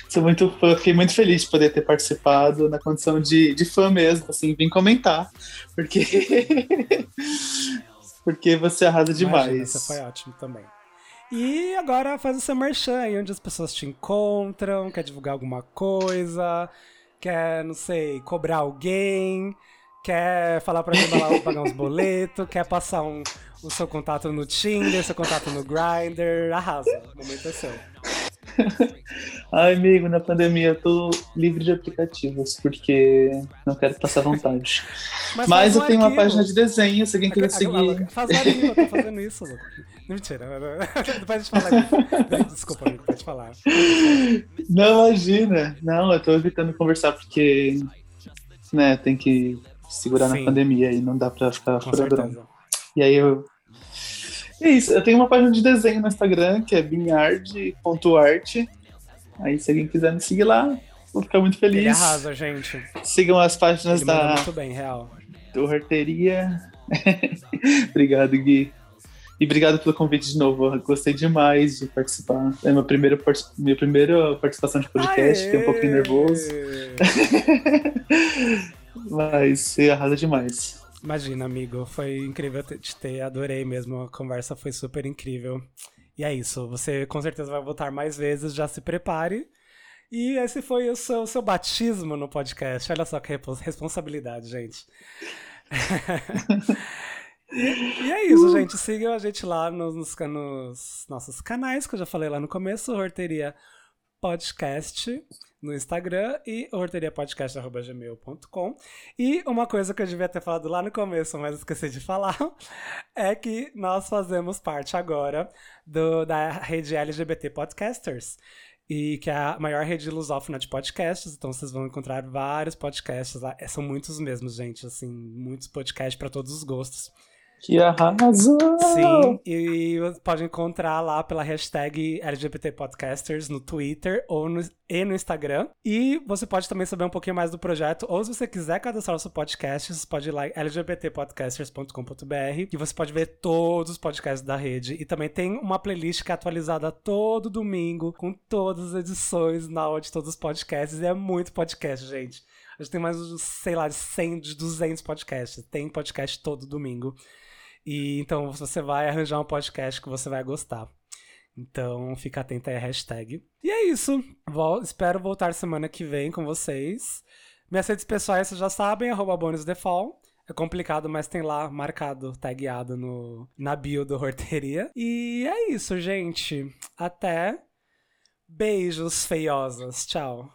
[SPEAKER 4] Sou muito fã, fiquei muito feliz de poder ter participado na condição de, de fã mesmo, assim, vim comentar. Porque. porque você arrasa demais.
[SPEAKER 3] Imagina, você foi ótimo também. E agora faz o seu merchan aí, onde as pessoas te encontram, quer divulgar alguma coisa, quer, não sei, cobrar alguém, quer falar pra mim pagar uns boletos, quer passar um, o seu contato no Tinder, seu contato no Grindr, arrasa, o momento é seu.
[SPEAKER 4] Ai, amigo, na pandemia eu tô livre de aplicativos, porque não quero passar vontade.
[SPEAKER 3] Mas
[SPEAKER 4] Mas,
[SPEAKER 3] faz um
[SPEAKER 4] eu tenho uma
[SPEAKER 3] arquivo.
[SPEAKER 4] página de desenho, se alguém quiser seguir.
[SPEAKER 3] Faz barulho, eu tô fazendo isso, louco. Não, mentira. Depois a gente fala. Desculpa, amigo, pode falar.
[SPEAKER 4] Não, imagina. Não, eu tô evitando conversar porque, né, tem que segurar
[SPEAKER 3] Sim.
[SPEAKER 4] na pandemia e não dá pra ficar
[SPEAKER 3] Com
[SPEAKER 4] furadão.
[SPEAKER 3] certeza.
[SPEAKER 4] E aí eu. É isso, eu tenho uma página de desenho no Instagram, que é binhard.art. Aí se alguém quiser me seguir lá, vou ficar muito
[SPEAKER 3] Ele
[SPEAKER 4] feliz.
[SPEAKER 3] arrasa, gente.
[SPEAKER 4] Sigam as páginas
[SPEAKER 3] Ele
[SPEAKER 4] da
[SPEAKER 3] muito bem, real.
[SPEAKER 4] do Horteria. obrigado, Gui. E obrigado pelo convite de novo. Eu gostei demais de participar. É minha primeira, minha primeira participação de podcast, fiquei um pouquinho nervoso. Mas você arrasa demais.
[SPEAKER 3] Imagina, amigo, foi incrível te te ter, adorei mesmo, a conversa foi super incrível. E é isso, você com certeza vai voltar mais vezes, já se prepare. E esse foi o seu, seu batismo no podcast. Olha só que responsabilidade, gente. e, e é isso, gente. Sigam a gente lá nos, nos, nos nossos canais, que eu já falei lá no começo, Horteria Podcast no Instagram e horteriapodcast.gmail.com. E uma coisa que eu devia ter falado lá no começo, mas esqueci de falar, é que nós fazemos parte agora do, da rede LGBT Podcasters. E que é a maior rede lusófona de podcasts, então vocês vão encontrar vários podcasts lá. É, São muitos mesmos, gente, assim, muitos podcasts para todos os gostos.
[SPEAKER 4] Que arrasou!
[SPEAKER 3] Sim, e você pode encontrar lá pela hashtag LGBT Podcasters no Twitter ou no, e no Instagram. E você pode também saber um pouquinho mais do projeto, ou se você quiser cadastrar o seu podcast, você pode ir lá em lgbtpodcasters.com.br e você pode ver todos os podcasts da rede. E também tem uma playlist que é atualizada todo domingo, com todas as edições na hora de todos os podcasts. E é muito podcast, gente. A gente tem mais, sei lá, de 100, de 200 podcasts. Tem podcast todo domingo. E então você vai arranjar um podcast que você vai gostar. Então fica atento aí à hashtag. E é isso. Vol- espero voltar semana que vem com vocês. Minhas redes pessoais vocês já sabem, arroba bonusdefault. É complicado, mas tem lá marcado, tagueado no, na bio do Horteria. E é isso, gente. Até. Beijos feiosas. Tchau.